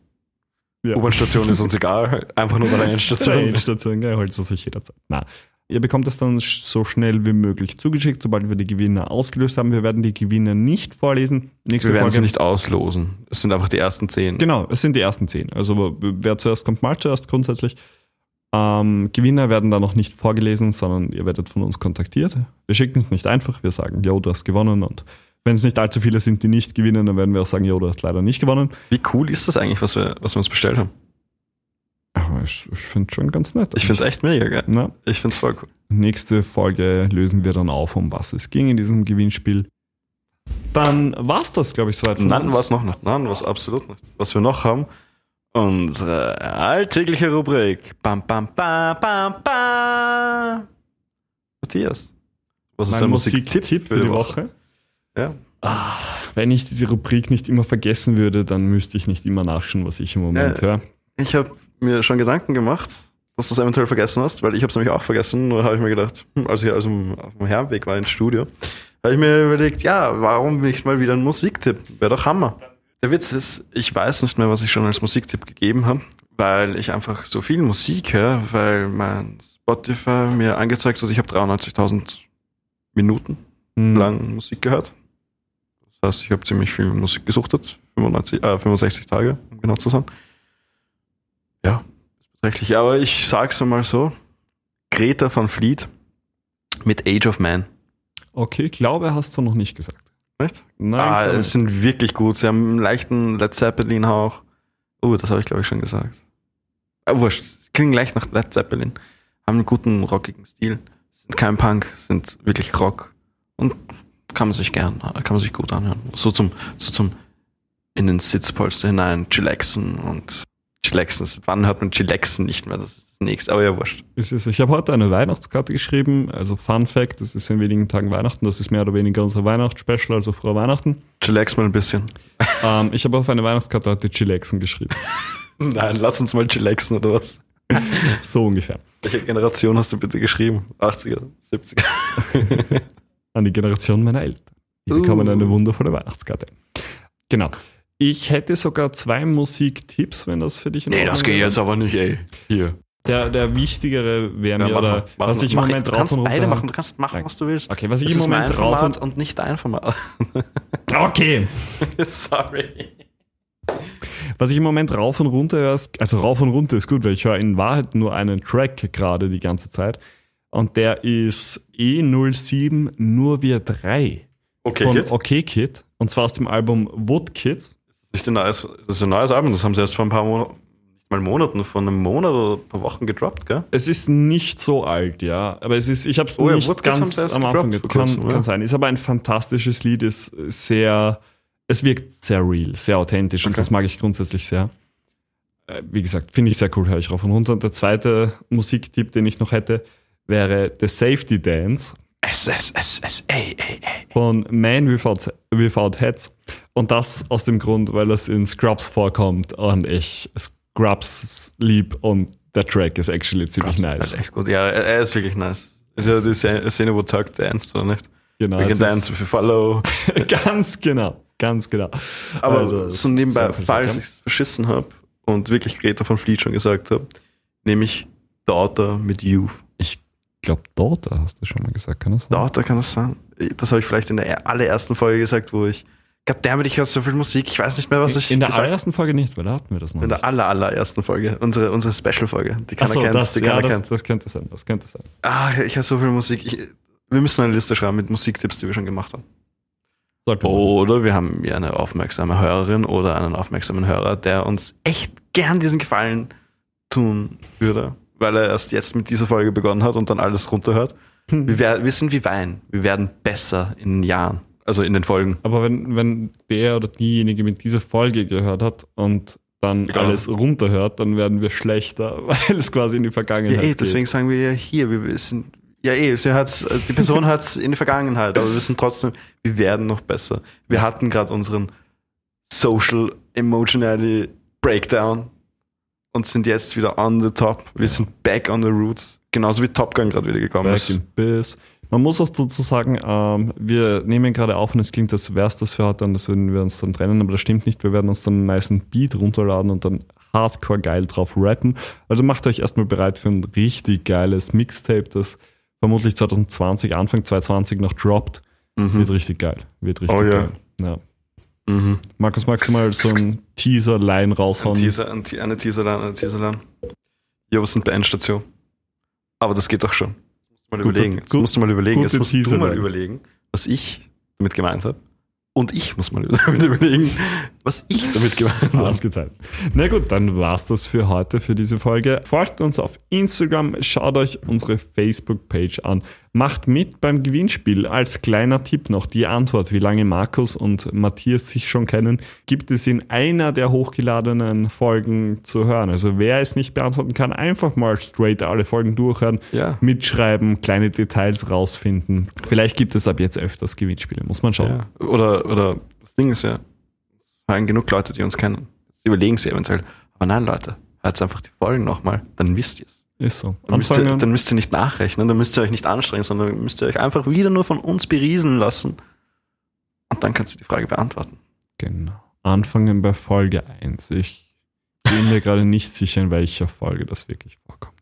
Speaker 2: Ja.
Speaker 1: U-Bahn-Station ist uns egal, einfach nur bei der Endstation.
Speaker 2: Endstation, gell, holt es sich jederzeit. Na, ihr bekommt es dann so schnell wie möglich zugeschickt, sobald wir die Gewinner ausgelöst haben. Wir werden die Gewinner nicht vorlesen. Nächste
Speaker 1: Wir werden
Speaker 2: Folge.
Speaker 1: sie nicht auslosen. Es sind einfach die ersten zehn.
Speaker 2: Genau, es sind die ersten zehn. Also wer zuerst kommt, mal zuerst grundsätzlich. Ähm, Gewinner werden da noch nicht vorgelesen, sondern ihr werdet von uns kontaktiert. Wir schicken es nicht einfach, wir sagen, yo, du hast gewonnen und wenn es nicht allzu viele sind, die nicht gewinnen, dann werden wir auch sagen, yo, du hast leider nicht gewonnen.
Speaker 1: Wie cool ist das eigentlich, was wir, was wir uns bestellt haben?
Speaker 2: Aber ich, ich finde schon ganz nett.
Speaker 1: Ich finde es echt mega geil.
Speaker 2: Na,
Speaker 1: Ich finde es voll cool.
Speaker 2: nächste Folge lösen wir dann auf, um was es ging in diesem Gewinnspiel. Dann war's das, glaube ich, soweit.
Speaker 1: Nein,
Speaker 2: uns.
Speaker 1: was noch nicht. Nein, was absolut nicht. Was wir noch haben, unsere alltägliche Rubrik. Bam, bam, bam, bam, bam. Matthias, was ist
Speaker 2: Mein
Speaker 1: dein
Speaker 2: Musiktipp
Speaker 1: Musiktipp
Speaker 2: für die Woche.
Speaker 1: Ja.
Speaker 2: Wenn ich diese Rubrik nicht immer vergessen würde, dann müsste ich nicht immer nachschauen, was ich im Moment
Speaker 1: Äh,
Speaker 2: höre.
Speaker 1: Ich habe mir schon Gedanken gemacht, dass du es eventuell vergessen hast, weil ich habe es nämlich auch vergessen. Nur habe ich mir gedacht, hm, als ich also auf dem Herrenweg war ins Studio, habe ich mir überlegt, ja, warum nicht mal wieder ein Musiktipp? Wäre doch Hammer. Der Witz ist, ich weiß nicht mehr, was ich schon als Musiktipp gegeben habe, weil ich einfach so viel Musik höre, weil mein Spotify mir angezeigt hat, ich habe 93.000 Minuten
Speaker 2: Hm.
Speaker 1: lang Musik gehört. Das heißt, ich habe ziemlich viel Musik gesuchtet, 95, äh, 65 Tage, um genau zu sein. Ja, ist beträchtlich. Aber ich sag's mal so: Greta van Fleet mit Age of Man.
Speaker 2: Okay, glaube hast du noch nicht gesagt.
Speaker 1: Nicht?
Speaker 2: Nein,
Speaker 1: ah, es sind wirklich gut. Sie haben einen leichten Led Zeppelin-Hauch. Oh, das habe ich glaube ich schon gesagt. Ah, wurscht. Sie klingen leicht nach Led Zeppelin. Haben einen guten rockigen Stil. Sind kein Punk, sind wirklich Rock. Und kann man sich gern, kann man sich gut anhören. So zum, so zum in den Sitzpolster hinein chillaxen und chillaxen. Wann hört man chillaxen nicht mehr? Das ist das nächste. Aber ja, wurscht.
Speaker 2: Ist es. Ich habe heute eine Weihnachtskarte geschrieben. Also Fun Fact, es ist in wenigen Tagen Weihnachten. Das ist mehr oder weniger unser Weihnachtsspecial, also frohe Weihnachten.
Speaker 1: Chillax mal ein bisschen.
Speaker 2: ähm, ich habe auf eine Weihnachtskarte heute Chillaxen geschrieben.
Speaker 1: Nein, lass uns mal chillaxen oder was?
Speaker 2: So ungefähr.
Speaker 1: Welche Generation hast du bitte geschrieben? 80er, 70er?
Speaker 2: An die Generation meiner Eltern. Die
Speaker 1: Uh.
Speaker 2: bekommen eine wundervolle Weihnachtskarte. Genau. Ich hätte sogar zwei Musiktipps, wenn das für dich in
Speaker 1: Nee,
Speaker 2: Ordnung
Speaker 1: das geht jetzt aber nicht, ey. Hier.
Speaker 2: Der, der wichtigere wäre mir, oder was ich im Moment
Speaker 1: du
Speaker 2: rauf
Speaker 1: kannst
Speaker 2: und runter
Speaker 1: beide machen, du kannst machen, was du willst.
Speaker 2: Okay, was ich
Speaker 1: Das
Speaker 2: im
Speaker 1: ist mein
Speaker 2: Moment rauf
Speaker 1: Format
Speaker 2: und...
Speaker 1: und nicht dein Format.
Speaker 2: Okay.
Speaker 1: Sorry.
Speaker 2: Was ich im Moment rauf und runter höre, also rauf und runter ist gut, weil ich höre in Wahrheit nur einen Track gerade die ganze Zeit. Und der ist E07 Nur wir drei
Speaker 1: Okay,
Speaker 2: von
Speaker 1: Kids.
Speaker 2: OK Kid. Und zwar aus dem Album Wood Kids.
Speaker 1: Das ist, ein neues, das ist ein neues Album, das haben sie erst vor ein paar Monaten, nicht mal Monaten, vor einem Monat oder ein paar Wochen gedroppt, gell?
Speaker 2: Es ist nicht so alt, ja. Aber es ist, ich habe es
Speaker 1: Oh ja,
Speaker 2: nicht
Speaker 1: Kids
Speaker 2: ganz am Anfang
Speaker 1: gedroppt
Speaker 2: kann,
Speaker 1: ja.
Speaker 2: kann sein. Ist aber ein fantastisches Lied, ist sehr, es wirkt sehr real, sehr authentisch und
Speaker 1: Okay.
Speaker 2: das mag ich grundsätzlich sehr. Äh, Wie gesagt, finde ich sehr cool, höre ich rauf und runter. Und der zweite Musiktipp, den ich noch hätte, wäre The Safety Dance
Speaker 1: S, S, S, S, ey, ey, ey.
Speaker 2: von Man Without, Without Heads. Und das aus dem Grund, weil es in Scrubs vorkommt und ich Scrubs lieb und der Track ist actually ziemlich
Speaker 1: Das
Speaker 2: nice.
Speaker 1: ist halt echt gut. Ja, er, er ist wirklich nice. Ist ja die Szene, wo Tuck danced, oder nicht?
Speaker 2: Genau,
Speaker 1: We can dance if you follow.
Speaker 2: ganz genau, ganz genau.
Speaker 1: Aber
Speaker 2: Also,
Speaker 1: so nebenbei, falls ich es verschissen habe und wirklich Greta von Fleet schon gesagt habe, nehme ich Daughter mit Youth.
Speaker 2: Ich glaube, dort hast du schon mal gesagt, kann das sein?
Speaker 1: Daughter kann das sein? Das habe ich vielleicht in der allerersten Folge gesagt, wo ich, goddammit, ich höre so viel Musik, ich weiß nicht mehr, was ich
Speaker 2: In der allerersten Folge nicht, weil da hatten wir das noch
Speaker 1: In der
Speaker 2: nicht.
Speaker 1: aller, allerersten Folge, unsere, unsere Special-Folge, die keiner
Speaker 2: Achso,
Speaker 1: kennt,
Speaker 2: das,
Speaker 1: die
Speaker 2: ja,
Speaker 1: keiner
Speaker 2: das,
Speaker 1: kennt.
Speaker 2: das könnte sein, das könnte sein.
Speaker 1: Ah, ich höre so viel Musik. Ich, wir müssen eine Liste schreiben mit Musiktipps, die wir schon gemacht haben.
Speaker 2: Sollte man-
Speaker 1: Oder wir haben ja eine aufmerksame Hörerin oder einen aufmerksamen Hörer, der uns echt gern diesen Gefallen tun würde, weil er erst jetzt mit dieser Folge begonnen hat und dann alles runterhört. Wir, wer- wir sind wie Wein. Wir werden besser in den Jahren, also in den Folgen.
Speaker 2: Aber wenn, wenn der oder diejenige mit dieser Folge gehört hat und dann
Speaker 1: Genau.
Speaker 2: alles runterhört, dann werden wir schlechter, weil es quasi in die
Speaker 1: Ja,
Speaker 2: Vergangenheit
Speaker 1: eh,
Speaker 2: geht.
Speaker 1: deswegen sagen wir ja hier, wir sind, ja eh, sie hat's, die Person hat es in die Vergangenheit, aber wir wissen trotzdem, wir werden noch besser. Wir hatten gerade unseren Social Emotionality Breakdown und sind jetzt wieder on the top. Wir sind back on the roots. Genauso wie Top Gun gerade wieder gekommen
Speaker 2: Back
Speaker 1: ist.
Speaker 2: in Biz. Man muss auch dazu sagen, ähm, wir nehmen gerade auf und es klingt, als wäre es das für heute, und das würden wir uns dann trennen, aber das stimmt nicht. Wir werden uns dann einen niceen Beat runterladen und dann hardcore geil drauf rappen. Also macht euch erstmal bereit für ein richtig geiles Mixtape, das vermutlich 2020, Anfang 2020 noch droppt.
Speaker 1: Mhm.
Speaker 2: Wird richtig geil. Wird richtig
Speaker 1: Oh ja.
Speaker 2: geil. Ja.
Speaker 1: Mhm.
Speaker 2: Markus, magst du mal so ein Teaser-Line
Speaker 1: Ein
Speaker 2: raushauen?
Speaker 1: Teaser, ein, eine Teaserline, eine Teaserline. Ja, was sind bei Endstation? Aber das geht doch schon. Jetzt musst du mal
Speaker 2: Gute-
Speaker 1: überlegen. Jetzt
Speaker 2: gut-
Speaker 1: musst du mal überlegen. Jetzt musst du mal überlegen, was ich damit gemeint habe. Und ich muss mal damit überlegen, was ich damit gemeint habe.
Speaker 2: Ausgezahlt. Na gut, dann war's das für heute, für diese Folge. Folgt uns auf Instagram, schaut euch unsere Facebook-Page an. Macht mit beim Gewinnspiel. Als kleiner Tipp noch die Antwort, wie lange Markus und Matthias sich schon kennen, gibt es in einer der hochgeladenen Folgen zu hören. Also wer es nicht beantworten kann, einfach mal straight alle Folgen durchhören,
Speaker 1: Ja.
Speaker 2: mitschreiben, kleine Details rausfinden. Vielleicht gibt es ab jetzt öfters Gewinnspiele, muss man schauen.
Speaker 1: Ja. Oder, oder das Ding ist ja, es hören genug Leute, die uns kennen. Sie überlegen sie eventuell. Aber nein, Leute, hört einfach die Folgen nochmal, dann wisst ihr es.
Speaker 2: Ist so.
Speaker 1: Dann müsst, ihr, dann müsst ihr nicht nachrechnen, dann müsst ihr euch nicht anstrengen, sondern müsst ihr euch einfach wieder nur von uns beriesen lassen. Und dann kannst du die Frage beantworten.
Speaker 2: Genau. Anfangen bei Folge 1. Ich bin mir gerade nicht sicher, in welcher Folge das wirklich vorkommt.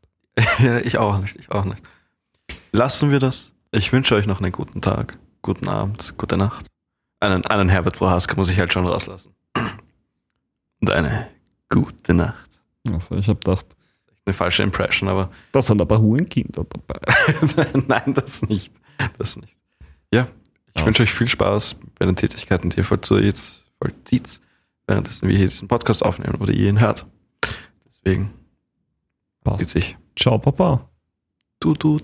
Speaker 1: Ja, ich auch nicht, ich auch nicht. Lassen wir das. Ich wünsche euch noch einen guten Tag, guten Abend, gute Nacht. Einen, einen Herbert Prohaska muss ich halt schon rauslassen. Und eine gute Nacht.
Speaker 2: Also ich habe gedacht,
Speaker 1: Eine falsche Impression, aber
Speaker 2: das sind aber Hurenkinder dabei.
Speaker 1: nein, das nicht. Das nicht. Ja, ich wünsche euch viel Spaß bei den Tätigkeiten, die ihr vollzieht, vollzieht, währenddessen wir hier diesen Podcast aufnehmen oder ihr ihn hört. Deswegen
Speaker 2: Passt.
Speaker 1: sich.
Speaker 2: Ciao, Papa.
Speaker 1: Tut, tut.